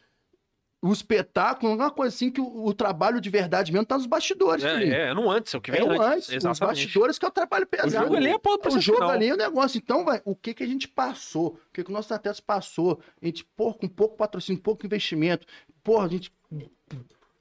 O espetáculo, uma coisa assim que o, o trabalho de verdade mesmo tá nos bastidores, filhinho. É, é, no antes, é o que vem É antes. antes, os bastidores que é o trabalho pesado. O jogo ali é ponto O jogo final. ali é o negócio. Então, vai, o que, que a gente passou? O que, que o nosso atleta passou? A gente, pô, com pouco patrocínio, pouco investimento. Porra, a gente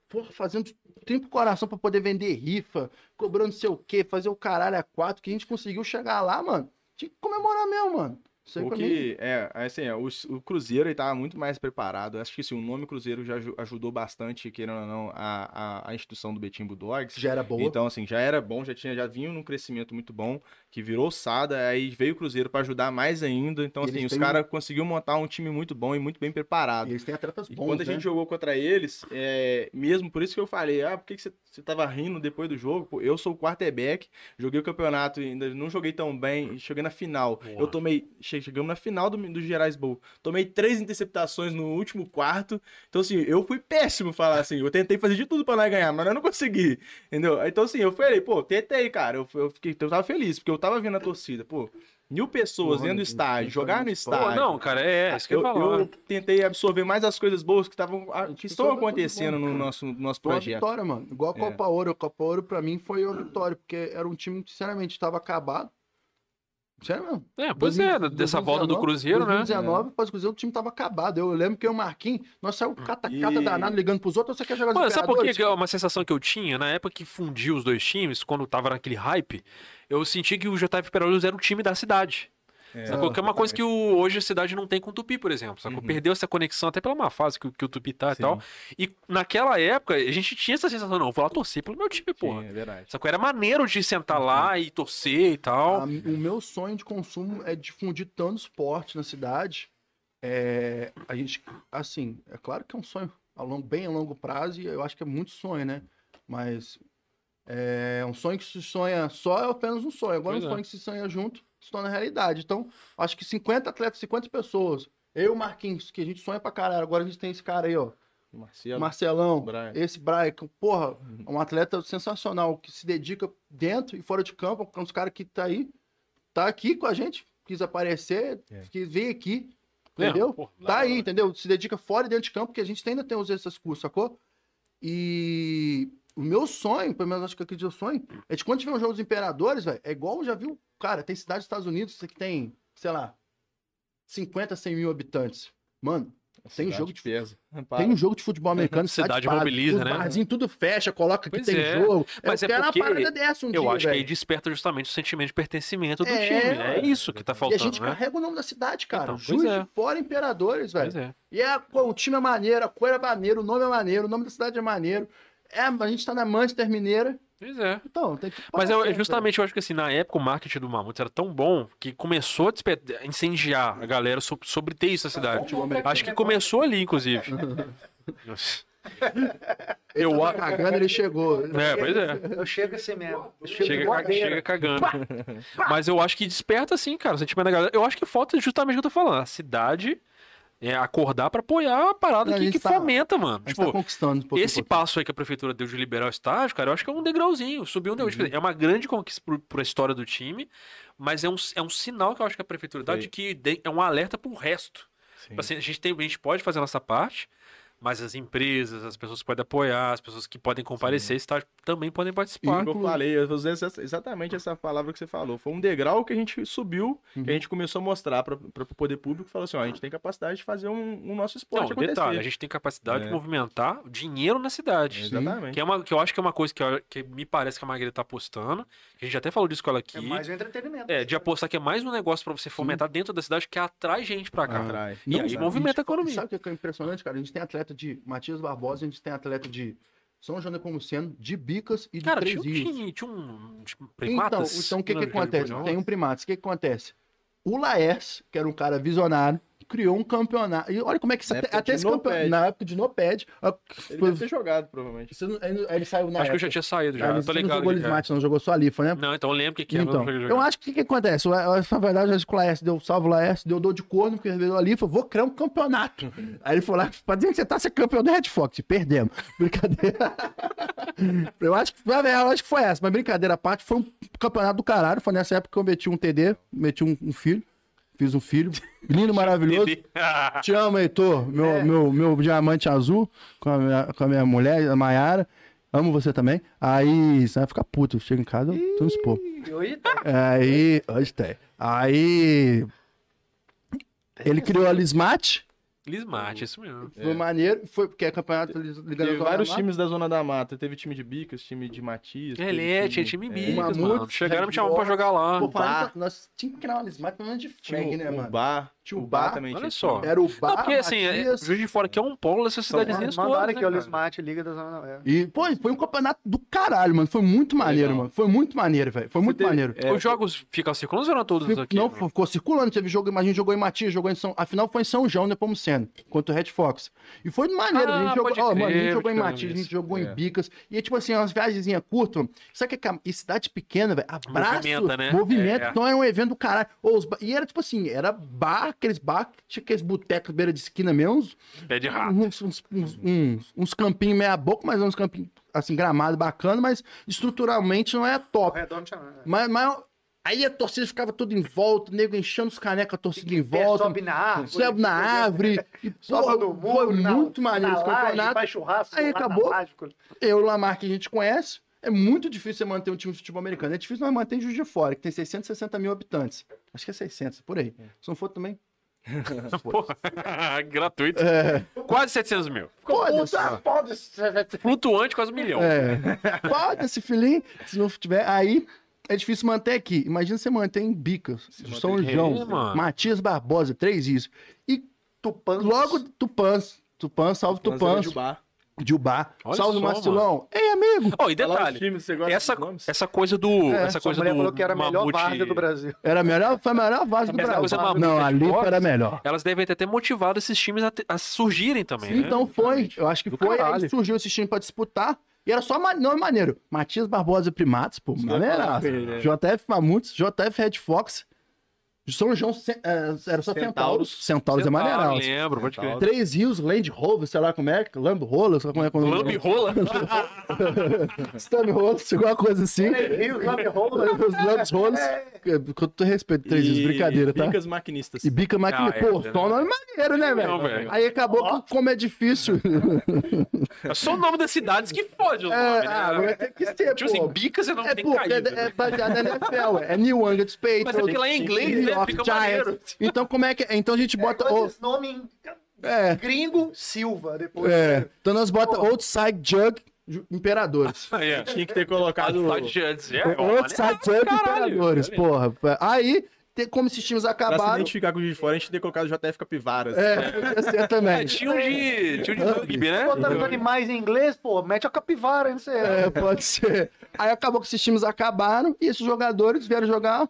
porra, fazendo tempo coração pra poder vender rifa, cobrando sei o quê, fazer o caralho a quatro, que a gente conseguiu chegar lá, mano. Tinha que comemorar mesmo, mano. Isso aí O que, é, assim, é, o, o Cruzeiro ele tava muito mais preparado. Acho que assim, o nome Cruzeiro já aju- ajudou bastante, querendo ou não, a, a, a instituição do Betim Bulldogs. Já era boa. Então, assim, já era bom, já tinha, já vinha num crescimento muito bom, que virou Sada, aí veio o Cruzeiro pra ajudar mais ainda. Então, E assim, os têm caras conseguiram montar um time muito bom e muito bem preparado. E eles têm atletas E bons, quando a né? gente jogou contra eles, é, mesmo por isso que eu falei, ah, por que, que você, você tava rindo depois do jogo? Pô, eu sou o quarterback, joguei o campeonato e ainda não joguei tão bem, e cheguei na final. Eu tomei, chegamos na final do, do Gerais Bowl, tomei três interceptações no último quarto, então assim, eu fui péssimo falar assim, eu tentei fazer de tudo pra nós ganhar, mas eu não consegui, entendeu? Então assim, eu falei, pô, tentei, cara, eu, eu, fiquei, eu tava feliz, porque eu tava vendo a torcida, pô, mil pessoas Porra, dentro do não- estádio, não jogar no foi Pô, estádio. não, cara, é, é isso que eu, Eu, falar. eu tentei absorver mais as coisas boas que, estavam, que estão acontecendo bom, no nosso, no nosso Foi uma projeto. vitória, mano. Igual a É. Copa Ouro. A Copa Ouro, pra mim, foi uma vitória, porque era um time que, sinceramente, estava acabado. Sério mesmo. É, pois é, 2019, dessa volta do Cruzeiro, né? 2019, após o Cruzeiro, o time tava acabado. Eu lembro que eu e o Marquinhos, nós saímos cata-cata E- danado, ligando pros outros, você quer jogar Mano, sabe por que é uma sensação que eu tinha? Na época que fundiu os dois times, quando tava naquele hype, eu senti que o JF Peraluz era o time da cidade. É, Sacou? Que é uma coisa que o- hoje a cidade não tem com o Tupi, por exemplo. Sacou? Uhum. Perdeu essa conexão até pela má fase que, o- que o Tupi tá e Sim. tal. E naquela época, a gente tinha essa sensação, não, eu vou lá torcer pelo meu time, Sim, porra. é verdade. Sacou? Era maneiro de sentar lá e torcer e tal. A- o meu sonho de consumo é difundir tanto esporte na cidade. É, a gente, assim, é claro que é um sonho a longo, bem a longo prazo e eu acho que é muito sonho, né? Mas é um sonho que se sonha só é apenas um sonho. Agora Pois um é. sonho que se sonha junto se torna realidade. Então, acho que 50 atletas, 50 pessoas. Eu e o Marquinhos, que a gente sonha pra caralho. Agora a gente tem esse cara aí, ó. Marcelo, Marcelão, Brian. esse Brian, que, porra, é um atleta sensacional, que se dedica dentro e fora de campo, é um dos caras que tá aí, tá aqui com a gente, quis aparecer, É. quis vir aqui, entendeu? porra, Tá aí, entendeu? Se dedica fora e dentro de campo, porque a gente ainda tem os essas cursos, sacou? E o meu sonho, pelo menos acho que aqui é o sonho, é de quando tiver um jogo dos Imperadores, velho, é igual, já viu, cara, tem cidade dos Estados Unidos que tem, sei lá, 50, 100 mil habitantes. Mano, tem Cidade jogo de pesa. tem um jogo de futebol <laughs> americano, Cidade para, mobiliza, os né? barzinhos tudo fecha, coloca que tem é. jogo. Mas eu é quero porque uma parada dessa um Eu dia, acho que aí desperta justamente o sentimento de pertencimento do É, time. É ué. isso que tá E a faltando, gente né? carrega o nome da cidade, cara. Então, Juiz é. de Fora Imperadores, velho. Pois é. E é, pô, o time é maneiro, a cor é maneiro, o nome é maneiro, o nome da cidade é maneiro. É, a gente tá na Manchester Mineira. Pois é. Então, tem que. Mas eu, justamente eu acho que assim, na época o marketing do Mamutes era tão bom que começou a incendiar a galera sobre, sobre ter isso na cidade. Acho que começou ali, inclusive. <laughs> eu Ele a- tava cagando, ele chegou. É, pois é. Eu chego assim mesmo. Chego Chega, chega cagando. Mas eu acho que desperta, assim, cara, o sentimento da galera. Eu acho que falta justamente o que eu tô falando. A cidade é acordar pra apoiar a parada a que, que tá- fomenta, mano. A gente Tipo, tá conquistando um esse passo aí que a prefeitura deu de liberar o estádio, cara, eu acho que é um degrauzinho. Subiu um degrau. Uhum. É uma grande conquista pro, pro história do time, mas é um, é um sinal que eu acho que a prefeitura dá de que é um alerta pro resto. Sim. Tipo assim, a, gente tem, a gente pode fazer a nossa parte, Mas as empresas, as pessoas que podem apoiar, as pessoas que podem comparecer, estágio, também podem participar. Como eu falei, eu essa- exatamente essa palavra que você falou. Foi um degrau que a gente subiu, Uhum. que a gente começou a mostrar para o poder público, falou assim, ó, a gente tem capacidade de fazer um, um nosso esporte Não, acontecer. detalhe, a gente tem capacidade de É. movimentar dinheiro na cidade. Exatamente. Que, é uma, que eu acho que é uma coisa que, eu- que me parece que a Margarida tá apostando. A gente até falou disso com ela aqui. É mais um entretenimento. É, de apostar que é mais um negócio pra você fomentar dentro da cidade que atrai gente pra cá. Atrai. E aí movimenta a gente- economia. Sabe o que é impressionante, cara? A gente tem atleta de Matias Barbosa, a gente tem atleta de São João Nepomuceno, de Bicas e de Cara, Três tinha Rios. time, tinha um tipo, Então, primatas. então o que que do acontece? Tem um primatas. O que que acontece? O Laércio, que era um cara visionário, criou um campeonato. E olha como é que isso até, época até esse campeonato. Na época de Noped. Ele foi- deve ter jogado, provavelmente. você não- ele, ele saiu na Acho que eu época. já tinha saído já. Ah, eu tô você não ligado. jogou ali. Lismate, não jogou só a Lifa, né? Não, então eu lembro que, que é. Então, eu jogar. acho que o que, que acontece? Na verdade, acho que o Laércio deu salve o Laércio, deu dor de corno, porque ele veio ali e falou: vou criar um campeonato. <laughs> Aí ele falou lá, pra dizer que você tá, você é campeão da Red Fox. Perdemos. <laughs> Brincadeira. <laughs> eu acho que, eu acho que foi essa, mas brincadeira à parte, foi um campeonato do caralho. Foi nessa época que eu meti um TD, meti um, um filho, fiz um filho, lindo, <laughs> maravilhoso. <laughs> Te amo, Heitor, meu, É. meu, meu diamante azul, com a minha, com a minha mulher, a Mayara. Amo você também. Aí, você vai ficar puto. Chega em casa, eu tô nos pô. E hoje tá. Aí, hoje tem. Aí, ele criou a Lismate, Lismate, isso mesmo. foi maneiro, foi porque é campeonato Lis- Liga Teve da Zona vários times da Zona da Mata. Teve time de Bicas, time de Matias. teve Ele tinha time é, Bicas, Mamute, mano. Chegaram e me chamaram pra jogar lá. Pô, nós tínhamos que criar uma Lismate, pelo menos de Tinha frag, né, o mano? bar. Tinha o o bar bar, também olha só. Era o bar, Não, porque assim, é, Matias, Juiz de Fora que é um polo dessas cidadezinhas todas. Mandaram aqui, né, cara? Lismate, Liga da Zona é. E, pô, foi um campeonato do caralho, mano. Foi muito maneiro, Legal. mano. Foi muito maneiro, velho. Foi muito teve- maneiro. é, Os jogos ficam circulando ou eram todos Fico- aqui? não, mano? ficou circulando. Teve jogo, mas a gente jogou em Matias, jogou em São. Afinal, foi em São João, Nepomuceno, contra o Red Fox. E foi maneiro. a Ah, gente jogou, pode ó, mano, a crer, gente jogou em crer Matias, a gente jogou em É. Bicas. E é tipo assim, umas viagenzinhas curtas. Sabe o que é a- cidade pequena, velho? Abraço. Movimenta, né? Movimento. É. Então era um evento do caralho. E era tipo assim, era bar, aqueles bar, tinha aqueles botecos beira de esquina mesmo. uns- Pé de rato. uns, uns, uns, uns- uns campinhos meia boca, mas uns campinhos, assim, gramado bacana, mas estruturalmente não é top. Tinha. Mas, mas aí a torcida ficava tudo em volta, o nego enchendo os canecas, a torcida em volta. Sobe na árvore. Sobe na árvore. <laughs> E, Sobe porra, no foi muro. na- muito maneiro na esse laje, campeonato. Faz churrasco. Aí na acabou. laje, Eu e o Lamar, que a gente conhece, é muito difícil você manter um time de futebol americano. É difícil nós manter em Juiz de Fora, que tem 660 mil habitantes. Acho que é 600, por aí. Se não for também. <laughs> Porra, <laughs> gratuito. É, Quase 700 mil. Foda-se. Pode Flutuante, quase um milhão. É. Foda-se, filhinho. Se não tiver, aí é difícil manter aqui. Imagina você manter em Bicas, São João, É. Matias Barbosa, três isso. E Tupã. logo Tupãs. Tupã, salve Tupãs. De bar. Jubá. Olha Salve só, Marcelão. Ei, amigo. Ó, e detalhe, times, você gosta essa, essa coisa do. É, essa coisa mulher do falou que era a melhor mamute- várzea do Brasil. Era a melhor, foi a melhor base do Brasil. coisa mamute Não, a de Lipa Fox, era melhor. Elas devem ter até motivado esses times a, te- a surgirem também, né? Então foi, eu acho que Do foi, caralho. aí surgiu esse time pra disputar. E era só não é maneiro. Matias Barbosa Primatos, pô, maneiraço. JF Mamutes, JF Red Fox. São João, é, era só Centauros. Centauros. Centauros é maneiraço. lembro, pode crer. Três Rios, Land Rover, sei lá como é, Lambo Rola, sei lá como é. Como Lambe rola? Stamp Rola, alguma coisa assim. Rio, Lambe Rola. Os Lambs Rolas, com todo respeito, Três Rios, brincadeira, tá? Bicas maquinistas. E bica Ah, é, pô, é, só um nome maneiro, né, Não, velho? Aí acabou que, como é difícil. <laughs> É só o nome das cidades que fode os É, nomes, ah, né? mas tem que ser, Tipo assim, pô. bica você não É tem caído. é, é baseado na NFL, é New England Patriots. Mas é porque lá em inglês, né, York fica Giants. maneiro. Então como é que então a gente bota o, Esse nome em é, gringo, Silva. Depois. é, então nós bota Outside Jug Ju- Imperadores. Aí, <laughs> é. Tinha que ter colocado. Outside Judges, é, Jug caralho, Imperadores, porra. Aí, tem- como esses times Pra se acabaram, identificar com o Juiz de Fora, a gente tem que ter colocado JF Capivaras. é, ser <laughs> É, também. tinha um de, tinha um de rugby, né? Botando os animais em inglês, pô, mete a capivara, não sei. É, pode ser. Aí acabou que esses times acabaram e esses jogadores vieram jogar,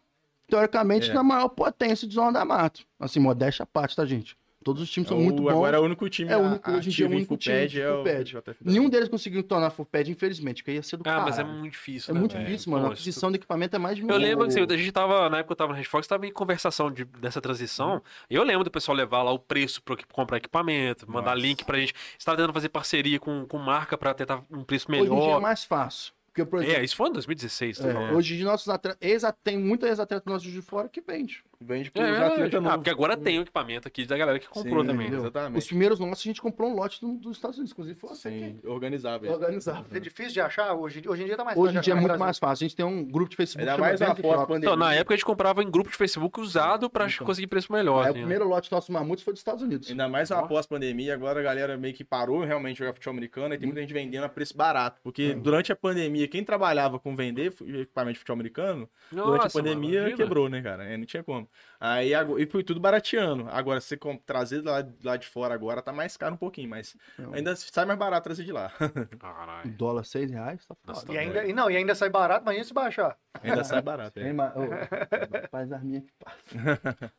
teoricamente, É. na maior potência de Zona da Mata. Assim, modéstia à parte, tá, gente? Todos os times são O- muito bons. Agora é o único time É o único- hoje em dia é o único time Fuped de é o Fuped. Nenhum deles conseguiu tornar full pad, infelizmente, porque ia ser do Ah, caralho. mas é muito difícil, É né, muito difícil, mano. Pô, A aquisição de equipamento é mais de mil. Eu lembro que assim, a gente tava, na época que eu tava no Red Fox, tava em conversação de- dessa transição. E eu lembro do pessoal levar lá o preço pra comprar equipamento, mandar Nossa. link pra gente. Você tava tentando fazer parceria com, com marca pra tentar um preço Hoje em dia é melhor. mais fácil. Porque, por exemplo, É, isso foi em 2016, tá é, hoje nossos atletas, ex tem muita ex-atleta nossos de fora que vende. Vende É, pros é, atletas ah, porque agora tem o equipamento aqui da galera que comprou Sim, também. entendeu? Exatamente. Os primeiros nossos a gente comprou um lote do- dos Estados Unidos, inclusive foi você Sim, que organizável. organizava. É difícil de achar? Hoje, hoje em dia tá mais Hoje em dia é muito mais fácil. A gente tem um grupo de Facebook Ainda chama mais após pandemia. Então, na época a gente comprava em grupo de Facebook usado pra Então. conseguir preço melhor. Aí o assim, né? primeiro lote nosso mamutes foi dos Estados Unidos. Ainda mais após a pandemia, agora a galera meio que parou realmente de jogar futebol americano e tem muita gente vendendo a preço barato. Porque durante a pandemia, quem trabalhava com vender equipamento de futebol americano, durante a Nossa, mano, pandemia quebrou, né, cara? É, não tinha como. Aí ago- e foi tudo barateando. Agora, se você trazer lá, lá de fora agora, tá mais caro um pouquinho, mas Não. ainda sai mais barato trazer de lá. O <laughs> Caralho. dólar seis reais, tá Nossa, foda. E ainda, e não, e ainda sai barato, imagina se baixar. Ainda sai barato. <laughs> É. ma- ô, Faz as minhas que passa.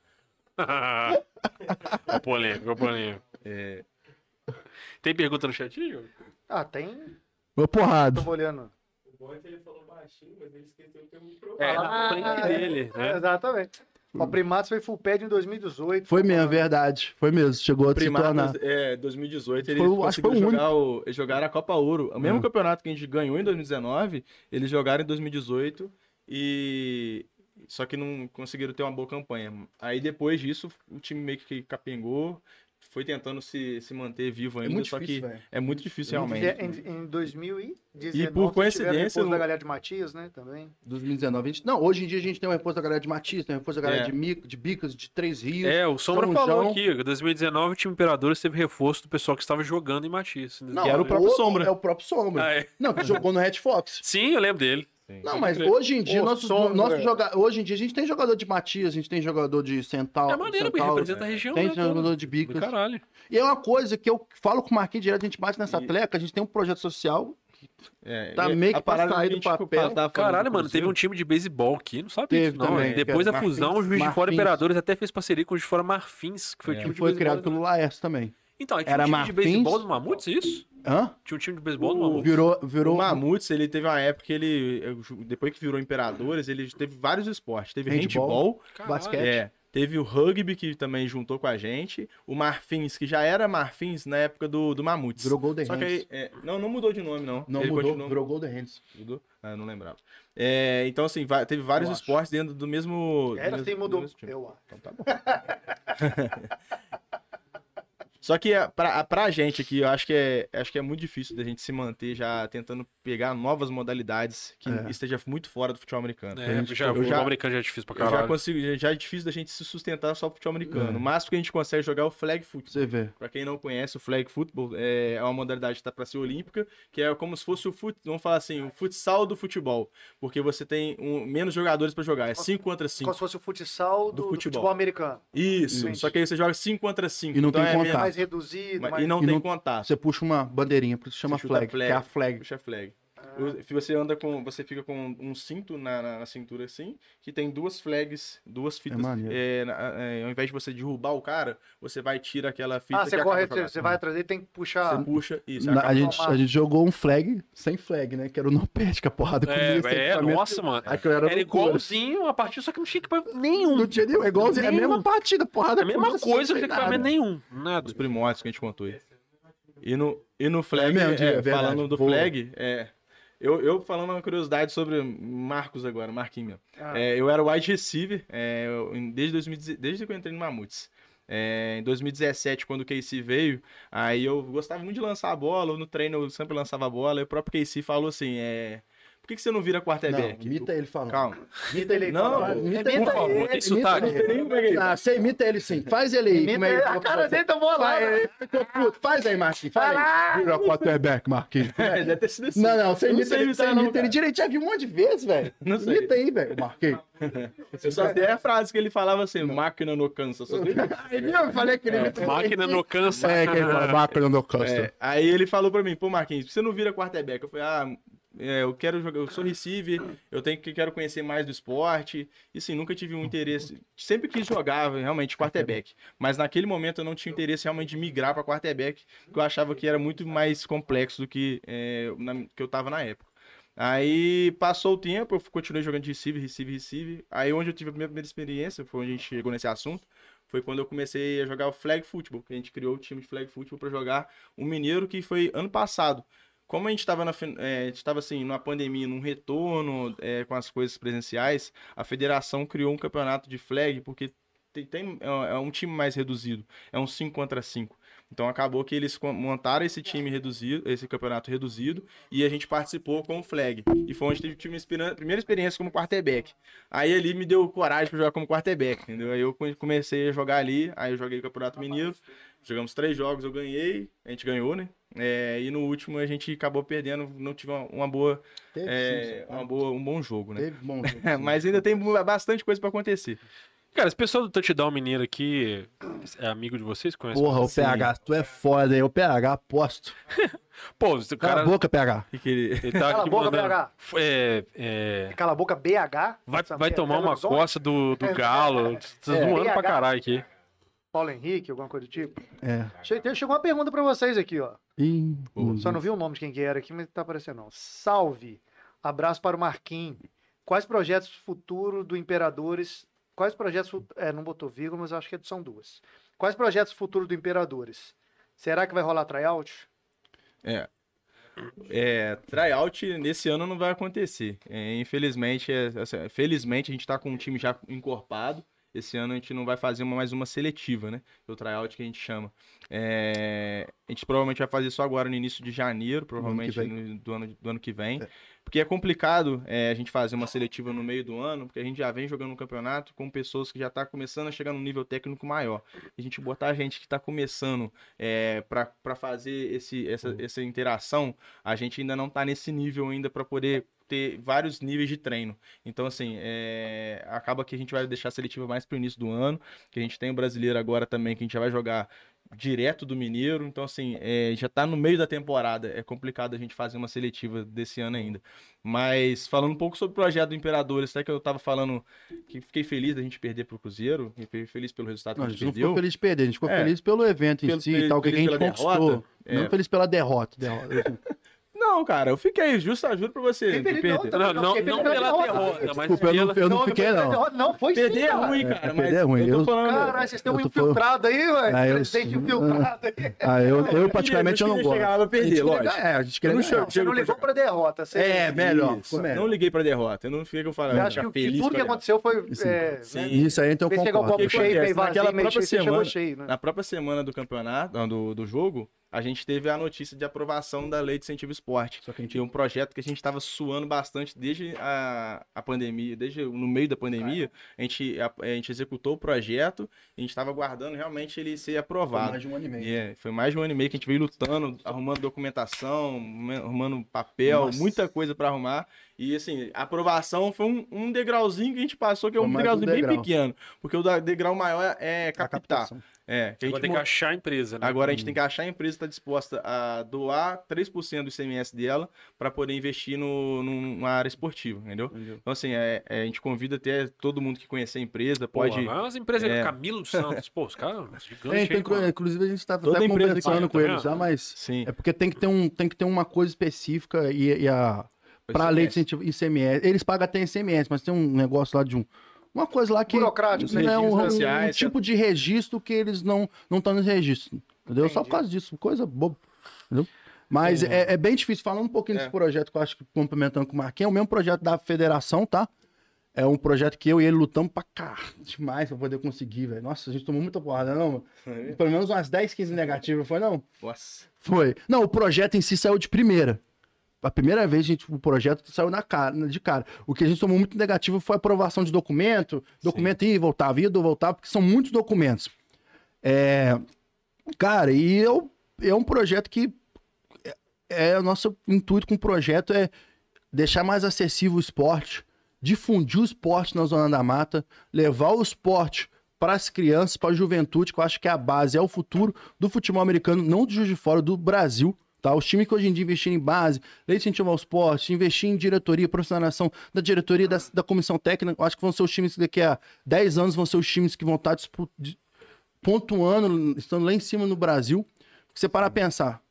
Ó, <laughs> polêmico, ó, polêmico. É, Tem pergunta no chat, Igor? Ah, tem. Meu porrado. Tô olhando. O bom é que ele falou baixinho, mas ele esqueceu o termo É, na Ah, frente dele, né? Exatamente. O Primatos foi full pad em 2018. Foi mesmo, verdade. Foi mesmo. Chegou a se tornar. Primatas, é, 2018, eles Foi o- acho jogar o, eles jogaram a Copa Ouro. O mesmo Uhum. campeonato que a gente ganhou em 2019, eles jogaram em 2018 e só que não conseguiram ter uma boa campanha. Aí depois disso, o time meio que capengou, foi tentando se, se manter vivo É ainda, muito só difícil, que velho. é muito difícil realmente. em, em 2019, E por coincidência, repouso no- da galera de Matias, né, também. 2019. A gente... Não, hoje em dia a gente tem um reforço da galera de Matias, tem um reforço da galera É. de, Mico, de Bicas, de Três Rios. É, o Sombra São falou João. aqui, em 2019 o time Imperadores teve reforço do pessoal que estava jogando em Matias. Não, que era o próprio Sombra. É o próprio Sombra. Ah, é. Não, que jogou no Red Fox. Sim, eu lembro dele. Sim. Não, mas hoje em dia, Ô, nosso, Sombra. nosso joga... hoje em dia a gente tem jogador de Matias, a gente tem jogador de Central. É maneiro, porque Centauro, representa a região, Tem né? toda. jogador de Bicas. caralho. E é uma coisa que eu falo com o Marquinhos direto, a gente bate nessa E- tleca, a gente tem um projeto social. É, Tá meio que pra sair do papel. falando Caralho, mano, teve um time de beisebol aqui, não sabe Teve disso, não. também, Depois da fusão, o Marfins- Juiz de Fora Marfins. Imperadores até fez parceria com o Juiz de Fora Marfins, que foi o É. time Que de foi criado pelo Laércio também. Então, tinha Era um time Marfins. de beisebol do Mamutes, isso? Hã? Tinha um time de beisebol do Mamutes. Virou. virou O Mamutes, ele teve uma época que ele, depois que virou Imperadores, ele teve vários esportes. Teve Handball. handball, basquete. É, teve o rugby, que também juntou com a gente. O Marfins, que já era Marfins na época do, do Mamutes. Virou Golden Só que Hands. aí, é, não, não mudou de nome, não. Não Ele mudou, continuou- virou Golden Hands. Mudou? Ah, eu não lembrava. É, então, assim, teve vários Eu acho. esportes dentro do mesmo... do Era mesmo- do mudou. mesmo. Eu acho. Então tá bom. <laughs> Só que a- pra, a- pra gente aqui, eu acho que, é, acho que é muito difícil da gente se manter já tentando pegar novas modalidades que É. esteja muito fora do futebol americano. É, gente- já, o futebol já- americano já é difícil pra Eu já caralho. consigo, já- é difícil da gente se sustentar só pro futebol americano. É. O máximo que a gente consegue jogar é o flag football. Você vê. Pra quem não conhece, o flag football é é uma modalidade que tá pra ser olímpica, que é como se fosse o fut, vamos falar assim, o futsal do futebol, porque você tem um- menos jogadores pra jogar, é 5 contra 5. Como se fosse o futsal do, Do do futebol. futebol. americano. Isso, Entendi. só que aí você joga 5 contra 5. E não tem é contato. Reduzido, mas- mais... E não E tem não- contato. Você puxa uma bandeirinha, por isso chama flag, flag. que é a flag. Puxa flag. Se você anda com. Você fica com um cinto na, na- na cintura assim, que tem duas flags, duas fitas. maneiro. É, na- é, ao invés de você derrubar o cara, você vai e tira aquela fita. Ah, você corre, você vai atrás dele, tem que puxar. Você puxa, isso. A, gente, a gente jogou um flag sem flag, né? Que era o no pet, que a porrada É, comia, é, equipamento. nossa, mano. Aquilo era, Era igualzinho a partida, só que não tinha equipamento nenhum. Não tinha nenhum, é igualzinho, é a mesma partida, porrada. É a mesma coisa, não tinha equipamento nenhum. Nada. Os primórdios que a gente contou aí. E no, e no flag, É mesmo, é, é falando do flag, é, eu, eu falando uma curiosidade sobre Marcos agora, Marquinhos. Ah. É, eu era wide receiver é, eu- desde, 2010 desde que eu entrei no Mamutes. É, em 2017, quando o KC veio, aí eu gostava muito de lançar a bola, no treino eu sempre lançava a bola, e o próprio KC falou assim, é, por que, que você não vira Não, quarterback? imita ele falando. Calma. Imita ele Não, fala. imita Imita Por favor, ele. tem sotaque. Ah, você imita ele sim. Faz ele aí. Imita é ele. que A eu cara vou dele tá lá. Faz, ele ficou puto. Faz aí, Marquinhos. Faz aí. Vira quarterback, Marquinhos. <laughs> É, deve ter sido assim. Não, não, você não imita ele, você não, imita ele direito. Já vi um monte de vezes, velho. <laughs> Não sei. Imita aí, velho, Marquinhos. <laughs> Eu só sei a frase que ele falava assim, máquina no cansa. Só? Eu falei que ele imita É, Máquina no cansa. É, quem fala, máquina no cansa. É, aí ele falou pra mim, pô, Marquinhos, você não vira quarterback? Eu falei, ah, é, eu quero jogar, eu sou receiver, eu tenho que quero conhecer mais do esporte. E assim, nunca tive um interesse. Sempre quis jogar realmente quarterback. Mas naquele momento eu não tinha interesse realmente de migrar pra quarterback, porque eu achava que era muito mais complexo do que, é, na- que eu tava na época. Aí passou o tempo, eu continuei jogando de receiver, receiver, receiver. Aí onde eu tive a minha primeira experiência, foi onde a gente chegou nesse assunto, foi quando eu comecei a jogar o flag football, que a gente criou o time de flag football para jogar um mineiro que foi ano passado. Como a gente estava é, estava assim, numa pandemia, num retorno é, com as coisas presenciais, a federação criou um campeonato de flag, porque tem, tem é, é um time mais reduzido, é um 5 contra 5. Então acabou que eles montaram esse time reduzido, esse campeonato reduzido, e a gente participou com o flag. E foi onde tive minha primeira experiência como quarterback. Aí ali me deu coragem para jogar como quarterback, entendeu? Aí eu comecei a jogar ali, aí eu joguei o Campeonato Mineiro, jogamos três jogos, eu ganhei, a gente ganhou, né? É, e no último a gente acabou perdendo, não tive uma, uma boa, é, uma boa, um bom jogo, né? Teve bom jogo, <laughs> Mas ainda tem bastante coisa para acontecer. Cara, esse pessoal do Touchdown Mineiro aqui é amigo de vocês? Conhece Porra, o PH, tu é foda, hein? O PH, aposto. <laughs> Pô, o Cala cara. a boca, PH. Que que ele... Ele tá <laughs> Cala a boca, mandando- PH. É, é, Cala a boca, BH. vai vai tomar uma Belo Horizonte, coça do, do <laughs> Galo. Tá É. zoando pra BH. caralho aqui. Paulo Henrique, alguma coisa do tipo. É. Che- Chegou uma pergunta pra vocês aqui, ó. Ih, Só não vi o nome de quem que era aqui, mas tá aparecendo não. Salve. Abraço para o Marquinhos. Quais projetos futuro do Imperadores... Quais projetos... É, não botou vírgula, mas acho que são duas. Quais projetos futuro do Imperadores? Será que vai rolar tryout? É. É, tryout nesse ano não vai acontecer. É, infelizmente, é, assim, felizmente a gente tá com um time já encorpado. Esse ano a gente não vai fazer uma- mais uma seletiva, né? O tryout que a gente chama. É, a gente provavelmente vai fazer só agora no início de janeiro, provavelmente vem. no- do, ano, do ano que vem. Porque é complicado é, a gente fazer uma seletiva no meio do ano, porque a gente já vem jogando um campeonato com pessoas que já tá começando a chegar num nível técnico maior. A gente botar gente que tá começando é, para fazer esse, essa, essa interação, a gente ainda não tá nesse nível ainda para poder ter vários níveis de treino. Então, assim, é, acaba que a gente vai deixar a seletiva mais pro início do ano, que a gente tem o brasileiro agora também, que a gente já vai jogar direto do Mineiro. Então, assim, é, já tá no meio da temporada. É complicado a gente fazer uma seletiva desse ano ainda. Mas falando um pouco sobre o projeto do Imperadores, até que eu tava falando que fiquei feliz da gente perder pro Cruzeiro, e fiquei feliz pelo resultado Não, a que a gente gente não ficou perdeu. feliz de perder, a gente ficou É. feliz pelo evento em Pelo- si e tal, o que a gente conquistou. derrota? Não É. feliz pela derrota. derrota. <laughs> Não, cara, eu fiquei, justo, juro pra você. Feliz, perder. não, Não, não, não pela derrota, mas Desculpa, eu não, eu não fiquei, não. Não, foi Perder sim, é cara. ruim, É, cara, mas perder é ruim. eu tô falando... Caralho, vocês têm um Eu tô infiltrado aí, velho. Ah, eu- Presidente infiltrado aí. Ah, eu, eu particularmente eu não gosto. chegar lá pra perder, A gente queria lógico. É, a gente queria não Você não ligou pra derrota. Você... É, melhor. Melhor. Não liguei pra derrota. Eu não fiquei que eu acho que, tudo que aconteceu foi. É, Sim. Isso aí, então eu concordo. Naquela própria semana- cheio, né? Na própria semana do campeonato, não, do, do jogo, a gente teve a notícia de aprovação da lei de incentivo esporte. Só que a gente Tinha um projeto que a gente estava suando bastante desde a, a pandemia, desde no meio da pandemia. A gente, a, a gente executou o projeto, a gente estava aguardando realmente ele ser Foi aprovado. mais de um ano e meio. É, foi mais de um ano e meio que a gente veio lutando, arrumando documentação, arrumando papel, Nossa. muita coisa para arrumar. E assim, a aprovação foi um, um degrauzinho que a gente passou, que é Foi um mais um degrauzinho bem degrau. pequeno. Porque o degrau maior é A captar. É, que a gente tem que achar a empresa, né? Agora a gente tem que achar a empresa que está disposta a doar 3% do ICMS dela para poder investir no, numa área esportiva, entendeu? Entendeu? Então, assim, é- é, a gente convida até todo mundo que conhecer a empresa, pode. mas as empresas É. Camilo Santos, pô, os caras <laughs> É, gigantes. então, aí, mano. inclusive a gente Toda até conversando com tá eles já, mas Sim. é porque tem que ter, um, tem que ter uma coisa específica e, e a para a lei de incentivo ICMS, eles pagam até ICMS, mas tem um negócio lá de um uma coisa lá que Burocrático, né? é um, um- tipo de registro que eles não não estão no registro, entendeu? Só por Entendi. causa disso, coisa boba, entendeu? Mas é, é bem difícil. Falando um pouquinho É. desse projeto que eu acho que complementando com o Marquinhos, é o mesmo projeto da federação, tá? É um projeto que eu e ele lutamos pra cá demais pra poder conseguir, velho. Nossa, a gente tomou muita porrada, não, mano? Pelo menos umas 10, 15 negativas, foi não? Nossa. Foi. Não, o projeto em si saiu de primeira. A primeira vez, gente, o projeto saiu na cara, de cara. O que a gente tomou muito negativo foi a aprovação de documento. Documento ia e voltava, ia e voltava, porque são muitos documentos. É, cara, e eu, é um projeto que. É, é o nosso intuito com o projeto é deixar mais acessível o esporte, difundir o esporte na Zona da Mata, levar o esporte para as crianças, para a juventude, que eu acho que é a base, é o futuro do futebol americano, não de Juiz de Fora, do Brasil. Tá? Os times que hoje em dia investirem em base, lei de incentivo ao esporte, investir em diretoria, profissionalização da diretoria, da, da comissão técnica, acho que vão ser os times que daqui a 10 anos vão ser os times que vão estar dispu- de- pontuando, estando lá em cima no Brasil. Você parar a pensar,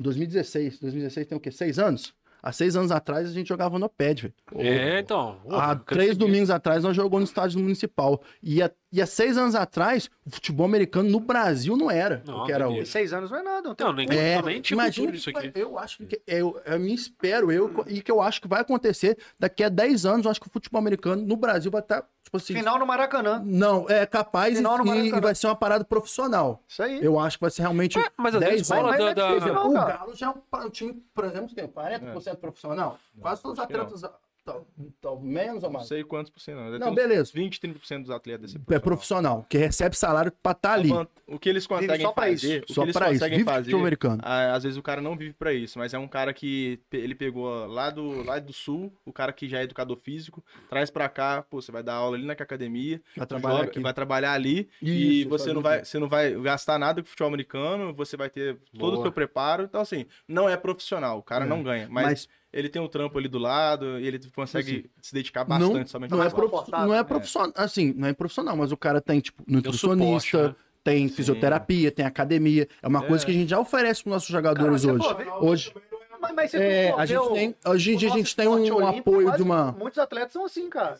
2016, 2016 tem o quê? Seis anos? Há seis anos atrás a gente jogava no PED, velho. É, então. Há três domingos atrás nós jogamos no estádio municipal. Ia E há seis anos atrás, o futebol americano no Brasil não era Não, o que era hoje. Seis anos não é nada. Não tem Não, nem, É, eu nem tinha imagina disso aqui. Eu acho que eu, eu me espero eu e que eu acho que vai acontecer daqui a 10 anos, eu acho que o futebol americano no Brasil vai estar tipo assim, Final no Maracanã. não, é capaz Final no e, e Maracanã. vai ser uma parada profissional. Isso aí. Eu acho que vai ser realmente É, mas às 10 vezes bola mas da. é da- o. Galo já é um, um time, por exemplo, tem 40% profissional. Quase todos os que atletas tal, tal, menos ou Não mais. sei quantos por cento, não. Deve Não, beleza. 20, 30% dos atletas. desse É profissional, que recebe salário pra estar ali. O que eles conseguem só pra fazer, isso. o Só que eles pra isso. Vive fazer, futebol americano. às vezes o cara não vive pra isso, mas é um cara que ele pegou lá do, lá do sul, o cara que já é educador físico, traz pra cá, pô, você vai dar aula ali na academia, Vai trabalhar joga- aqui. vai trabalhar ali Isso, e você não vai, bem. você não vai gastar nada com futebol americano, você vai ter todo o Boa. seu preparo, então assim, não é profissional, o cara É. não ganha, mas, Mas ele tem um trampo ali do lado e ele consegue se dedicar não, bastante somente não, é prof- não é né? profissional, assim, não é profissional, mas o cara tem, tipo, nutricionista, suporte, né? tem fisioterapia, tem academia. É uma É. coisa que a gente já oferece para nossos jogadores Cara, hoje. Hoje, Mas, mas é, a gente tem, hoje em dia a gente tem um, olímpico, apoio de uma. Muitos atletas são assim, cara.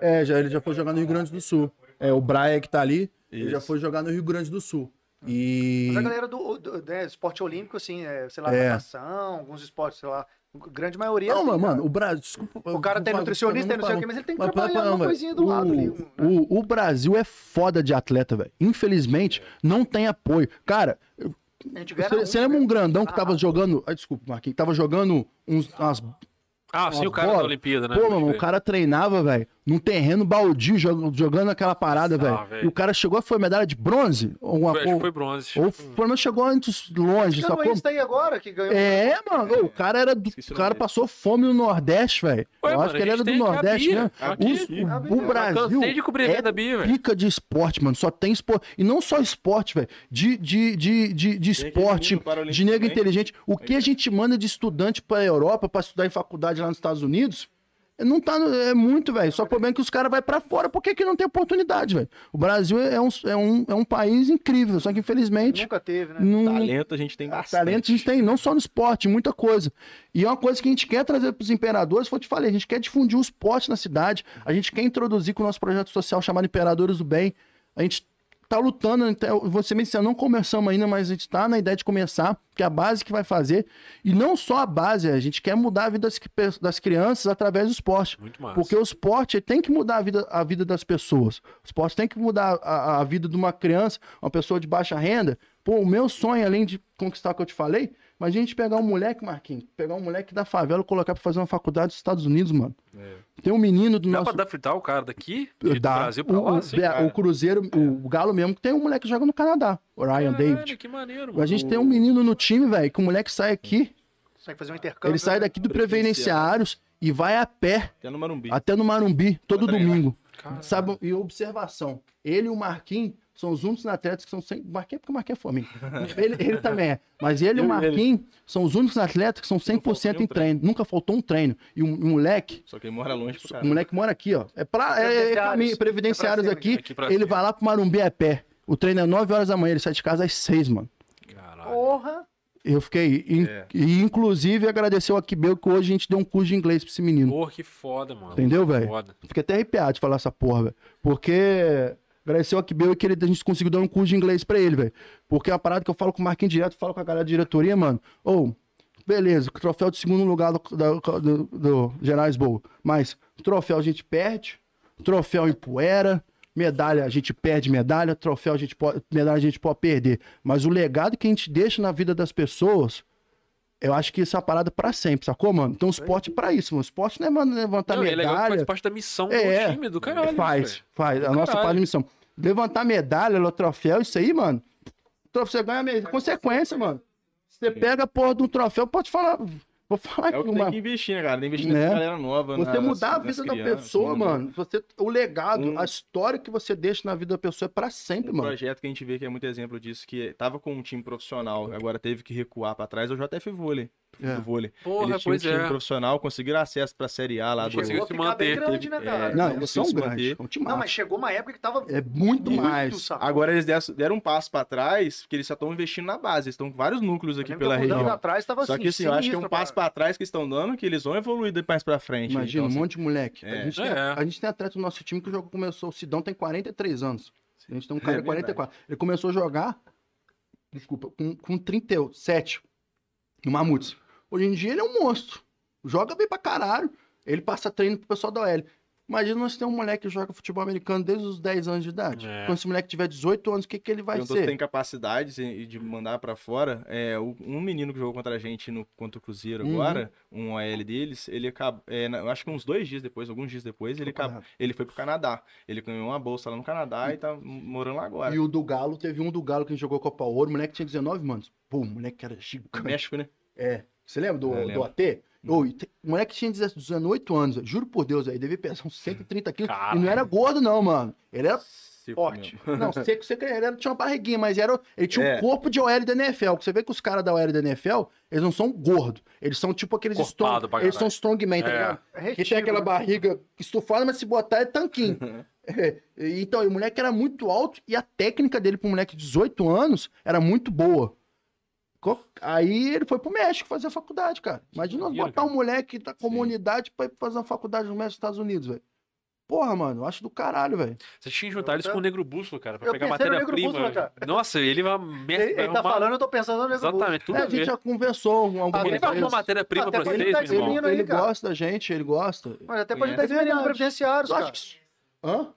É, já, ele já foi jogar no Rio Grande do Sul. É, o Braia que tá ali, ele já Isso. foi jogar no Rio Grande do Sul. E. Mas a galera do, do né, esporte olímpico, assim, é, sei lá, É. natação, alguns esportes, sei lá, a grande maioria. Não, assim, mano, cara. o Brasil. Desculpa. O cara tem nutricionista, tem não sei o quê, mas ele tem que trabalhar para- uma coisinha do lado o, ali, um, né? o, o Brasil é foda de atleta, velho. Infelizmente, não tem apoio. Cara, você unha, lembra um né? grandão que Ah, tava jogando. Ai, desculpa, Marquinhos. Tava jogando uns, umas Ah, sim, o cara bola. da Olimpíada, né? Pô, mano, o cara treinava, velho, num terreno baldio, jog- jogando aquela parada, Ah, velho. E o cara chegou, foi medalha de bronze? Ou, uma, Foi, ou, foi bronze. ou pelo menos chegou antes longe, Ficando sacou? esse aí agora, que ganhou. É, mano, o cara era do, o o cara passou fome no Nordeste, velho. Eu mano, acho que ele era do Nordeste, né? Aqui. o, A o Bia. Brasil Cansei de cobrir a é venda Bia, velho. pica de esporte, mano. Só tem esporte. E não só esporte, velho. De, de, de, de, de esporte, de nego também. inteligente. O que a gente manda de estudante pra Europa pra estudar em faculdade lá nos Estados Unidos. Não tá. É muito, velho. Só que o problema é que os caras vão pra fora. Por que, que não tem oportunidade, velho? O Brasil é um, é, um, é um país incrível. Só que, infelizmente. Nunca teve, né? Não, Talento a gente tem ah, bastante. talento a gente tem, não só no esporte, muita coisa. E é uma coisa que a gente quer trazer para os imperadores, foi eu te falei, a gente quer difundir o esporte na cidade, a gente quer introduzir com o nosso projeto social chamado Imperadores do Bem. A gente tá lutando, então, você me disse, não começamos ainda, mas a gente tá na ideia de começar, que é a base que vai fazer. E não só a base, a gente quer mudar a vida das, das crianças através do esporte. Muito massa. Porque o esporte tem que mudar a vida, a vida das pessoas. O esporte tem que mudar a, a vida de uma criança, uma pessoa de baixa renda. Pô, o meu sonho, além de conquistar o que eu te falei, mas a gente pegar um moleque, Marquinhos, pegar um moleque da favela e colocar pra fazer uma faculdade dos Estados Unidos, mano. Tem um menino do Dá nosso. pra adaptar o cara daqui, do Dá. Brasil pra o, lá, o, assim? Cara. o Cruzeiro, o Galo mesmo, que tem um moleque que joga no Canadá, o Ryan Caralho, David. que maneiro, A mano. gente tem um menino no time, velho, que o moleque sai aqui, Consegue fazer um intercâmbio. ele sai daqui do Previdenciários e vai a pé Até no Marumbi. até no Marumbi, todo domingo. Caralho. Sabe, e observação, ele e o Marquinhos são os únicos atletas que são sem... Marquinhos é porque o Marquinhos é fominha. ele, ele também é. Mas ele e o Marquinhos são os únicos atletas que são 100% faltou em nenhum treino. Nunca faltou um treino. E um, um moleque, Só que ele mora longe pro o cara. moleque mora aqui, ó. É pra, é, é, Previdenciários. caminho- previdenciários É pra aqui. aqui pra ele cima. vai lá pro Marumbi a pé. O treino é 9 horas da manhã, ele sai de casa às 6, mano. Caralho. Porra! Eu fiquei. in- É. E inclusive agradecer ao Akibeu que hoje a gente deu um curso de inglês pra esse menino. Porra, que foda, mano. Entendeu, velho? Fiquei até arrepiado de falar essa porra, velho. Porque agradecer ao Akibeu que ele, a gente conseguiu dar um curso de inglês pra ele, velho. Porque é uma parada que eu falo com o Marquinhos direto, falo com a galera da diretoria, mano. Ou, beleza, o troféu de segundo lugar do, da- do, do Gerais. Mas troféu a gente perde, troféu empoeira, medalha a gente perde medalha, troféu a gente pode, medalha a gente pode perder. Mas o legado que a gente deixa na vida das pessoas. Eu acho que isso é uma parada pra sempre, sacou, mano? Então, o esporte é pra isso, mano. O esporte não é mano, levantar Não, e é legal que medalha. faz parte da missão É, do time, do caralho. Faz, velho. faz. A Do nossa caralho. parte de missão. Levantar medalha, o troféu, isso aí, mano. Troféu, Você ganha mesmo. Consequência, mano. Você pega a porra de um troféu, pode falar. Vou falar É o que tem uma. que investir, né, cara? Tem que investir Né? nessa galera nova. Você mudar a vida da crianças, pessoa, mano. Você, o legado, Um- a história que você deixa na vida da pessoa é pra sempre, Um mano. projeto que a gente vê que é muito exemplo disso, que tava com um time profissional, agora teve que recuar pra trás, é o JF Vôlei. É. do vôlei. Porra, eles tinham um pois time é. profissional, conseguiram acesso pra Série A lá do. Conseguiu se manter. grande, né, cara? É, Não, não, eles são grandes. manter. É um Não, mas chegou uma época que tava É muito mais. saco. Agora eles deram um passo pra trás, porque eles só estão investindo na base. Eles estão com vários núcleos aqui pela região. atrás tava Só assim, que assim, eu acho que é um passo pra trás que estão dando, que eles vão evoluir mais pra frente. Imagina, Então, um monte de moleque. É. A, gente tem, É. a gente tem atleta no nosso time que o jogo começou. O Sidão tem 43 anos. A gente tem um cara É de 44. Ele começou a jogar, desculpa, com, com 37 no Mamutes. Hoje em dia ele é um monstro. Joga bem pra caralho. Ele passa treino pro pessoal da OL. Imagina nós ter um moleque que joga futebol americano desde os 10 anos de idade. É. Quando esse moleque tiver 18 anos, o que, que ele vai Perguntou ser? tem capacidade de de mandar pra fora. É, um menino que jogou contra a gente no, contra o Cruzeiro Uhum. agora, um OL deles, ele acabou. eu acho que uns dois dias depois, alguns dias depois, ele, acabou, ele foi pro Canadá. Ele ganhou uma bolsa lá no Canadá e tá morando lá agora. E o do Galo, teve um do Galo que a gente jogou Copa Ouro, o moleque tinha 19 anos. Pô, o moleque era gigante. México, né? É. Você lembra do, É, do. AT? Ô, o moleque tinha 18 anos, juro por Deus, aí devia pesar uns 130 quilos. Cara. E não era gordo, não, mano. Ele era Seco Forte. mesmo. Não, seco, seco, ele era, tinha uma barriguinha, mas era, ele tinha É. um corpo de OL da NFL. Você vê que os caras da OL da NFL, eles não são gordos. Eles são tipo aqueles Corpado strong, eles são strongman, tá É. ligado? É Que tem aquela né? barriga estufada, mas se botar é tanquinho. <laughs> É, Então, e o moleque era muito alto e a técnica dele pro moleque de 18 anos era muito boa. Aí ele foi pro México fazer a faculdade, cara. Imagina botar cara. um moleque da comunidade pra ir fazer uma faculdade no México dos Estados Unidos, velho. Porra, mano, eu acho do caralho, velho. Você tinha que juntar eles com o Negro Bússola, cara, pra Eu pegar Negro matéria-prima. Nossa, ele vai. Ele, ele tá falando, eu tô pensando no mesmo Exatamente, tudo É, a a gente já conversou um, algumas Ele vai arrumar matéria-prima Até pra vocês, ele tá meu irmão. Ele cara. gosta da gente, ele gosta. Mas até pode estar É eximindo verdade. previdenciários, Eu cara. acho que... Hã?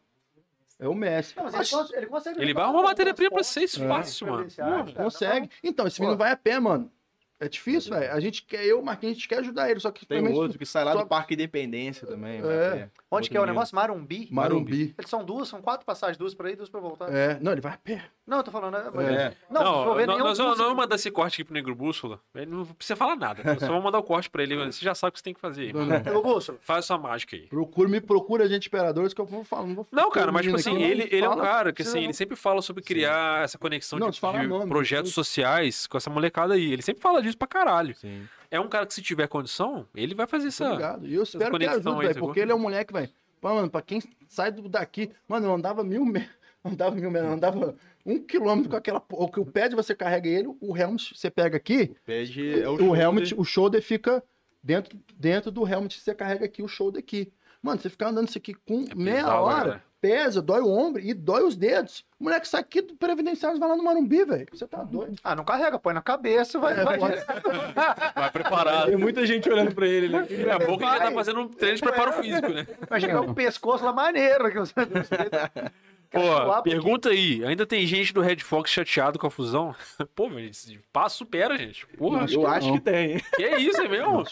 É o Messi. Não, mas ele, ele consegue. Ele vai arrumar um matéria-prima pra vocês É. fácil, mano. Consegue. Então, esse menino vai a pé, mano. É difícil, velho. A gente quer, eu, Marquinhos, a gente quer ajudar ele, só que Tem outro que sai lá só- do Parque Independência também. É. a. Onde que é o negócio? Marumbi? Marumbi. Eles são duas, são quatro passagens, duas pra ir, duas pra voltar. É, não, ele vai a pé. Não, eu tô falando. É, É. Não, não, Não, ver não, nós vamos não mandar esse corte aqui pro Negro Bússola. Ele não precisa falar nada. Nós Só vamos mandar o corte pra ele. Você já sabe o que você tem que fazer. Pelo Bússola. Faz sua mágica aí. Procura, me procura, gente imperadores, que eu vou falar. Não, vou Não, cara, mas tipo assim, aqui, ele, ele é um cara que assim, ele sempre fala sobre criar essa conexão de, de projetos sociais com essa molecada aí. Ele sempre fala disso pra caralho. Sim. É um cara que se tiver condição, ele vai fazer essa. ligado. E eu espero que ajude, aí, porque ele é um moleque, velho. Pô, mano, pra quem sai do- daqui, mano, eu andava mil metros, <laughs> andava mil metros, andava um quilômetro com aquela. O que o pé de você carrega ele, o helmet você pega aqui, Pede. É o, o, shoulder. helmet, o shoulder fica dentro, dentro do helmet que você carrega aqui, o shoulder aqui. Mano, você ficar andando isso aqui com É meia pesado, hora, né? Pesa, dói o ombro e dói os dedos. O moleque sai aqui do Previdenciário e vai lá no Marumbi, velho. Você tá doido. Ah, não carrega, põe na cabeça, vai. É, vai. pode- <laughs> Vai preparado. Tem muita gente olhando pra ele. Né? Daqui a pouco ele já tá fazendo um treino de preparo físico, né? Imagina o pescoço lá maneiro. Que você... <laughs> Pô, pergunta aí. Ainda tem gente do Red Fox chateado com a fusão? <laughs> Pô, velho, esse passo supera, gente. Porra, Acho Eu que acho não. que tem. que é isso, é mesmo?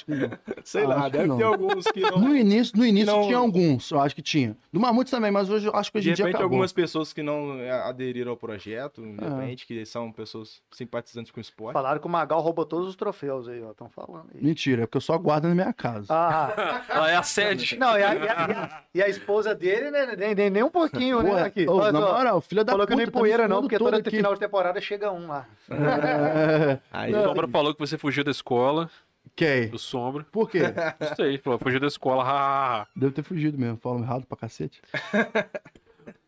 Sei Ah, lá, acho deve não. ter alguns que não. No início, no início Não- tinha alguns, eu acho que tinha. Do Mamutes também, mas hoje eu acho que hoje De em dia repente, acabou. algumas pessoas que não é, aderiram ao projeto, de Ah. repente, que são pessoas simpatizantes com o esporte. Falaram que o Magal roubou todos os troféus aí, ó. Estão falando aí. Mentira, é porque eu só guardo na minha casa. Ah, Ela <laughs> é a sede. não, e a, e a- e a- e a esposa dele, né? Nem, nem, nem um pouquinho, Pô, né? Aqui. Ô, Olha na moral, filha da Falou que puta. nem tá poeira, não, porque todo toda aqui. final de temporada chega um lá. É, <laughs> Aí, O Sombra falou que você fugiu da escola, Quem? do Sombra. Por quê? <laughs> Isso aí, falou, fugiu da escola. Deve ter fugido mesmo, falam errado pra cacete. <laughs>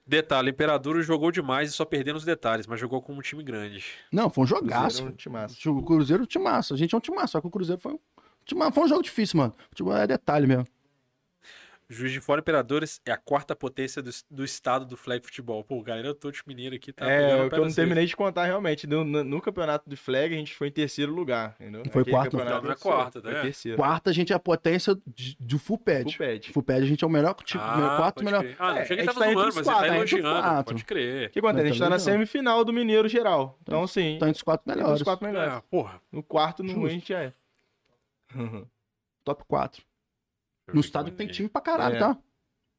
Detalhe, Imperador jogou demais e só perdendo os detalhes, mas jogou com um time grande. Não, foi um Cruzeiro jogaço. é um. O Cruzeiro é um timaço. A gente é um timaço, só que o Cruzeiro foi um, foi um jogo difícil, mano. Tipo, é detalhe mesmo. Juiz de Fora Imperadores é a quarta potência do, do estado do flag futebol. Pô, galera, eu tô de mineiro aqui, tá? É, ao o que eu não terminei de contar realmente. No, no- no campeonato de flag, a gente foi em terceiro lugar. Entendeu? Foi Aquele quarto? Não, não é foi- quarta, foi né? terceiro. Quarta, a gente é a potência de- do full pad. Full pad. Full pad, a gente é o melhor time. Ah, quarto melhor. crer. Ah, não, É, cheguei a que gente tava tá entre zoando, os mas quatro, ele tá? Entre os elogiando, quatro. pode crer. O que acontece? A gente tá na semifinal do Mineiro geral. Então, Tá entre os quatro entre melhores. os quatro melhores. É, porra. No quarto, no a gente já é. <laughs> Top 4. No estado tem time pra caralho, É. tá?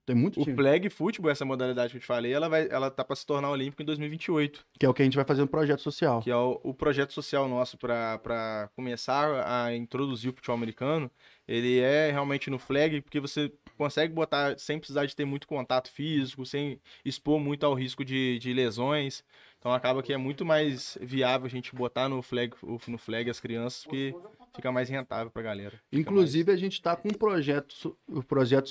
Tem muito O time. flag futebol, essa modalidade que eu te falei, ela, vai, ela tá pra se tornar olímpica em 2028. Que é o que a gente vai fazer no projeto social. que é o, o projeto social nosso para começar a introduzir o futebol americano, ele é realmente no flag, porque você consegue botar sem precisar de ter muito contato físico, sem expor muito ao risco de, de lesões. Então acaba que é muito mais viável a gente botar no flag, no flag as crianças, porque fica mais rentável pra galera. Fica Inclusive, a gente tá com um projeto, so- o projeto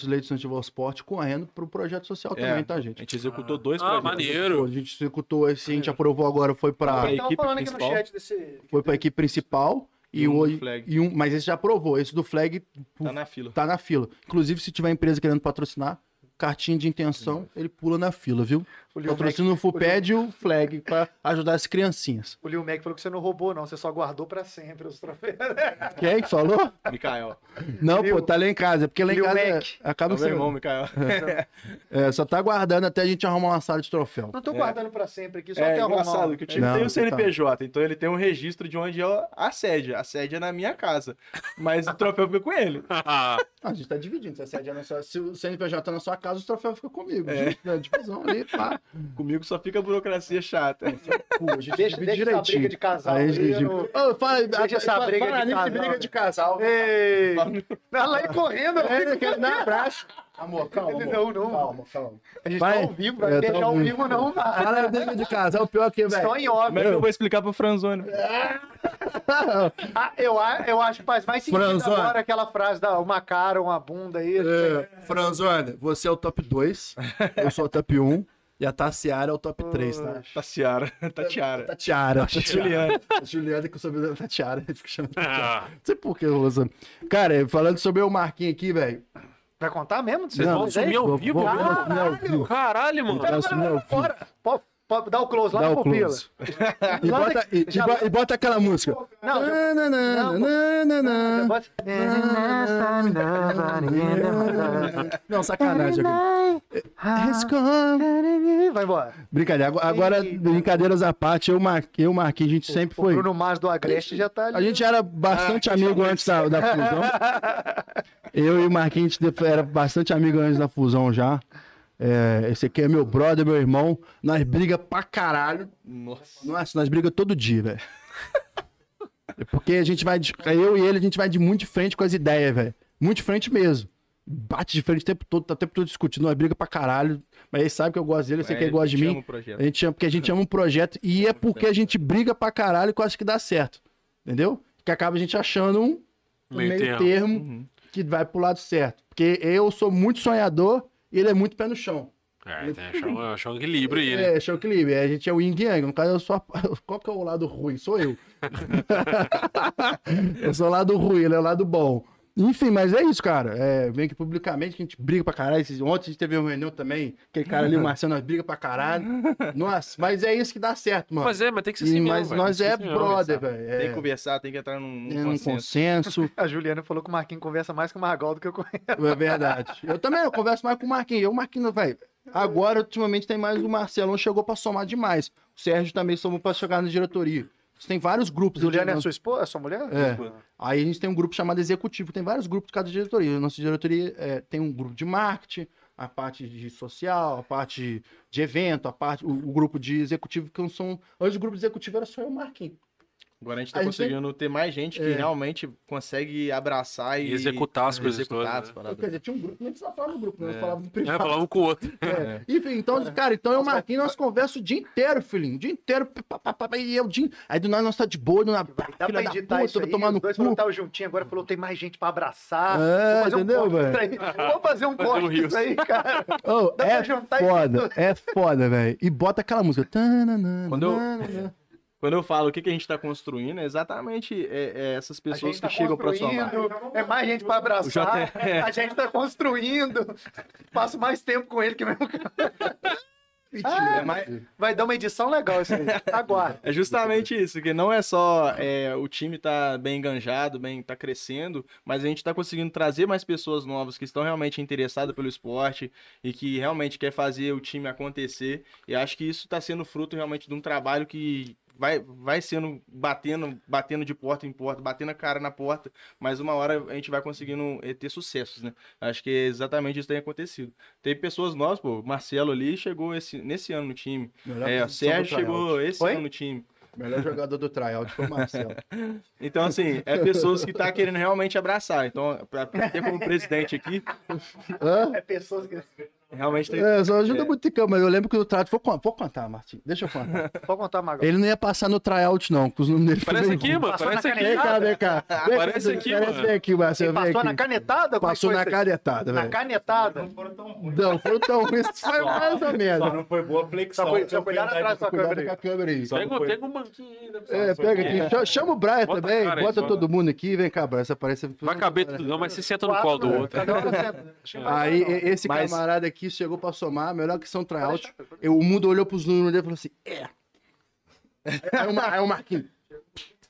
ao Esporte correndo pro projeto social É, também, tá, mais- gente? A gente executou dois Ah, projetos. maneiro. A gente executou esse, a gente aprovou agora, foi pra, Pra Eu tava equipe falando aqui no principal. chat desse. foi pra equipe principal e, E um do hoje. flag. E um, mas esse já aprovou. Esse do flag Tá na fila. tá na fila. Inclusive, se tiver empresa querendo patrocinar, cartinha de intenção, ele pula na fila, viu? O Lil Mac, Patrocina o FUPED e o flag pra ajudar as criancinhas. o Lil Mac falou que você não roubou, não. Você só guardou pra sempre os troféus. <laughs> Quem que falou? Mikael. Não, Lil- pô, tá lá em casa. É porque lá em Lil casa Mac. É acaba o meu irmão, Mikael. É, só tá guardando até a gente arrumar uma sala de troféu. Não tô É. guardando pra sempre aqui, só É até arrumar. engraçado que o time Não, tem o tá. CNPJ, então ele tem um registro de onde é a sede. A sede é na minha casa. Mas o troféu fica com ele. <laughs> Ah, a gente tá dividindo. Se, a sede é na sua- se o CNPJ tá na sua casa, o troféu fica comigo. É. Gente, né, divisão ali, pá. <laughs> Comigo só fica a burocracia chata. Pô, a gente Deixa, deixa essa briga de casal. Aí a aí, gente eu não- Ô, fala, Deixa essa fala- briga fala de casal, briga de casal. Ei! Ela aí correndo, É, né? ele quer dar um abraço. Amor, calma, não, não. Calma, calma. A gente Vai. tá ao vivo, vai É, tá deixar ao vivo. vivo, não. Cara, briga de casal, o pior que, velho. Só em off. Como é que eu vou explicar pro Franzoni? Ah, <laughs> eu, eu acho que faz mais sentido Franzoni. agora aquela frase da uma cara, uma bunda aí. É, Franzone, você é o top 2, eu sou o top 1 e a Tassiara é o top 3, <laughs> tá? Tatiara. Tatiara. Tatiara. Juliana. Juliana, que eu soube da Tatiara, ele fica chamando Tatiara. Ah, Não sei por que, Rosana. Cara, falando sobre o Marquinhos aqui, velho. Vai contar mesmo? Vocês vão sumir ao vivo? vou- vou- viu? Caralho, mano. Vou assumir ao vivo. Bora. Dar o close lá Dá no o pupila. close. <laughs> E Lá bota, e, já- e bo- e bota aquela música. Não, já- Na, na, na, Não, na, na, na. Bota- Não, sacanagem. Vai embora. Brincadeira. Agora, Ih, brincadeiras à parte, eu, Mar... eu Marquinhos, a gente sempre O foi. Bruno Mars do Agreste já tá ali. A gente era bastante amigo antes da, da fusão. <laughs> Eu e o Marquinhos a gente era bastante amigo antes da fusão já. É, esse aqui é meu brother, meu irmão. Nós briga pra caralho. Nossa. Nossa, nós briga todo dia, velho. É <laughs> Porque a gente vai. De, eu e ele, a gente vai de muito de frente com as ideias, velho. Muito de frente mesmo. Bate de frente o tempo todo, tá o tempo todo discutindo. Nós briga pra caralho. Mas ele sabe que eu gosto dele, eu sei que ele gosta de mim. O projeto. A gente chama porque a gente ama um projeto e é porque a gente briga pra caralho que eu acho que dá certo. Entendeu? Que acaba a gente achando um, um Meio meio, termo. termo, Uhum. que vai pro lado certo. Porque eu sou muito sonhador e ele é muito pé no chão. É, tem achar um, achar um equilíbrio aí, né? É, show equilíbrio. A gente é o yin yang. No caso, eu sou a... <laughs> Qual que é o lado ruim? Sou eu. <laughs> eu sou o lado ruim, ele é o lado bom. Enfim, mas é isso, cara. É, vem aqui publicamente que a gente briga pra caralho. Ontem a gente teve uma reunião também. Aquele cara ali, o <laughs> Marcelo, nós briga pra caralho. Nossa, mas é isso que dá certo, mano. Mas é, mas tem que ser E- assim mas mesmo, velho. nós que é brother, velho. Tem que É, conversar, tem que entrar num, num é consenso. consenso. <laughs> A Juliana falou que o Marquinhos conversa mais com o Margal do que eu conheço. É verdade. Eu também eu converso mais com o Marquinhos. Eu, o Marquinhos, velho. Agora, ultimamente, tem mais o Marcelão chegou pra somar demais. O Sérgio também somou pra chegar na diretoria. Você tem vários grupos. Juliana é de- sua esposa? É sua mulher? É. Aí a gente tem um grupo chamado executivo, tem vários grupos de cada diretoria. A nossa diretoria é, tem um grupo de marketing, a parte de social, a parte de evento, a parte, o, o grupo de executivo, que são. Antes o grupo de executivo era só eu Marquinhos. Agora a gente tá A gente conseguindo ter mais gente que É. realmente consegue abraçar e, E executar as coisas executar todas, as né? paradas. Quer dizer, tinha um grupo, nem precisava falar no grupo, né? Nós É. falávamos no É, privado. um com o outro. <laughs> É. Enfim, então, cara, então eu e o Marquinhos, nós conversamos o dia inteiro, filhinho. O dia inteiro. pá, pá, pá, pá, E eu, dia... Aí do nada nós tá de boa, na Dá pra filha da editar puta, isso aí. tomar no Os dois cu. tava juntinho, agora falou tem mais gente pra abraçar. É, Vou fazer um entendeu, corte velho? Vou fazer um um corte disso aí, cara. <laughs> Dá é pra juntar isso foda, é foda, velho. E bota aquela música. Quando eu-. Quando eu falo o que, que a gente tá construindo, é exatamente é, é essas pessoas gente que tá chegam pra somar. construindo, É mais gente pra abraçar. O JR. A gente tá construindo. Passo mais tempo com ele que mesmo. É, mais- Vai dar uma edição legal isso aí. Aguarde. é justamente isso, que não é só é, o time tá bem enganjado, bem tá crescendo, mas a gente tá conseguindo trazer mais pessoas novas que estão realmente interessadas pelo esporte e que realmente quer fazer o time acontecer. E acho que isso tá sendo fruto realmente de um trabalho que vai, vai sendo batendo, batendo de porta em porta, batendo a cara na porta, mas uma hora a gente vai conseguindo eh, ter sucessos, né? Acho que é exatamente isso tem acontecido. Tem pessoas novas, pô, o Marcelo ali chegou esse, nesse ano no time. Melhor É, o Sérgio chegou esse Oi? ano no time. Melhor jogador do tryout foi o Marcelo. <laughs> Então, assim, é pessoas que tá querendo realmente abraçar. Então, pra, pra ter como presidente aqui, Hã? É pessoas que. Realmente tem. É, só ajuda É. muito em campo, mas eu lembro que no tryout. Vou, vou contar, Martim. Deixa eu contar. <laughs> Pode contar, Magal. Ele não ia passar no tryout, não, com os números dele. Parece aqui, ruim. mano. Passou Parece na aqui. Vem cá, vem cá. <laughs> Vem Parece aqui, parece mano. Vem aqui, Marcelo. Passou aqui. na canetada? É Passou na canetada, Na velho. canetada? Não, foi tão ruim. Isso <laughs> foi mais ou menos. não foi boa flexão. Só foi- só cuidado atrás da câmera com a aí. câmera aí. Só Pega, não foi- pega um banquinho ainda. É, pega aqui. Cha- Chama o Brian também. Bota só. todo mundo aqui. Vem cá, Brian. Vai caber tudo não, mas você senta no colo do né? outro. Aí, esse camarada aqui chegou pra somar, melhor que são tryout. Eu- O mundo olhou pros números dele e falou assim: é. Aí o, Mar- aí o Marquinhos.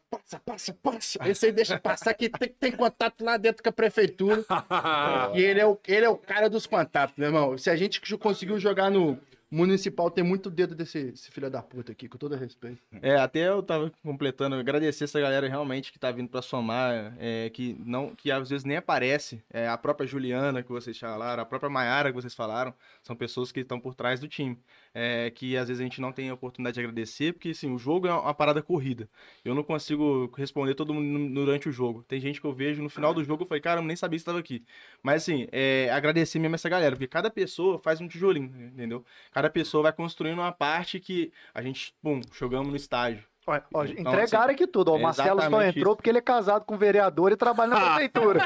Passa, passa, passa. Esse aí deixa passar que tem, tem contato lá dentro com a prefeitura. <laughs> E ele é, o, ele é o cara dos contatos, meu irmão. Se a gente conseguiu jogar no municipal, tem muito dedo desse, filho da puta aqui, com todo respeito. É, até eu tava completando, agradecer essa galera realmente que tá vindo pra somar, é, que não, que às vezes nem aparece, é, a própria Juliana que vocês falaram, a própria Maiara que vocês falaram, são pessoas que estão por trás do time, é, que às vezes a gente não tem a oportunidade de agradecer, porque assim, o jogo é uma parada corrida, eu não consigo responder todo mundo durante o jogo, tem gente que eu vejo no final do jogo, eu falei, cara, eu nem sabia que estava aqui, mas assim, é, agradecer mesmo essa galera, porque cada pessoa faz um tijolinho, entendeu? Cada pessoa vai construindo uma parte que a gente, pum, jogamos no estágio. Ó, Então, entregaram aqui tudo. ó. O é Marcelo só entrou isso. porque ele é casado com um vereador e trabalha na prefeitura.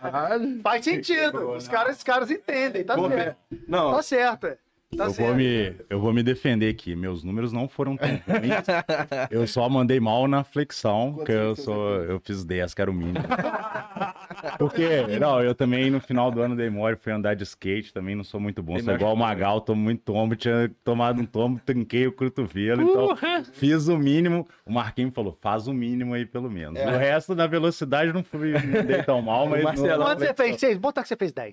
Caralho. <laughs> Faz sentido. Os caras, os caras entendem. Tá certo. Não, Tá certo. É. Tá eu, certo. vou me, eu vou me defender aqui. Meus números não foram tão ruins. <laughs> eu só mandei mal na flexão, porque eu sou. Eu fiz 10, que era o mínimo. Porque, não, eu também no final do ano dei mole, fui andar de skate, também não sou muito bom. Ele Sou igual o Magal, tomo muito tombo, tinha tomado um tombo, trinquei o cotovelo, então fiz o mínimo. O Marquinhos falou, faz o mínimo aí pelo menos. O resto, na velocidade, não fui, não dei tão mal, <laughs> mas. Marcelo, Quanto você fez? Seis? Botar que você fez dez.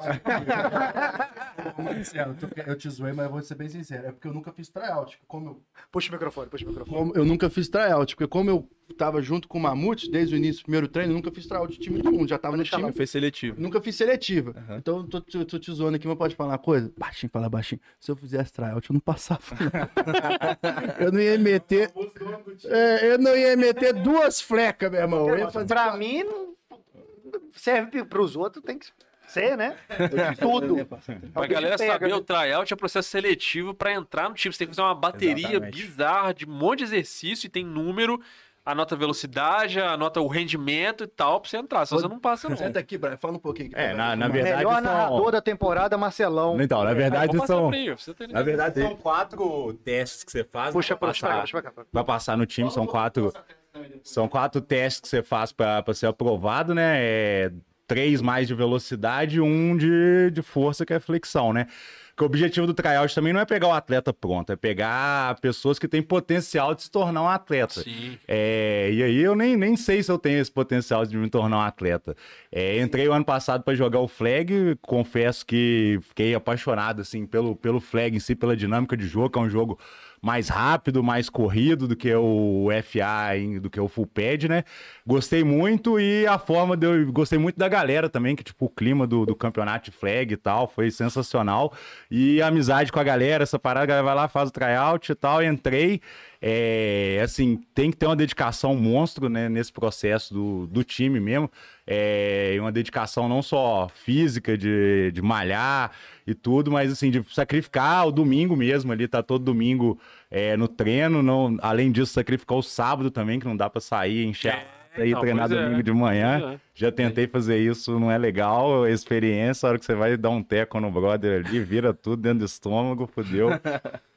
Marcelo, tu- eu te zoei, mas eu vou ser bem sincero. É porque eu nunca fiz tryout. Como eu, Puxa o microfone, puxa o microfone. como eu nunca fiz tryout, porque como eu tava junto com o Mamute desde o início do primeiro treino, eu nunca fiz tryout de time nenhum. Já tava no time. foi seletivo. Nunca fiz seletiva. Então, eu tô, tô, tô te zoando aqui, mas pode falar uma coisa? Baixinho, fala baixinho. Se eu fizesse tryout, eu não passava. <laughs> eu não ia meter. É, eu não ia meter duas flecas, meu irmão. Eu ia fazer Pra mim, serve pros outros, tem que ser, né? Tudo. Pra galera pega, saber, né? o tryout é processo seletivo pra entrar no time. Você tem que fazer uma bateria Exatamente. bizarra de um monte de exercício e tem número, anota a velocidade, anota o rendimento e tal, pra você entrar. Senão você não passa, não. Senta aqui, Brian, fala um pouquinho. aqui É, na, na verdade. Melhor narrador São... da temporada, Marcelão. Então, na verdade, Vou passar são. você ter Na verdade, são quatro testes que você faz. Puxa, pra puxa pra cá, passar, puxa pra cá. pra passar no time, são quatro. São quatro testes que você faz pra pra ser aprovado, né? É, três mais de velocidade e um de, de força, que é flexão, né? Que o objetivo do tryout também não é pegar o atleta pronto, é pegar pessoas que têm potencial de se tornar um atleta. Sim. É, e aí eu nem, nem sei se eu tenho esse potencial de me tornar um atleta. É, entrei o ano passado para jogar o flag, confesso que fiquei apaixonado assim pelo, pelo flag em si, pela dinâmica de jogo, que é um jogo mais rápido, mais corrido do que o FA, do que o full pad, né? Gostei muito e a forma de eu gostei muito da galera também, que tipo o clima do, do campeonato flag e tal, foi sensacional. E a amizade com a galera, essa parada, a galera vai lá, faz o tryout e tal, entrei. É, assim, tem que ter uma dedicação monstro né, nesse processo do, do time mesmo. É, e uma dedicação não só física, de, de malhar e tudo, mas assim, de sacrificar o domingo mesmo ali, tá todo domingo é, no treino. Não, além disso, sacrificar o sábado também, que não dá pra sair, encher É, e então, treinar pois é. domingo de manhã. É. Já tentei fazer isso, não é legal. Experiência, a hora que você vai dar um teco no brother ali, vira tudo dentro do estômago, fodeu. <laughs>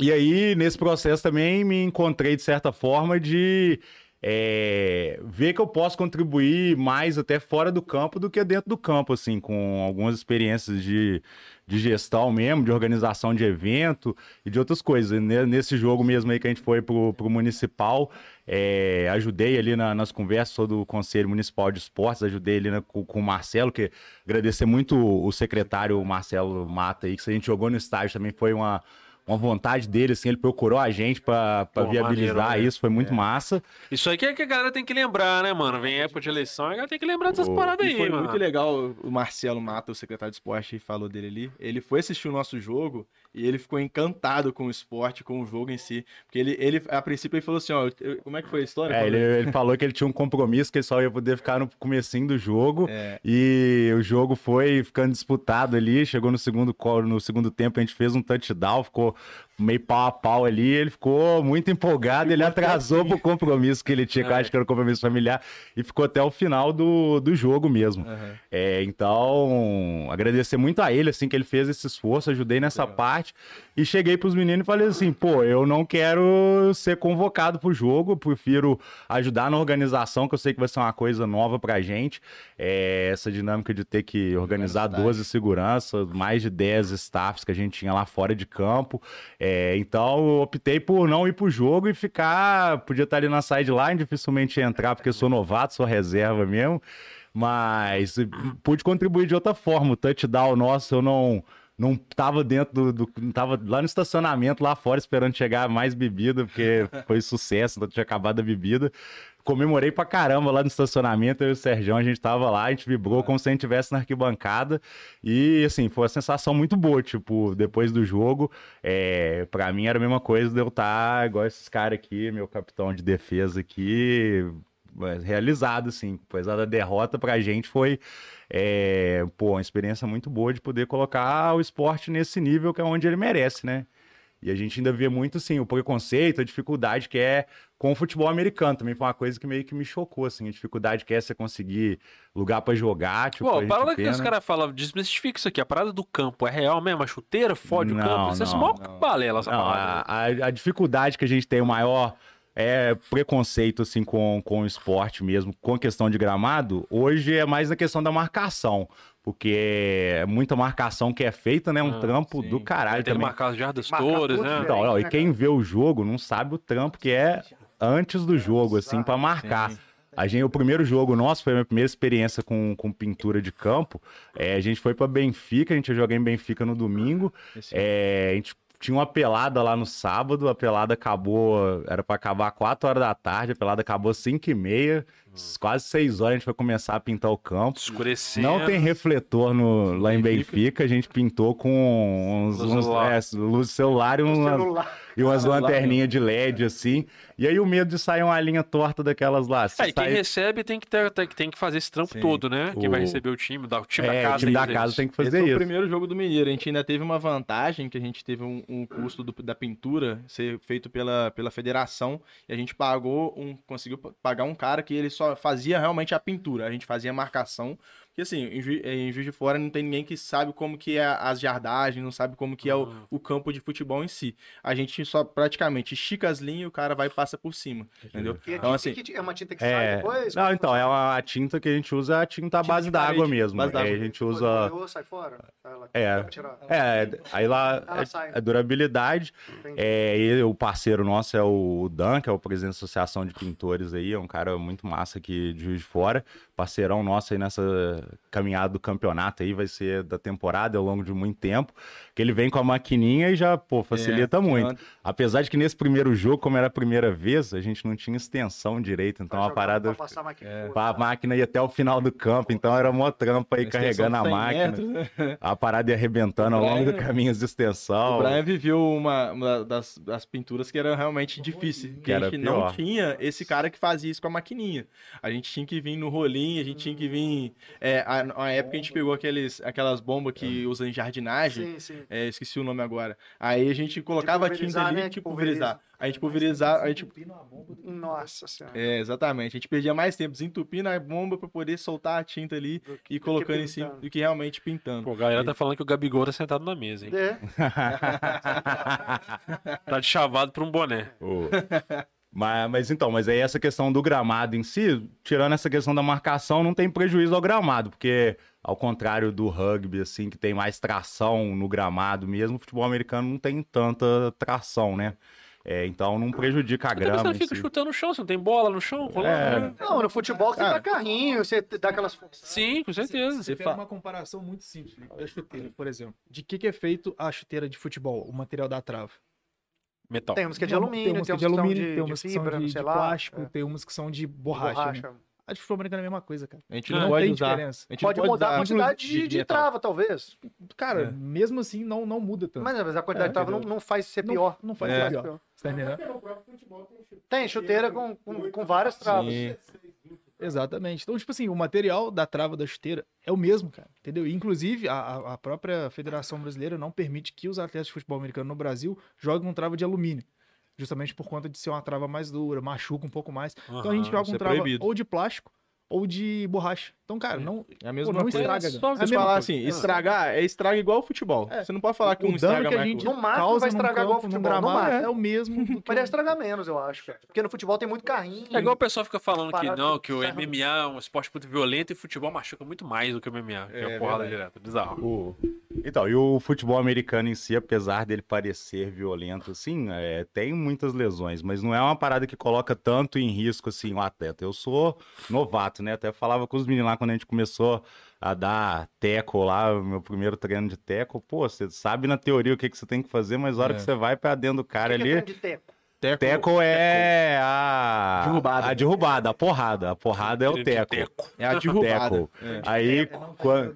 E aí, nesse processo também, me encontrei, de certa forma, de é, ver que eu posso contribuir mais até fora do campo do que dentro do campo, assim, com algumas experiências de, de gestão mesmo, de organização de evento e de outras coisas. Ne- Nesse jogo mesmo aí que a gente foi pro, pro Municipal, é, ajudei ali na- nas conversas sou do Conselho Municipal de Esportes, ajudei ali né, com, com o Marcelo, que agradecer muito o secretário Marcelo Mata aí, que a gente jogou no estádio também foi uma, uma vontade dele, assim, ele procurou a gente pra, pra Pô, viabilizar maneiro, né? isso, foi muito massa. Isso aí que, é que a galera tem que lembrar, né, mano? Vem época de eleição, a galera tem que lembrar dessas Pô, paradas E aí, foi mano. muito legal, o Marcelo Mata, o secretário de esporte, falou dele ali. Ele foi assistir o nosso jogo e ele ficou encantado com o esporte, com o jogo em si. Porque ele, ele a princípio, ele falou assim, ó, como é que foi a história? É, ele, ele falou que ele tinha um compromisso, que ele só ia poder ficar no comecinho do jogo. É. E o jogo foi ficando disputado ali. Chegou no segundo, no segundo tempo, a gente fez um touchdown, ficou meio pau a pau ali. Ele ficou muito empolgado, ele atrasou pro compromisso que ele tinha, que eu É. acho que era um compromisso familiar, e ficou até o final do, do jogo mesmo. Aham. É, então, agradecer muito a ele, assim, que ele fez esse esforço, ajudei nessa parte. E cheguei pros meninos e falei assim, pô, eu não quero ser convocado pro jogo, prefiro ajudar na organização, que eu sei que vai ser uma coisa nova pra gente. É, essa dinâmica de ter que organizar Organizar. 12 seguranças, mais de 10 staffs que a gente tinha lá fora de campo. É, então, eu optei por não ir pro jogo e ficar. Podia estar ali na sideline, dificilmente entrar, porque eu sou novato, sou reserva mesmo. Mas pude contribuir de outra forma. O touchdown nosso, eu não. Não tava dentro do, do- Não tava lá no estacionamento, lá fora, esperando chegar mais bebida, porque foi sucesso, então tinha acabado a bebida. Comemorei pra caramba lá no estacionamento, eu e o Sergião, a gente tava lá, a gente vibrou como se a gente estivesse na arquibancada. E, assim, foi uma sensação muito boa, tipo, depois do jogo, é, pra mim era a mesma coisa de eu estar igual esses caras aqui, meu capitão de defesa aqui, realizado, assim. Apesar da derrota pra gente foi, é, pô, uma experiência muito boa de poder colocar o esporte nesse nível que é onde ele merece, né? E a gente ainda vê muito, assim, o preconceito, a dificuldade que é com o futebol americano. Também foi uma coisa que meio que me chocou, assim. A dificuldade que é você conseguir lugar pra jogar, tipo, Pô, a parada que os caras falam, desmistifica isso aqui. A parada do campo é real mesmo? A chuteira fode o Não, campo? Isso é não, mó não. balela essa Não, parada. a, a- a dificuldade que a gente tem, o maior é preconceito assim com, com o esporte mesmo, com a questão de gramado, hoje é mais na questão da marcação. Porque é muita marcação que é feita, né? Um Ah, trampo sim. do caralho Tem que também. marcar as jardas Marcar todas, né? Então, ó, e né, quem vê o jogo não sabe o trampo que é antes do jogo, assim, pra marcar. Sim. A gente, o primeiro jogo nosso foi a minha primeira experiência com, com pintura de campo. É, a gente foi pra Benfica, a gente jogar em Benfica no domingo. É, a gente tinha uma pelada lá no sábado, a pelada acabou, era pra acabar 4 horas da tarde, a pelada acabou 5 e meia, quase 6 horas a gente foi começar a pintar o campo. Escurecendo. Não tem refletor no, lá em Benfica, a gente pintou com uns, Luz uns- celular. é, luz celular e, uma- Celular. E umas <laughs> lanterninhas de LED, assim. E aí o medo de sair uma linha torta daquelas lá. Se É, e quem sair- recebe tem que, ter, tem, tem que fazer esse trampo Sim. todo, né? Quem vai O- receber o time, da- o time é, da casa. o time da casa tem que Esse fazer foi o isso. primeiro jogo do Mineiro. A gente ainda teve uma vantagem, que a gente teve um, um custo do- da pintura ser feito pela, pela federação. E a gente pagou um. conseguiu pa- pagar um cara que ele só fazia realmente a pintura. A gente fazia a marcação. Porque assim, em, Ju- em Juiz de Fora não tem ninguém que sabe como que é as jardagens, não sabe como que é o, o campo de futebol em si. A gente só praticamente estica as linhas e o cara vai e passa por cima. Entendeu? E a Então, assim, que- é uma tinta que sai É, depois? não, então, é uma, a tinta que a gente usa, é a tinta à base d'água mesmo. base É, a gente usa. Sai fora? Ela- É. tirar. É, aí lá é- sai. é, durabilidade. Entendi. É, e o parceiro nosso é o Dan, que é o presidente da Associação de Pintores aí, é um cara muito massa aqui de Juiz de Fora. Parceirão nosso aí nessa caminhada do campeonato aí, vai ser da temporada ao longo de muito tempo. Que ele vem com a maquininha e já, pô, facilita É, muito. Apesar de que nesse primeiro jogo, como era a primeira vez, a gente não tinha extensão direito, então Pra a parada. pra passar a máquina É. por- A máquina ia até o final do campo, então era mó trampa aí carregando a de 100 máquina. metros, né? A parada ia arrebentando ao longo do caminho de extensão. O Brian viveu uma, uma das, das pinturas que era realmente difícil. Que a gente não tinha esse cara que fazia isso com a maquininha. A gente tinha que vir no rolinho, a gente tinha que vir. É, a, a época a gente pegou aqueles, aquelas bombas que usam em jardinagem. Sim, sim. É, esqueci o nome agora. Aí a gente colocava a tinta ali, né? tipo, pulverizar. pulveriza. A gente pulverizar, a gente Nossa senhora. é, exatamente. A gente perdia mais tempo desentupindo a bomba pra poder soltar a tinta ali Do que- e do colocando em cima do que realmente pintando. Pô, a galera tá falando que o Gabigol tá sentado na mesa, hein? É. <laughs> Tá de chavado pra um boné. Ô. mas, mas então, mas aí essa questão do gramado em si, tirando essa questão da marcação, não tem prejuízo ao gramado, porque ao contrário do rugby, assim, que tem mais tração no gramado mesmo, o futebol americano não tem tanta tração, né? É, então não prejudica a porque você grama. não fica si. chutando no chão, você não tem bola no chão. É. né? Não, no futebol você Cara, dá carrinho, você dá aquelas forças. Sim, com certeza. Você Você pega fa- uma comparação muito simples Felipe, da chuteira, por exemplo. De que, que é feito a chuteira de futebol, o material da trava? Metal. Tem uns que é de alumínio, tem umas que é uns de que são alumínio, de, tem de que são de, sei de lá. plástico, é, tem umas que são de borracha. né? A de futebol americano é a mesma coisa, cara. A gente Não não, pode tem usar. diferença. A gente não Pode mudar a usar, quantidade inclusive, de, de metal. trava, talvez. Cara, É. mesmo assim, não, não muda tanto. Mas, mas a quantidade É, de trava não, não faz ser Não- pior. Não, faz É. ser pior. Você tá entendendo? Tem chuteira com, com, com várias travas. Sim. Exatamente. Então, tipo assim, o material da trava da chuteira é o mesmo, cara. Entendeu? Inclusive, a- a, a própria Federação Brasileira não permite que os atletas de futebol americano no Brasil joguem com trava de alumínio. Justamente por conta de ser uma trava mais dura, machuca um pouco mais. Então a gente joga com é trava proibido. ou de plástico ou de borracha. Então, cara, não, É a pô, mesma não coisa. estraga. É só É a Você mesma falar coisa. assim, estragar é estraga igual o futebol. É. Você não pode falar que o um dano estraga que a gente o No máximo causa vai estragar igual o num futebol, no gramado, máximo. é o mesmo do Mas deve o- estragar menos, eu acho. cara. Porque no futebol tem muito carrinho. É igual o pessoal fica falando que não, que o ferro. MMA é um esporte muito violento e futebol machuca muito mais do que o MMA. Que é, É porrada verdade. direta. Bizarro. O- Então, e o futebol americano em si, apesar dele parecer violento, assim, é, tem muitas lesões, mas não é uma parada que coloca tanto em risco, assim, o atleta. Eu sou novato, né? Até falava com os meninos lá quando a gente começou a dar teco lá, o meu primeiro treino de teco. Pô, você sabe na teoria o que, que você tem que fazer, mas na hora É. que você vai pra dentro do cara que que é ali... de teco? teco. Teco é a... Derrubada. A derrubada, a porrada. A porrada é o de teco. É a derrubada. Teco. É. Aí, quan-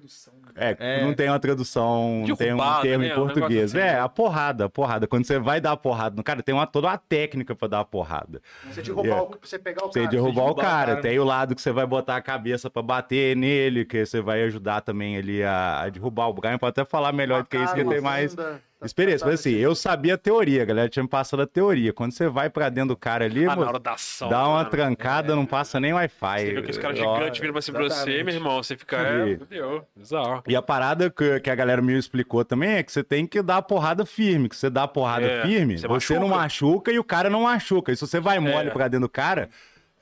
é, É. não tem uma tradução, não tem um termo né? em Um negócio português. assim, é, né? a porrada, a porrada. Quando você vai dar a porrada no cara, tem uma, toda uma técnica pra dar a porrada. Você derrubar É. o, pra você pegar o Você cara. derrubar o derrubar o cara, cara. tem o lado que você vai botar a cabeça pra bater nele, que você vai ajudar também ali a, a derrubar. O Brian pode até falar melhor do que isso, que ele tem mais experiência. Mas assim, eu sabia a teoria, a galera tinha me passado a teoria. Quando você vai pra dentro do cara ali, Ah, na hora da ação. dá uma trancada, não passa nem Wi-Fi. Você viu que esse cara Ó, gigante vindo pra cima de você, meu irmão. Você fica, é, E- fudeu. Bizarro. E a parada que, que a galera me explicou também é que você tem que dar a porrada firme. Que você dá a porrada É, firme, você você, não machuca. machuca e o cara não machuca. E se você vai mole É. pra dentro do cara,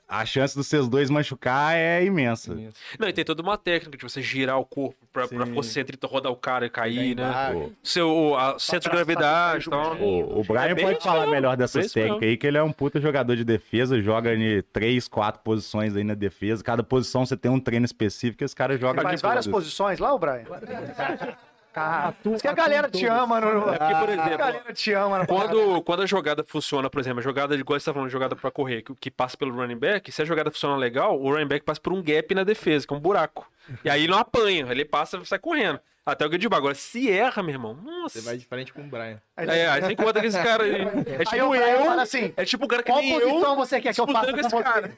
a chance dos seus dois machucar é imensa. Não, e tem toda uma técnica de você girar o corpo pra, pra Sim. você entre rodar o cara e cair, né? embaixo. Seu a, centro de gravidade e tal. O, o Brian É pode falar mesmo, melhor dessas isso mesmo. técnicas aí, que ele é um puta jogador de defesa, joga em três, quatro posições aí na defesa. Cada posição você tem um treino específico e esse cara joga Ele faz de várias posições lá, o Brian? <laughs> Cara, diz que a galera te ama, no... É porque, por A exemplo, galera te ama. Quando, quando a jogada funciona, por exemplo, a jogada de igual você tá falando, jogada pra correr, que, que passa pelo running back, se a jogada funciona legal, o running back passa por um gap na defesa, que é um buraco. E aí ele não apanha, ele passa e sai correndo. Até o que eu digo, agora se erra, meu irmão, nossa. Você vai de frente com o Brian. É, aí você encontra com esse cara aí. É Aí tipo o Brian eu. assim, É tipo o cara que qual nem eu posição você quer que eu faça com com esse você? cara.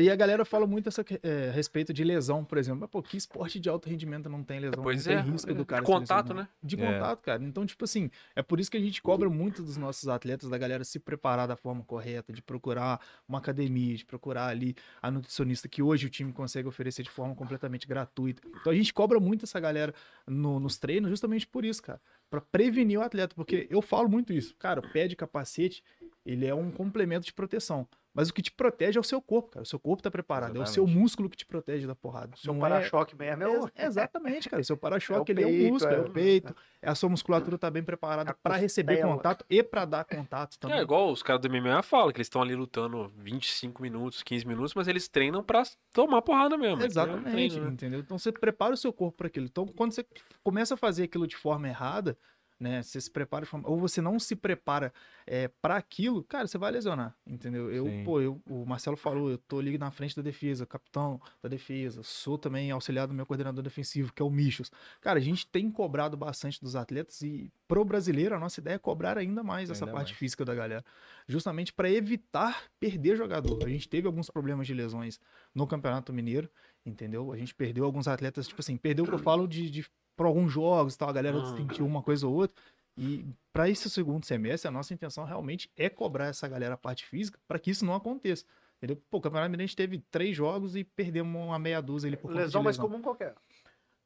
E a galera fala muito essa, é, a respeito de lesão, por exemplo. Mas, pô, que esporte de alto rendimento não tem lesão? Pois não é, tem risco é, do de cara se contato, né? De É. contato, cara. Então, tipo assim, é por isso que a gente cobra muito dos nossos atletas, da galera se preparar da forma correta, de procurar uma academia, de procurar ali a nutricionista que hoje o time consegue oferecer de forma completamente gratuita. Então a gente cobra muito essa galera no- nos treinos justamente por isso, cara. Pra prevenir o atleta, porque eu falo muito isso. Cara, o pé de capacete, ele é um complemento de proteção. Mas o que te protege é o seu corpo, cara. O seu corpo tá preparado. É o seu Exatamente. músculo que te protege da porrada. Seu Não para-choque mesmo é o... é, <laughs> exatamente, cara. O seu para-choque É o ele é peito, o músculo, é, é. o peito. É a sua musculatura tá bem preparada para receber costela. contato e para dar contato também. É igual os caras do MMA falam, que eles estão ali lutando 25 minutos, 15 minutos, mas eles treinam pra tomar porrada mesmo. Exatamente, É um treino, né? entendeu? Então você prepara o seu corpo para aquilo. Então quando você começa a fazer aquilo de forma errada, né? Você se prepara de forma... ou você não se prepara é, para aquilo, cara, você vai lesionar, entendeu? Eu, Sim. pô, eu, o Marcelo falou, eu tô ali na frente da defesa, capitão da defesa, sou também auxiliar do meu coordenador defensivo, que é o Michos. Cara, a gente tem cobrado bastante dos atletas e pro brasileiro a nossa ideia é cobrar ainda mais essa Ainda parte mais. física da galera, justamente para evitar perder jogador. A gente teve alguns problemas de lesões no Campeonato Mineiro, entendeu? A gente perdeu alguns atletas, tipo assim, perdeu o que eu falo de, de por alguns jogos e tal, a galera Uhum. sentiu uma coisa ou outra. E para esse segundo semestre, a nossa intenção realmente é cobrar essa galera a parte física para que isso não aconteça. Entendeu? Pô, o Campeonato Mineiro a gente teve três jogos e perdemos uma meia dúzia ali por conta Lesão mais comum qualquer.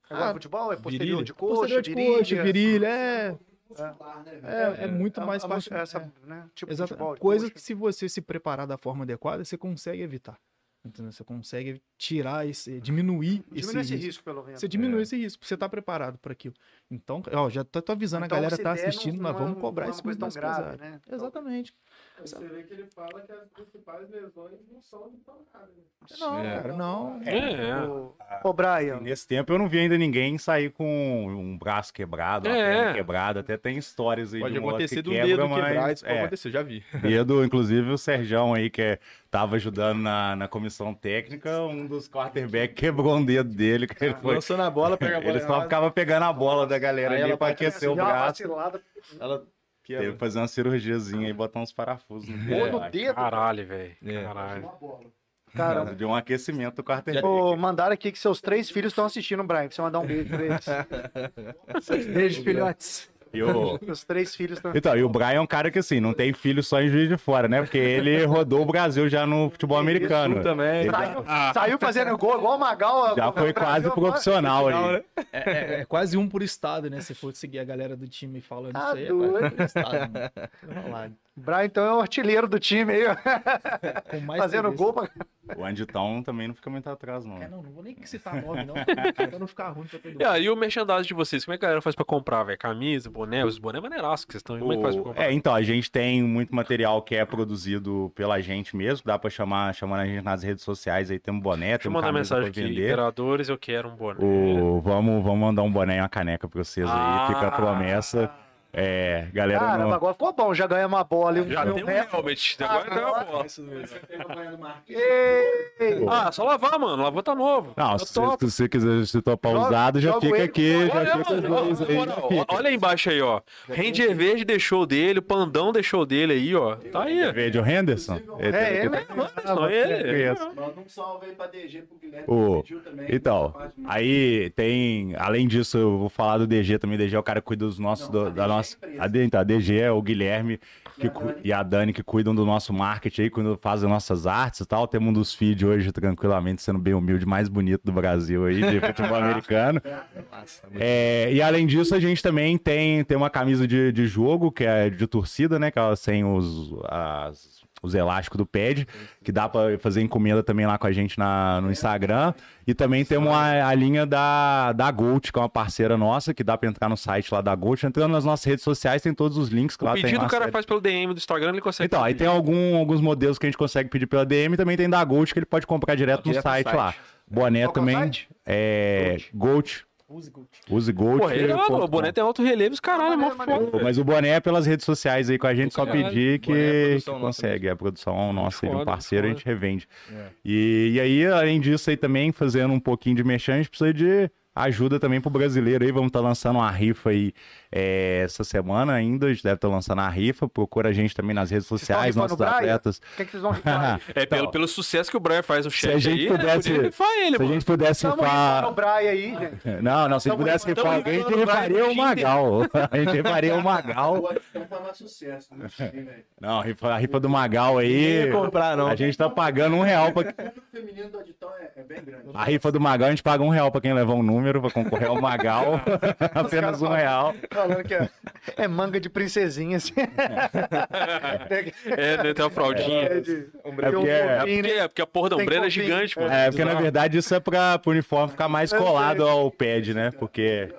Agora, Ah, futebol é posterior virilha. de coxa, Posterior de coxa, virilha. virilha, é, é, é muito É, mais é, fácil. essa, é. né, tipo Exato. Coisas que se você se preparar da forma adequada, você consegue evitar. Entendeu? Você consegue tirar esse, diminuir esse, Diminui esse risco. risco, pelo menos. Você diminui esse risco, porque você tá preparado para aquilo. Então, ó, já tô, tô avisando, Então, a galera se tá assistindo, nós não é vamos cobrar é coisa tão mais grave, pesado. né? Exatamente. Você vê que ele fala que as principais lesões não são de pancada. Não, É. cara, não. É, Ô, ô, Brian, Nesse tempo eu não vi ainda ninguém sair com um braço quebrado, uma É. perna quebrada. Até tem histórias aí Pode de acontecer que do quebra, dedo mas, quebrar, isso pode é, acontecer, já vi. <laughs> dedo, inclusive o Serjão aí, que é, tava ajudando na, na comissão técnica, um dos quarterback quebrou um dedo dele, que ele foi... Lançando a bola, pega a bola Ele só ficava pegando a bola da galera Aí ali ela pra aquecer o braço. vacilada ela Teve quebra. que fazer uma cirurgiazinha e botar uns parafusos no Pô, no dedo. dedo. Caralho, velho. É. Caralho. Cara, Deu um aquecimento do quarterback. ô, mandaram aqui que seus três filhos estão assistindo, Brian. Pra você mandar um beijo pra eles. <laughs> beijo, filhotes. E o- <laughs> Os três filhos estão. Então, e o Brian é um cara que, assim, não tem filho só em Juiz de Fora, né? Porque ele rodou o Brasil já no futebol americano. também. Saiu, saiu fazendo gol igual o Magal. Já foi quase profissional ali. É, é- é quase um por estado, né? Se for seguir a galera do time falando Tá isso aí, é doido. quase um por estado. Né? Brian, então, é o artilheiro do time aí, ó. <laughs> Com mais Fazendo gol pra... O Anditão também não fica muito atrás, não. É, não, não vou nem citar nome, não. <laughs> pra não ficar ruim pra todo mundo. E aí, o merchandising de vocês, como é que a galera faz pra comprar, velho? Camisa, boné, os boné é maneiraço que vocês estão. Como é que faz pra O- comprar? É, então, a gente tem muito material que é produzido pela gente mesmo, dá pra chamar, chamando a gente nas redes sociais, aí temos boné, Deixa temos mandar camisa mensagem pra aqui. vender. Imperadores, eu quero um boné. O, vamos, vamos mandar um boné e uma caneca pra vocês aí, fica a Ah. promessa. É, galera, Caramba, não- agora ficou bom. Já ganhamos uma bola e um, Já um tem um helmet, agora tem uma bola. Ei, Ah, só lavar, mano. Lavou tá novo. Não, se, se você quiser se topar Joga- usado, já fica ele aqui, já Olha, fica mano, aí. fica. olha embaixo aí, ó. Ranger Verde deixou o dele, o Pandão deixou o dele aí, ó. Tá aí. Verde o Henderson? Ele- É, ele- ele mesmo. Só ele. Manda um salve aí pra DG pro Guilherme. Também. Então, muito. aí tem, além disso, eu vou falar do DG também. DG é o cara que cuida dos nossos, do- da nossa. A, D- então, a DG é o Guilherme que cu- e a Dani que cuidam do nosso marketing aí, quando fazem nossas artes e tal. Temos um dos feeds hoje, tranquilamente, sendo bem humilde, mais bonito do Brasil aí, de futebol <laughs> americano. É, e além disso, a gente também tem, tem uma camisa de, de jogo, que é de torcida, né? Que ela sem os, as- os elásticos do pad, que dá pra fazer encomenda também lá com a gente na, no Instagram. E também temos a, a linha da, da Gold, que é uma parceira nossa, que dá pra entrar no site lá da Gold. Entrando nas nossas redes sociais, tem todos os links. que O lá tem pedido uma o cara série- faz pelo DM do Instagram, ele consegue. Então, aí tem algum, alguns modelos que a gente consegue pedir pela DM, também tem da Gold, que ele pode comprar direto, no Direto no site, site. lá. Boné Qual é também. site? É. Gold. Use Gold. Use Gold. Porra, ele, ó, o boné tem alto relevo, os caralho, é mó foda. Mas o boné é pelas redes sociais aí com a gente, só Caralho. pedir que, é que consegue. É a produção nossa, aí de um Foda, parceiro, a foda. gente revende. É. E, e aí, além disso aí também, fazendo um pouquinho de merchan, a gente precisa de ajuda também pro brasileiro aí. Vamos estar lançando uma rifa aí é, essa semana ainda. A gente deve estar lançando a rifa. Procura a gente também nas redes sociais, nossos o atletas. O que, é que vocês vão rifar? <laughs> É pelo, Então, pelo sucesso que o Brian faz no se chat a gente aí, pudesse- né, rifar ele, Se a mano. gente pudesse Estamos rifando o rifar. Brian aí, <laughs> gente. Não, não, se a gente pudesse rifar alguém, a gente o rifaria o Magal. <laughs> A gente rifaria o Magal. Sucesso no time, velho. Não, a rifa, a rifa do Magal aí. comprar, não. A gente tá pagando um real pra. O é, é bem grande. A rifa do Magal, a gente paga um real pra quem levar um número pra concorrer ao Magal. <laughs> <laughs> Apenas um real. Falando que é, é manga de princesinha, assim. É, né, tem uma fraldinha. É, de- É um porque, é, né? porque, é porque a porra da Umbrella é gigante, é. mano. é, porque na verdade isso é pra, pro uniforme ficar mais Eu colado sei. ao pad, né? Porque.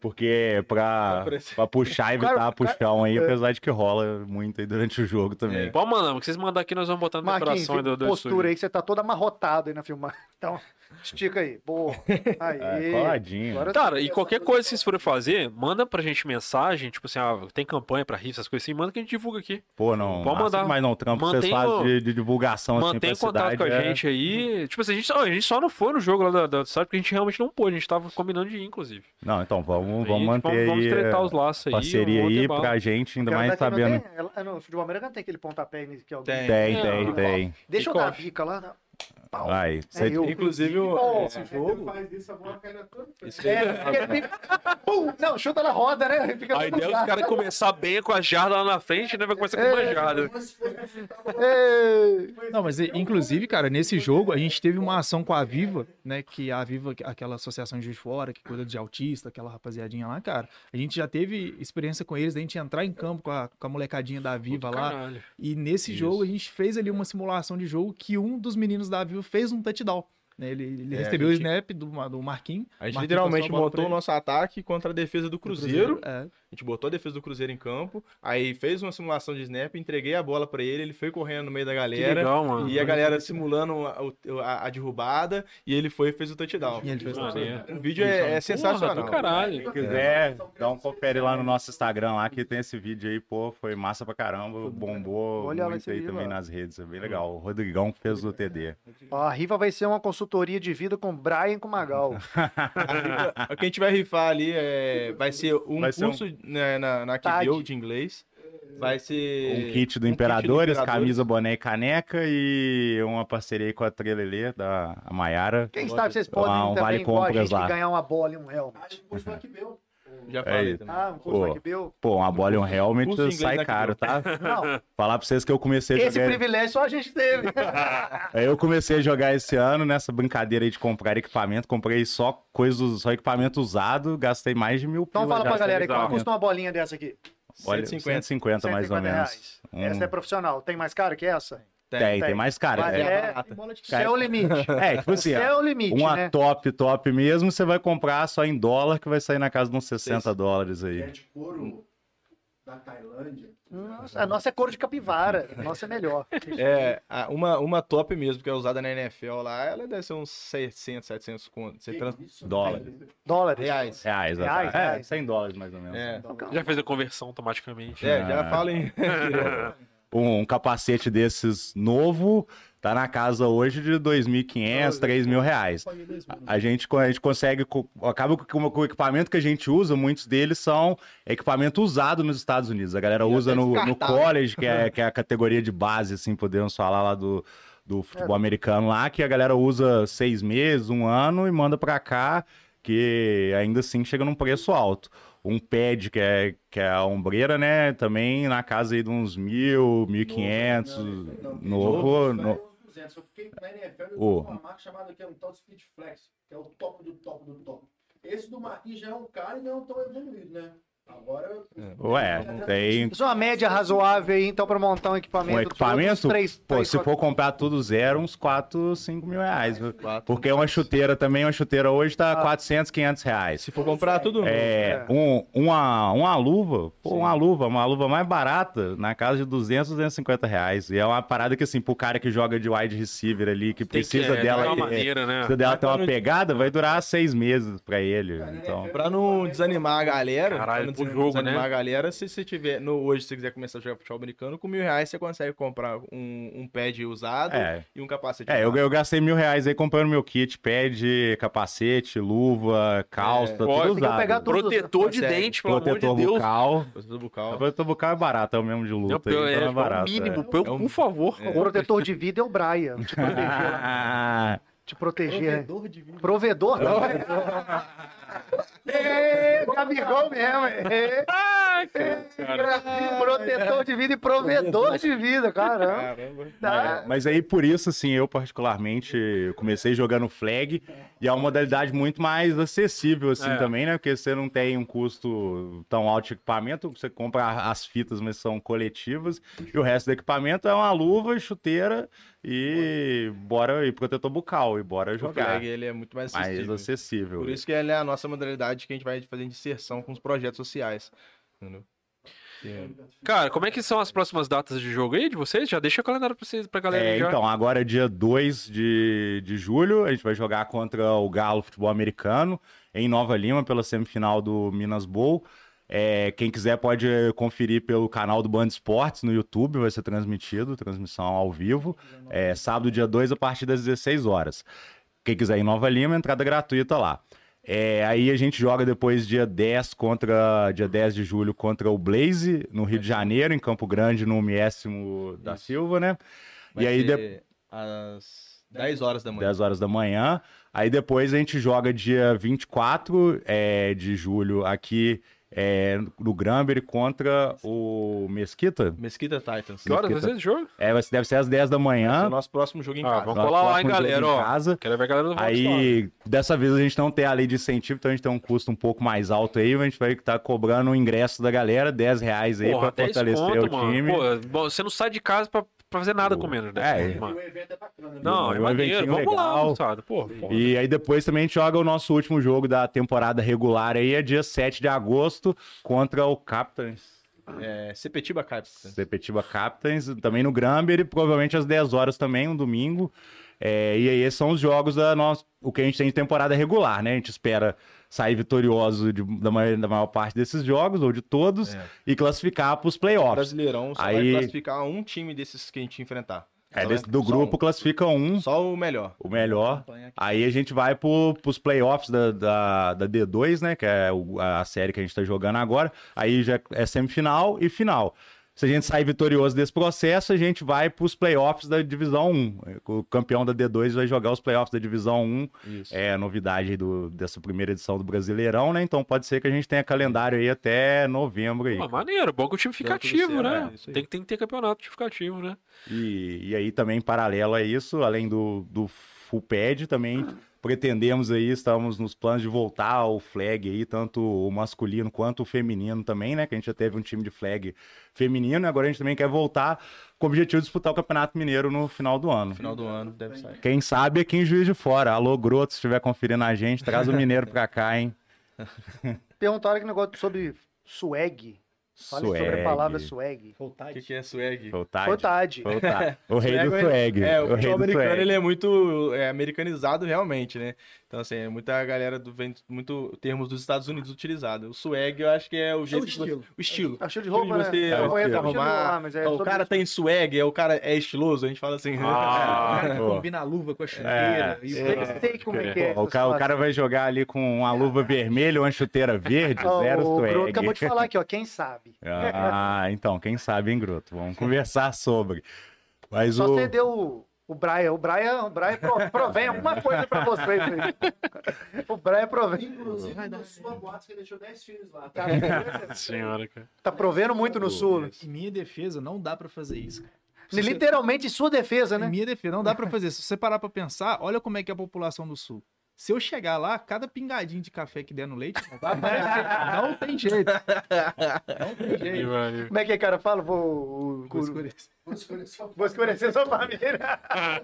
Porque pra, pra puxar e evitar Cara, puxão aí, apesar de que rola muito aí durante o jogo também. Pode mandar, porque vocês mandar aqui, nós vamos botar na Marquinhos, aí do, do postura aí que você tá todo amarrotado aí na filmagem. Então, estica aí. Boa. <laughs> Aí. É, coladinho. Agora Cara, e qualquer coisa que vocês forem fazer, manda pra gente mensagem, tipo assim, ah, tem campanha pra rifa, essas coisas assim, manda que a gente divulga aqui. Pô, não. Pode mandar. demais não. O trampo que vocês Mantém fazem o- de, de divulgação assim Mantém contato cidade. com a é- gente aí. Tipo assim, a gente, só, a gente só não foi no jogo lá da, da cidade porque a gente realmente não pôde, a gente tava combinando de ir, inclusive. Não, então vamos, Aí, vamos manter vamos, vamos aí. estreitar é, os laços aí. parceria aí pra gente, ainda mais sabendo. tem- ela- não, futebol americano tem aquele pontapé que alguém. Tem. Tem, É, tem, ó. tem. Deixa eu dar a dica lá. Pau. Vai. É eu. Inclusive, o- Oh, esse jogo. faz isso, a bola cai na tua frente. esse É, porque tem- Pum! Não, chuta na roda, né? Fica A todo ideia é os caras começar bem com a jarda lá na frente, né? Vai começar com uma jarda. Ei, Não, mas e- inclusive, cara, nesse jogo a gente teve uma ação com a Viva, né? Que a Viva, aquela associação de Juiz Fora, que cuida de autista, aquela rapaziadinha lá, cara. A gente já teve experiência com eles, da gente entrar em campo com a, com a molecadinha da Viva lá. Caralho. E nesse Isso. jogo a gente fez ali uma simulação de jogo que um dos meninos da Viva fez um touchdown. né? Ele, ele É, recebeu a o gente- snap do, do Marquinhos. A gente Marquinhos literalmente montou o nosso ataque contra a defesa do Cruzeiro. É. A gente botou a defesa do Cruzeiro em campo, aí fez uma simulação de snap, entreguei a bola pra ele, ele foi correndo no meio da Que galera. legal, mano. E a galera simulando a, a- a derrubada, e ele foi e fez o touchdown. E ele fez touchdown. O vídeo é, é Porra, sensacional. do caralho. Se quiser, dá um confere lá no nosso Instagram lá, que tem esse vídeo aí, pô, foi massa pra caramba, bombou Olha muito aí vídeo também lá. nas redes, é bem legal. O Rodrigão fez o TD. Ó, a Riva vai ser uma consultoria de vida com Brian com Magal. <laughs> O que a gente vai rifar ali é, vai ser um Vai ser um- curso né, na, na Tag. De inglês. Vai ser. Um kit do um Imperadores, Imperadores. camisa, boné e caneca e uma parceria aí com a Trelelê, da a Maiara. Quem sabe vocês podem Ah, um também, vale igual a gente, lá. ganhar uma bola e um helmet. Já É falei isso. também. Ah, um curso Pô. Kibel? Pô, uma bola e um helmet sai caro, tá? Não, Falar pra vocês que eu comecei a esse jogar... privilégio só a gente teve. Aí <laughs> eu comecei a jogar esse ano nessa brincadeira aí de comprar equipamento. Comprei só coisas, só equipamento usado, gastei mais de mil Então pila fala pra galera quanto custa uma bolinha dessa aqui? Olha, 150. 150 mais ou 150 menos. reais. Um- Essa é profissional. Tem mais cara que essa? Tem, tem, tem. mais caro. Mas É, é, é o limite. <laughs> é, tipo assim, Isso é o limite, uma né? top, top mesmo, você vai comprar só em dólar, que vai sair na casa de uns 60 Seis. dólares aí. de couro da Tailândia. Nossa, a nossa é cor de capivara. A nossa é melhor. É, uma, uma top mesmo, que é usada na NFL lá, ela deve ser uns 600, 700 conto. Você trans... Dólares. Dólares. Reais. Reais, Reais, é, reais. 100 dólares mais ou menos. É, Já fez a conversão automaticamente. é já Ah. fala em. <laughs> <laughs> Um, capacete desses novo tá na casa hoje de 2.500, 3.000 reais. A gente, a gente consegue, co- acaba que com o equipamento que a gente usa, muitos deles são equipamento usado nos Estados Unidos. A galera E usa no, no college, que é, <laughs> que é a categoria de base, assim, podemos falar lá do, do futebol americano lá, que a galera usa seis meses, um ano e manda pra cá, que ainda assim chega num preço alto. Um pad, que é, que é a ombreira, né? Também na casa aí de uns mil, mil e quinhentos, novo. no- Eu fiquei na NFL e eu uma marca chamada que é um tal de Speed Flex, que é o top do top do top. Esse do Marquinhos já é um cara e não tão evoluído, né? Agora. Ué, tem Isso é uma média razoável aí, então, pra montar um equipamento. um equipamento, três, pô, três, se quatro- for comprar tudo zero, uns 4, 5 mil reais. viu? Quatro. Porque uma chuteira também, uma chuteira hoje tá 400, 500 reais. Se for comprar tudo. É, um, uma, uma luva, pô, uma luva, uma luva mais barata, na casa de 200, 250 reais. E é uma parada que, assim, pro cara que joga de wide receiver ali, que Tem precisa é, dela, é, maneira, né? precisa dela ter uma pegada, vai durar seis meses pra ele. Então, Pra não desanimar a galera, Caralho, não pro jogo, desanimar né? a galera, se você tiver, no, hoje, se você quiser começar a jogar futebol americano, com mil reais você consegue comprar um, um pad usado é. e um capacete É, eu, eu gastei mil reais aí comprando meu kit, pad, capacete, luva, calça, É. tudo Pode usado. Protetor de Consegue. dente, pelo amor de Protetor Deus. bucal. Coisa bucal. Protetor bucal é barato, é o mesmo de Não, luta. aí, é, então é, é barato. o mínimo, é. por, É um- por favor. O protetor de vida é o Brian. Te proteger. Ah, <laughs> te proteger. Provedor de vida. Provedor. <laughs> <laughs> É, Gabigol mesmo. É. Protetor de vida e provedor de vida, caramba. Caramba. Tá. É, mas aí por isso, assim, eu particularmente comecei jogando flag e é uma modalidade muito mais acessível, assim, É. também, né? Porque você não tem um custo tão alto de equipamento, você compra as fitas, mas são coletivas, e o resto do equipamento é uma luva, chuteira e bora e protetor bucal e bora O jogar. flag, ele é muito mais Mais acessível. acessível. Por isso que ela é a nossa modalidade que a gente vai fazer inserção com os projetos sociais. Entendeu? É. Cara, como é que são as próximas datas de jogo aí de vocês? Já deixa o calendário pra, vocês, pra galera É, já. então, agora dia 2 de, de julho, a gente vai jogar contra o Galo Futebol Americano em Nova Lima pela semifinal do Minas Bowl. É, quem quiser pode conferir pelo canal do Band Esportes no YouTube, vai ser transmitido, transmissão ao vivo. É, sábado, dia 2, a partir das 16 horas. Quem quiser em Nova Lima, entrada gratuita lá. É, aí a gente joga depois dia 10 contra dia 10 de julho contra o Blaze no Rio de Janeiro, em Campo Grande, no Miésimo da Silva, né? Vai e aí de- às 10 horas da manhã. 10 horas da manhã. Aí depois a gente joga dia 24 é, de julho aqui é, no Gramber contra o Mesquita. Mesquita Titans. Que horas vai ser esse jogo? É, deve ser às 10 da É o manhã. nosso próximo jogo em Ah, casa. vamos Nosso colar lá, hein, galera, em ó. casa. Quero ver a galera do. Aí, dessa vez a gente não tem a lei de incentivo, então a gente tem um custo um pouco mais alto aí. A gente vai estar cobrando o ingresso da galera, 10 reais aí Porra, pra 10 fortalecer conto, o mano. time. Pô, você não sai de casa pra, pra fazer nada com menos, é, né? mano? evento é bacana. Não, é um maneiro. Vamos lá, legal. moçada. Pô. E aí depois também a gente joga o nosso último jogo da temporada regular aí, é dia 7 de agosto, contra o Captains. É, Sepetiba Capitans. Sepetiba Captains, também no Gramber, e provavelmente às 10 horas também, um domingo. É, e aí esses são os jogos da nossa, o que a gente tem de temporada regular, né? A gente espera sair vitorioso de- da, maior, da maior parte desses jogos, ou de todos, É. e classificar para os playoffs. Brasileirão só Aí- vai classificar um time desses que a gente enfrentar. É, desse- do grupo um. classifica um, Só o melhor. o melhor. Aí a gente vai pro, pros playoffs da, da, da D2, né? Que é o- a série que a gente tá jogando agora. Aí já é semifinal e final. Se a gente sair vitorioso desse processo, a gente vai pros playoffs da Divisão 1. O campeão da D2 vai jogar os playoffs da Divisão 1. Isso. É a novidade do, dessa primeira edição do Brasileirão, né? Então pode ser que a gente tenha calendário aí até novembro aí. Pô, maneiro, bom que o time fica ativo, né? é, tem, que- tem que ter campeonato, time fica ativo, né? E, e aí também, em paralelo a isso, além do, do full pad, também pretendemos aí, estamos nos planos de voltar ao flag aí, tanto o masculino quanto o feminino também, né? Que a gente já teve um time de flag feminino, e agora a gente também quer voltar com o objetivo de disputar o Campeonato Mineiro no final do ano. No final do ano deve sair. Quem sabe aqui em Juiz de Fora. Alô, Groto, se estiver conferindo a gente, traz o Mineiro pra cá, hein? <laughs> Perguntaram aqui um negócio sobre swag. Fale sobre a palavra swag. O que, que é swag? Vontade. Vontade. Vontade. <laughs> O rei do Swag, swag. É, o o rei do americano swag. ele é muito é, americanizado realmente, né? Então, assim, é muita galera do, vem muito termos dos Estados Unidos utilizados. O swag eu acho que é o jeito que você- estilo. o estilo. É o estilo de roupa, de né? você o arrumar. lá, mas é o sobre cara isso. tem swag, é o cara é estiloso, a gente fala assim. Ah, O <laughs> cara pô. combina a luva com a É, chuteira. e o Sei, cara- sei como é que é. Pô, o, cara, o cara vai jogar ali com uma luva vermelha ou uma chuteira verde, <laughs> zero o swag. acabou de falar aqui, ó. Quem sabe? Ah, então, quem sabe, hein, Groto? Vamos conversar sobre. Mas Só o... você deu o, Brian. O Brian, o Brian pro- provém alguma coisa pra vocês. O Brian provém. Inclusive, na sua boate, você deixou 10 filhos lá. Tá, <laughs> Senhora, cara. tá provendo muito no sul. Em minha defesa, não dá pra fazer isso, cara. Se Literalmente em sua defesa, Em né? minha defesa, não dá pra fazer. Se você parar pra pensar, olha como é que é a população do sul. Se eu chegar lá, cada pingadinho de café que der no leite, <laughs> não, tem jeito. Não tem jeito. Como é que é, cara? Fala, vou. Vou escurecer. Vou escurecer sua família. <laughs>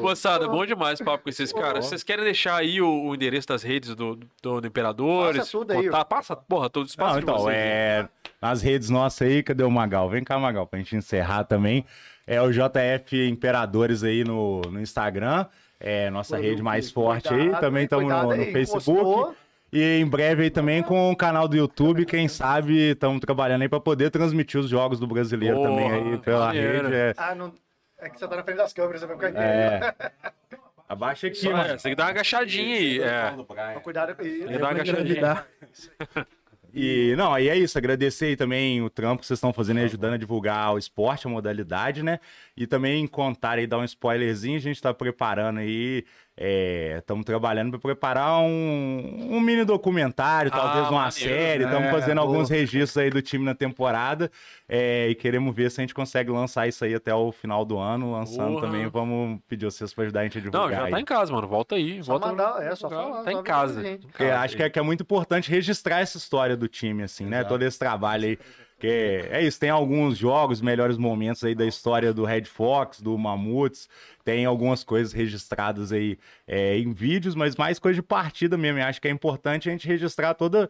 Moçada, bom demais o papo com esses caras. Vocês querem deixar aí o, o endereço das redes do, do, do Imperadores? Passa tudo aí, Contar- Passa, porra, todo espaço Não, então, vocês. é... Nas redes nossas aí, cadê o Magal? Vem cá, Magal, pra gente encerrar também. É o JF Imperadores aí no, no Instagram. É nossa rede mais forte aí. Cuidado, Também hein? estamos no, no aí, Facebook. encostou. E em breve aí também com o canal do YouTube, quem sabe estamos trabalhando aí para poder transmitir os jogos do brasileiro Porra, também aí pela rede. É, Ah, não. É que você tá na frente das câmeras, você vai ficar é. <laughs> Abaixa aqui, Só, mano. é, você tem que dar uma agachadinha aí. É. Toma Cuidado com isso. Tem que dar uma agachadinha. <laughs> E não, aí é isso, agradecer aí também o trampo que vocês estão fazendo aí, ajudando a divulgar o esporte, a modalidade, né? E também contar aí, dar um spoilerzinho, a gente tá preparando aí, estamos trabalhando para preparar um, um mini documentário, Ah, talvez uma maneiro. série, estamos É, fazendo boa. alguns registros aí do time na temporada é, e queremos ver se a gente consegue lançar isso aí até o final do ano, lançando Porra. também, vamos pedir vocês para ajudar a gente a divulgar Não, já tá aí. em casa, mano. Volta aí. Só volta mandar, é, só Tá falar. Tá só em casa. Porque acho que é, que é muito importante registrar essa história do time, assim, né? Exato. Todo esse trabalho aí. Porque é isso, tem alguns jogos, melhores momentos aí da história do Red Fox, do Mamutes, tem algumas coisas registradas aí é, em vídeos, mas mais coisa de partida mesmo. E acho que é importante a gente registrar toda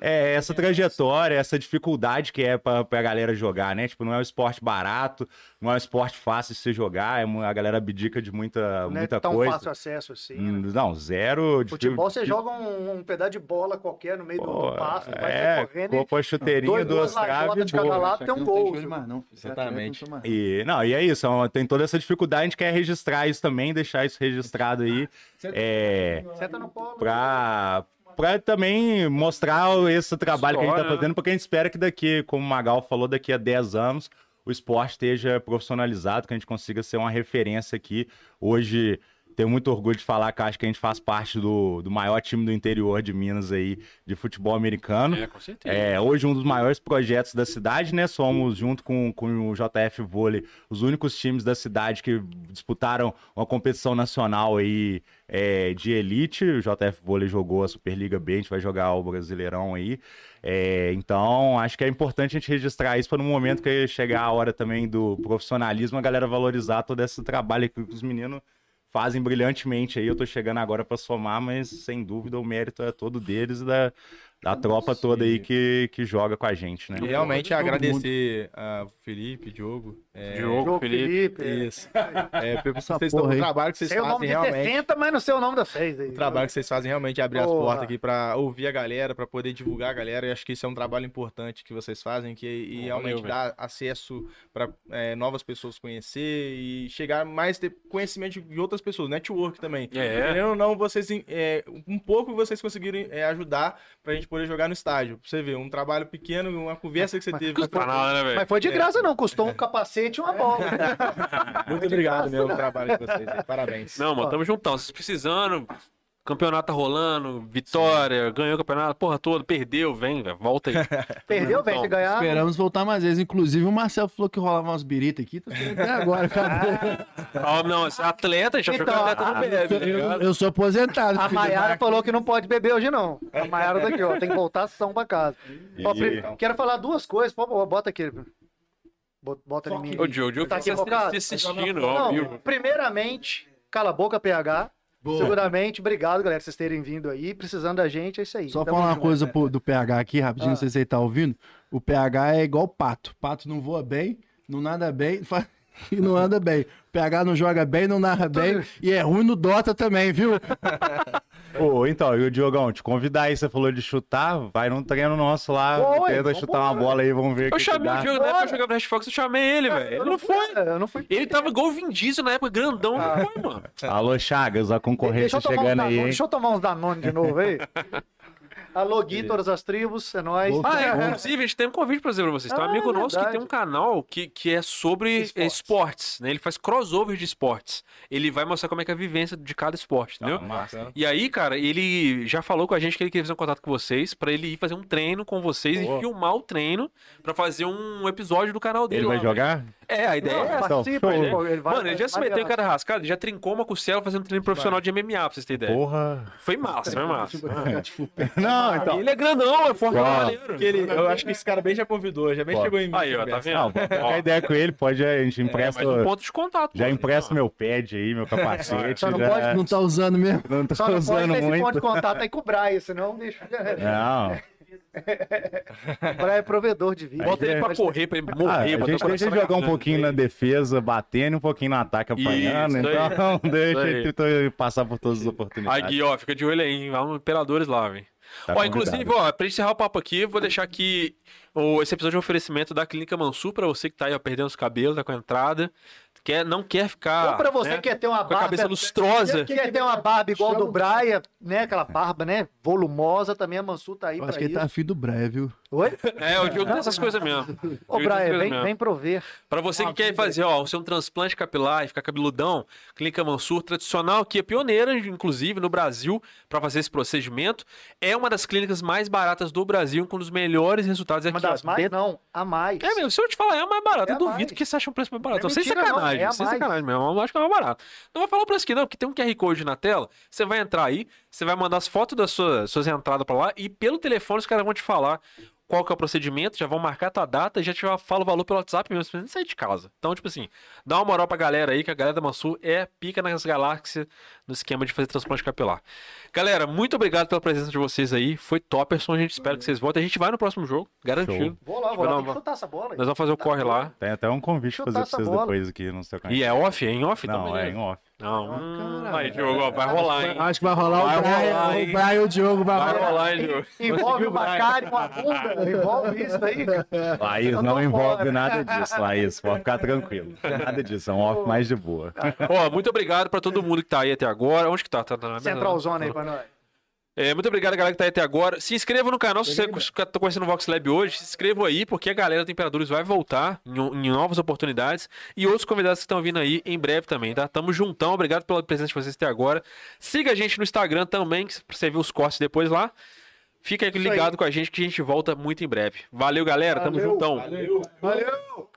é, essa trajetória, essa dificuldade que é pra, pra galera jogar, né? Tipo, não é um esporte barato, não é um esporte fácil de se jogar, é a galera abdica de muita, Não é muita tão coisa. fácil acesso assim. Hum, né? Não, zero. Futebol, você joga um, um pedaço de bola qualquer no meio do- Pô, do passo, vai é, correndo. e pôr a chuteirinha, dois, duas traves, de cada lado tem um gol. viu? Exatamente. E, não, e é isso, é tem toda essa dificuldade, a gente quer registrar isso também, deixar isso registrado aí, é, Senta no colo. pra, pra também mostrar esse trabalho que a gente tá História, né? fazendo, porque a gente espera que daqui, como o Magal falou, daqui a 10 anos, o esporte esteja profissionalizado, que a gente consiga ser uma referência aqui. Hoje tenho muito orgulho de falar que acho que a gente faz parte do, do maior time do interior de Minas aí de futebol americano. É, com certeza. É, hoje um dos maiores projetos da cidade, né? Somos, junto com, com o JF Vôlei, os únicos times da cidade que disputaram uma competição nacional aí é, de elite. O JF Vôlei jogou a Superliga B, a gente vai jogar o Brasileirão aí. É, então, acho que é importante a gente registrar isso para no momento que chegar a hora também do profissionalismo, a galera valorizar todo esse trabalho que os meninos fazem brilhantemente aí. Eu tô chegando agora para somar, mas sem dúvida o mérito é todo deles e da, da tropa toda aí que, que joga com a gente, né? E realmente agradecer a Felipe, Diogo. é, Diogo, Felipe. Felipe. é. Isso. É, pelo vocês porra estão- o aí. trabalho que vocês Sei o nome fazem de realmente. 60, mas não sei o nome da 6 aí. O trabalho que vocês fazem realmente é abrir as Porra. portas aqui pra ouvir a galera, pra poder divulgar a galera. E acho que isso é um trabalho importante que vocês fazem, que e Pô, realmente valeu, dá acesso pra é, novas pessoas conhecer e chegar mais ter conhecimento de outras pessoas, network também. É. Querendo ou não, vocês é, um pouco vocês conseguiram é, ajudar pra gente poder jogar no estádio. Pra você ver, um trabalho pequeno, uma conversa que você teve. Custa nada, né, velho? Mas foi de graça, não. Custou um capacete e uma bola. <laughs> Muito obrigado mesmo pelo trabalho de vocês. aí. Parabéns. Não, mano, tamo juntão. Vocês precisando, campeonato tá rolando, vitória, ganhou o campeonato, porra toda, perdeu, vem, velho, volta aí. <laughs> Perdeu, vem. Se ganhar. Esperamos voltar mais vezes. Inclusive, o Marcelo falou que rolava umas birita aqui. Esperando até agora, <laughs> cara. Ah, não, esse atleta, já Então, atleta não bebe, tá eu, ligado? eu sou aposentado. A. Mayara falou que não pode beber hoje, não. A Mayara daqui, ó. Tem que voltar ação pra casa. Ó, Quero falar duas coisas. Pô, pô, bota aqui. Bota, em mim. Ô, Diogo, o Diogo Tá tá aqui focado? assistindo, ó, primeiramente, cala a boca, PH. Boa. Seguramente, obrigado, galera, vocês terem vindo aí. Precisando da gente, é isso aí. Só Tamo falar uma junto. coisa pro- do PH aqui, rapidinho, Ah. não sei se você tá ouvindo. O PH é igual pato. Pato não voa bem, não nada bem <laughs> e não anda bem. O PH não joga bem, não narra bem e é ruim no Dota também, viu? <laughs> Ô, então, e o Diogão, te convidar aí, você falou de chutar, vai num treino nosso lá, Oi, tenta chutar uma bola aí, vamos ver o Eu que, que chamei o dá. Diogo na época que eu jogava no Hashfox, eu chamei ele, velho. Eu Ele não foi. Eu não fui. Ele tava igual o Vin Diesel na época, grandão, não foi, mano. Alô, Chagas, a concorrência chegando aí, Danone, hein? deixa eu tomar uns Danone de novo aí. <laughs> Alô, Gui, todas as tribos, é nóis. Boa. Ah, é, inclusive, a gente tem um convite pra dizer pra vocês. Tem um Ah, amigo é nosso que tem um canal que, que é sobre Esportes. esportes. né? Ele faz crossover de esportes. Ele vai mostrar como é que é a vivência de cada esporte, entendeu? Ah, massa. E aí, cara, ele já falou com a gente que ele queria fazer um contato com vocês pra ele ir fazer um treino com vocês Boa. e filmar o treino pra fazer um episódio do canal dele. Ele vai lá, jogar? É, a ideia é essa. pô, ele vai- Mano, ele já se vai- meteu em cada rascada, ele já trincou uma costela fazendo treino profissional de MMA, pra vocês terem ideia. Porra. Foi massa, foi massa. <laughs> <laughs> Não, então. Ele é grandão, é forte ele, eu acho que esse cara bem já convidou, já bem Pô. chegou em mim. Aí, ó, tá vendo? Não, trocar ideia com ele, pode, a gente É, empresta, mas um ponto de contato. já empresta meu pad aí, meu capacete. Só não já- pode- Não tá usando mesmo. não tô Só não pode usando ter esse ponto de muito. contato aí com o Brian, senão deixa. Não, Brian <laughs> é provedor de vida. Bota ele pra correr, pra ele Ah, morrer. a botar o gente deixa ele jogar um pouquinho na defesa, batendo, um pouquinho no ataque, apanhando. Aí. então, <laughs> deixa aí. ele passar por todas as Aí, oportunidades. Gui, ó, fica de olho aí, hein? No Imperadores lá, velho. Tá ó, inclusive, ó, pra encerrar o papo aqui, vou deixar aqui o, esse episódio de oferecimento da Clínica Mansur pra você que tá aí, ó, perdendo os cabelos, tá com a entrada. Quer, não quer ficar. Ou pra você né, que quer ter uma com a barba. cabeça lustrosa. Quer ter uma barba igual do Brian, né? Aquela barba, né? Volumosa, também a Mansu tá aí Eu pra acho que ele isso. tá afim do Brian, viu? Oi? <laughs> É, o Diogo tem essas coisas mesmo. Ô, Brian, vem, mesmo. vem prover. Pra você que Ah, quer fazer, ó, o seu transplante capilar e ficar cabeludão, Clínica Mansur, tradicional, que é pioneira, inclusive, no Brasil, pra fazer esse procedimento. É uma das clínicas mais baratas do Brasil, com um dos melhores resultados aqui. Uma das mais? dentro- Não, a mais. É mesmo, se eu te falar, é a mais barata. É eu duvido mais. que você acha um preço mais barato. Não é sem mentira, não, sacanagem, é a sem mais. sacanagem mesmo. Eu acho que é mais barato. Não vou falar o preço aqui, não, porque tem um QR Code na tela. Você vai entrar aí, você vai mandar as fotos das suas, suas entradas pra lá e pelo telefone os caras vão te falar qual que é o procedimento, já vão marcar a tua data e já te fala o valor pelo WhatsApp mesmo, você nem sair de casa. Então, tipo assim, dá uma moral pra galera aí, que a galera da Mansur é pica nas galáxias no esquema de fazer transplante capilar. Galera, muito obrigado pela presença de vocês aí. Foi topperson, a gente espera que vocês voltem. A gente vai no próximo jogo, garantido. Vou lá, vou lá. uma- chutar essa bola aí. Nós vamos fazer o corre lá. Tem até um convite pra fazer pra vocês bola. depois aqui no seu canal. E é off? É em off? Então, Não, é beleza. em off. Não, Ah, hum, caralho. aí, Diogo, vai rolar, hein? Acho que vai rolar Vai o Brian, rolar, o? Brian e o Diogo vai, Vai rolar. rolar, hein, Diogo? <laughs> Envolve o Bacari com a bunda. <laughs> Envolve isso aí. Laís, Eu tô não envolve fora. nada disso, Laís. Pode ficar tranquilo. Nada disso, é um off mais de boa. Ó, muito obrigado pra todo mundo que tá aí até agora. Onde que tá? Tá, tá na Central Zone aí pra nós. É, muito obrigado, galera, que tá aí até agora. Se inscreva no canal se você tá conhecendo o Vox Lab hoje. Se inscreva aí, porque a galera do Imperadores vai voltar em, em novas oportunidades. E outros convidados que estão vindo aí em breve também, tá? Tamo juntão. Obrigado pela presença de vocês até agora. Siga a gente no Instagram também, pra você ver os cortes depois lá. Fica ligado aí. com a gente que a gente volta muito em breve. Valeu, galera. Tamo Valeu. juntão. Valeu!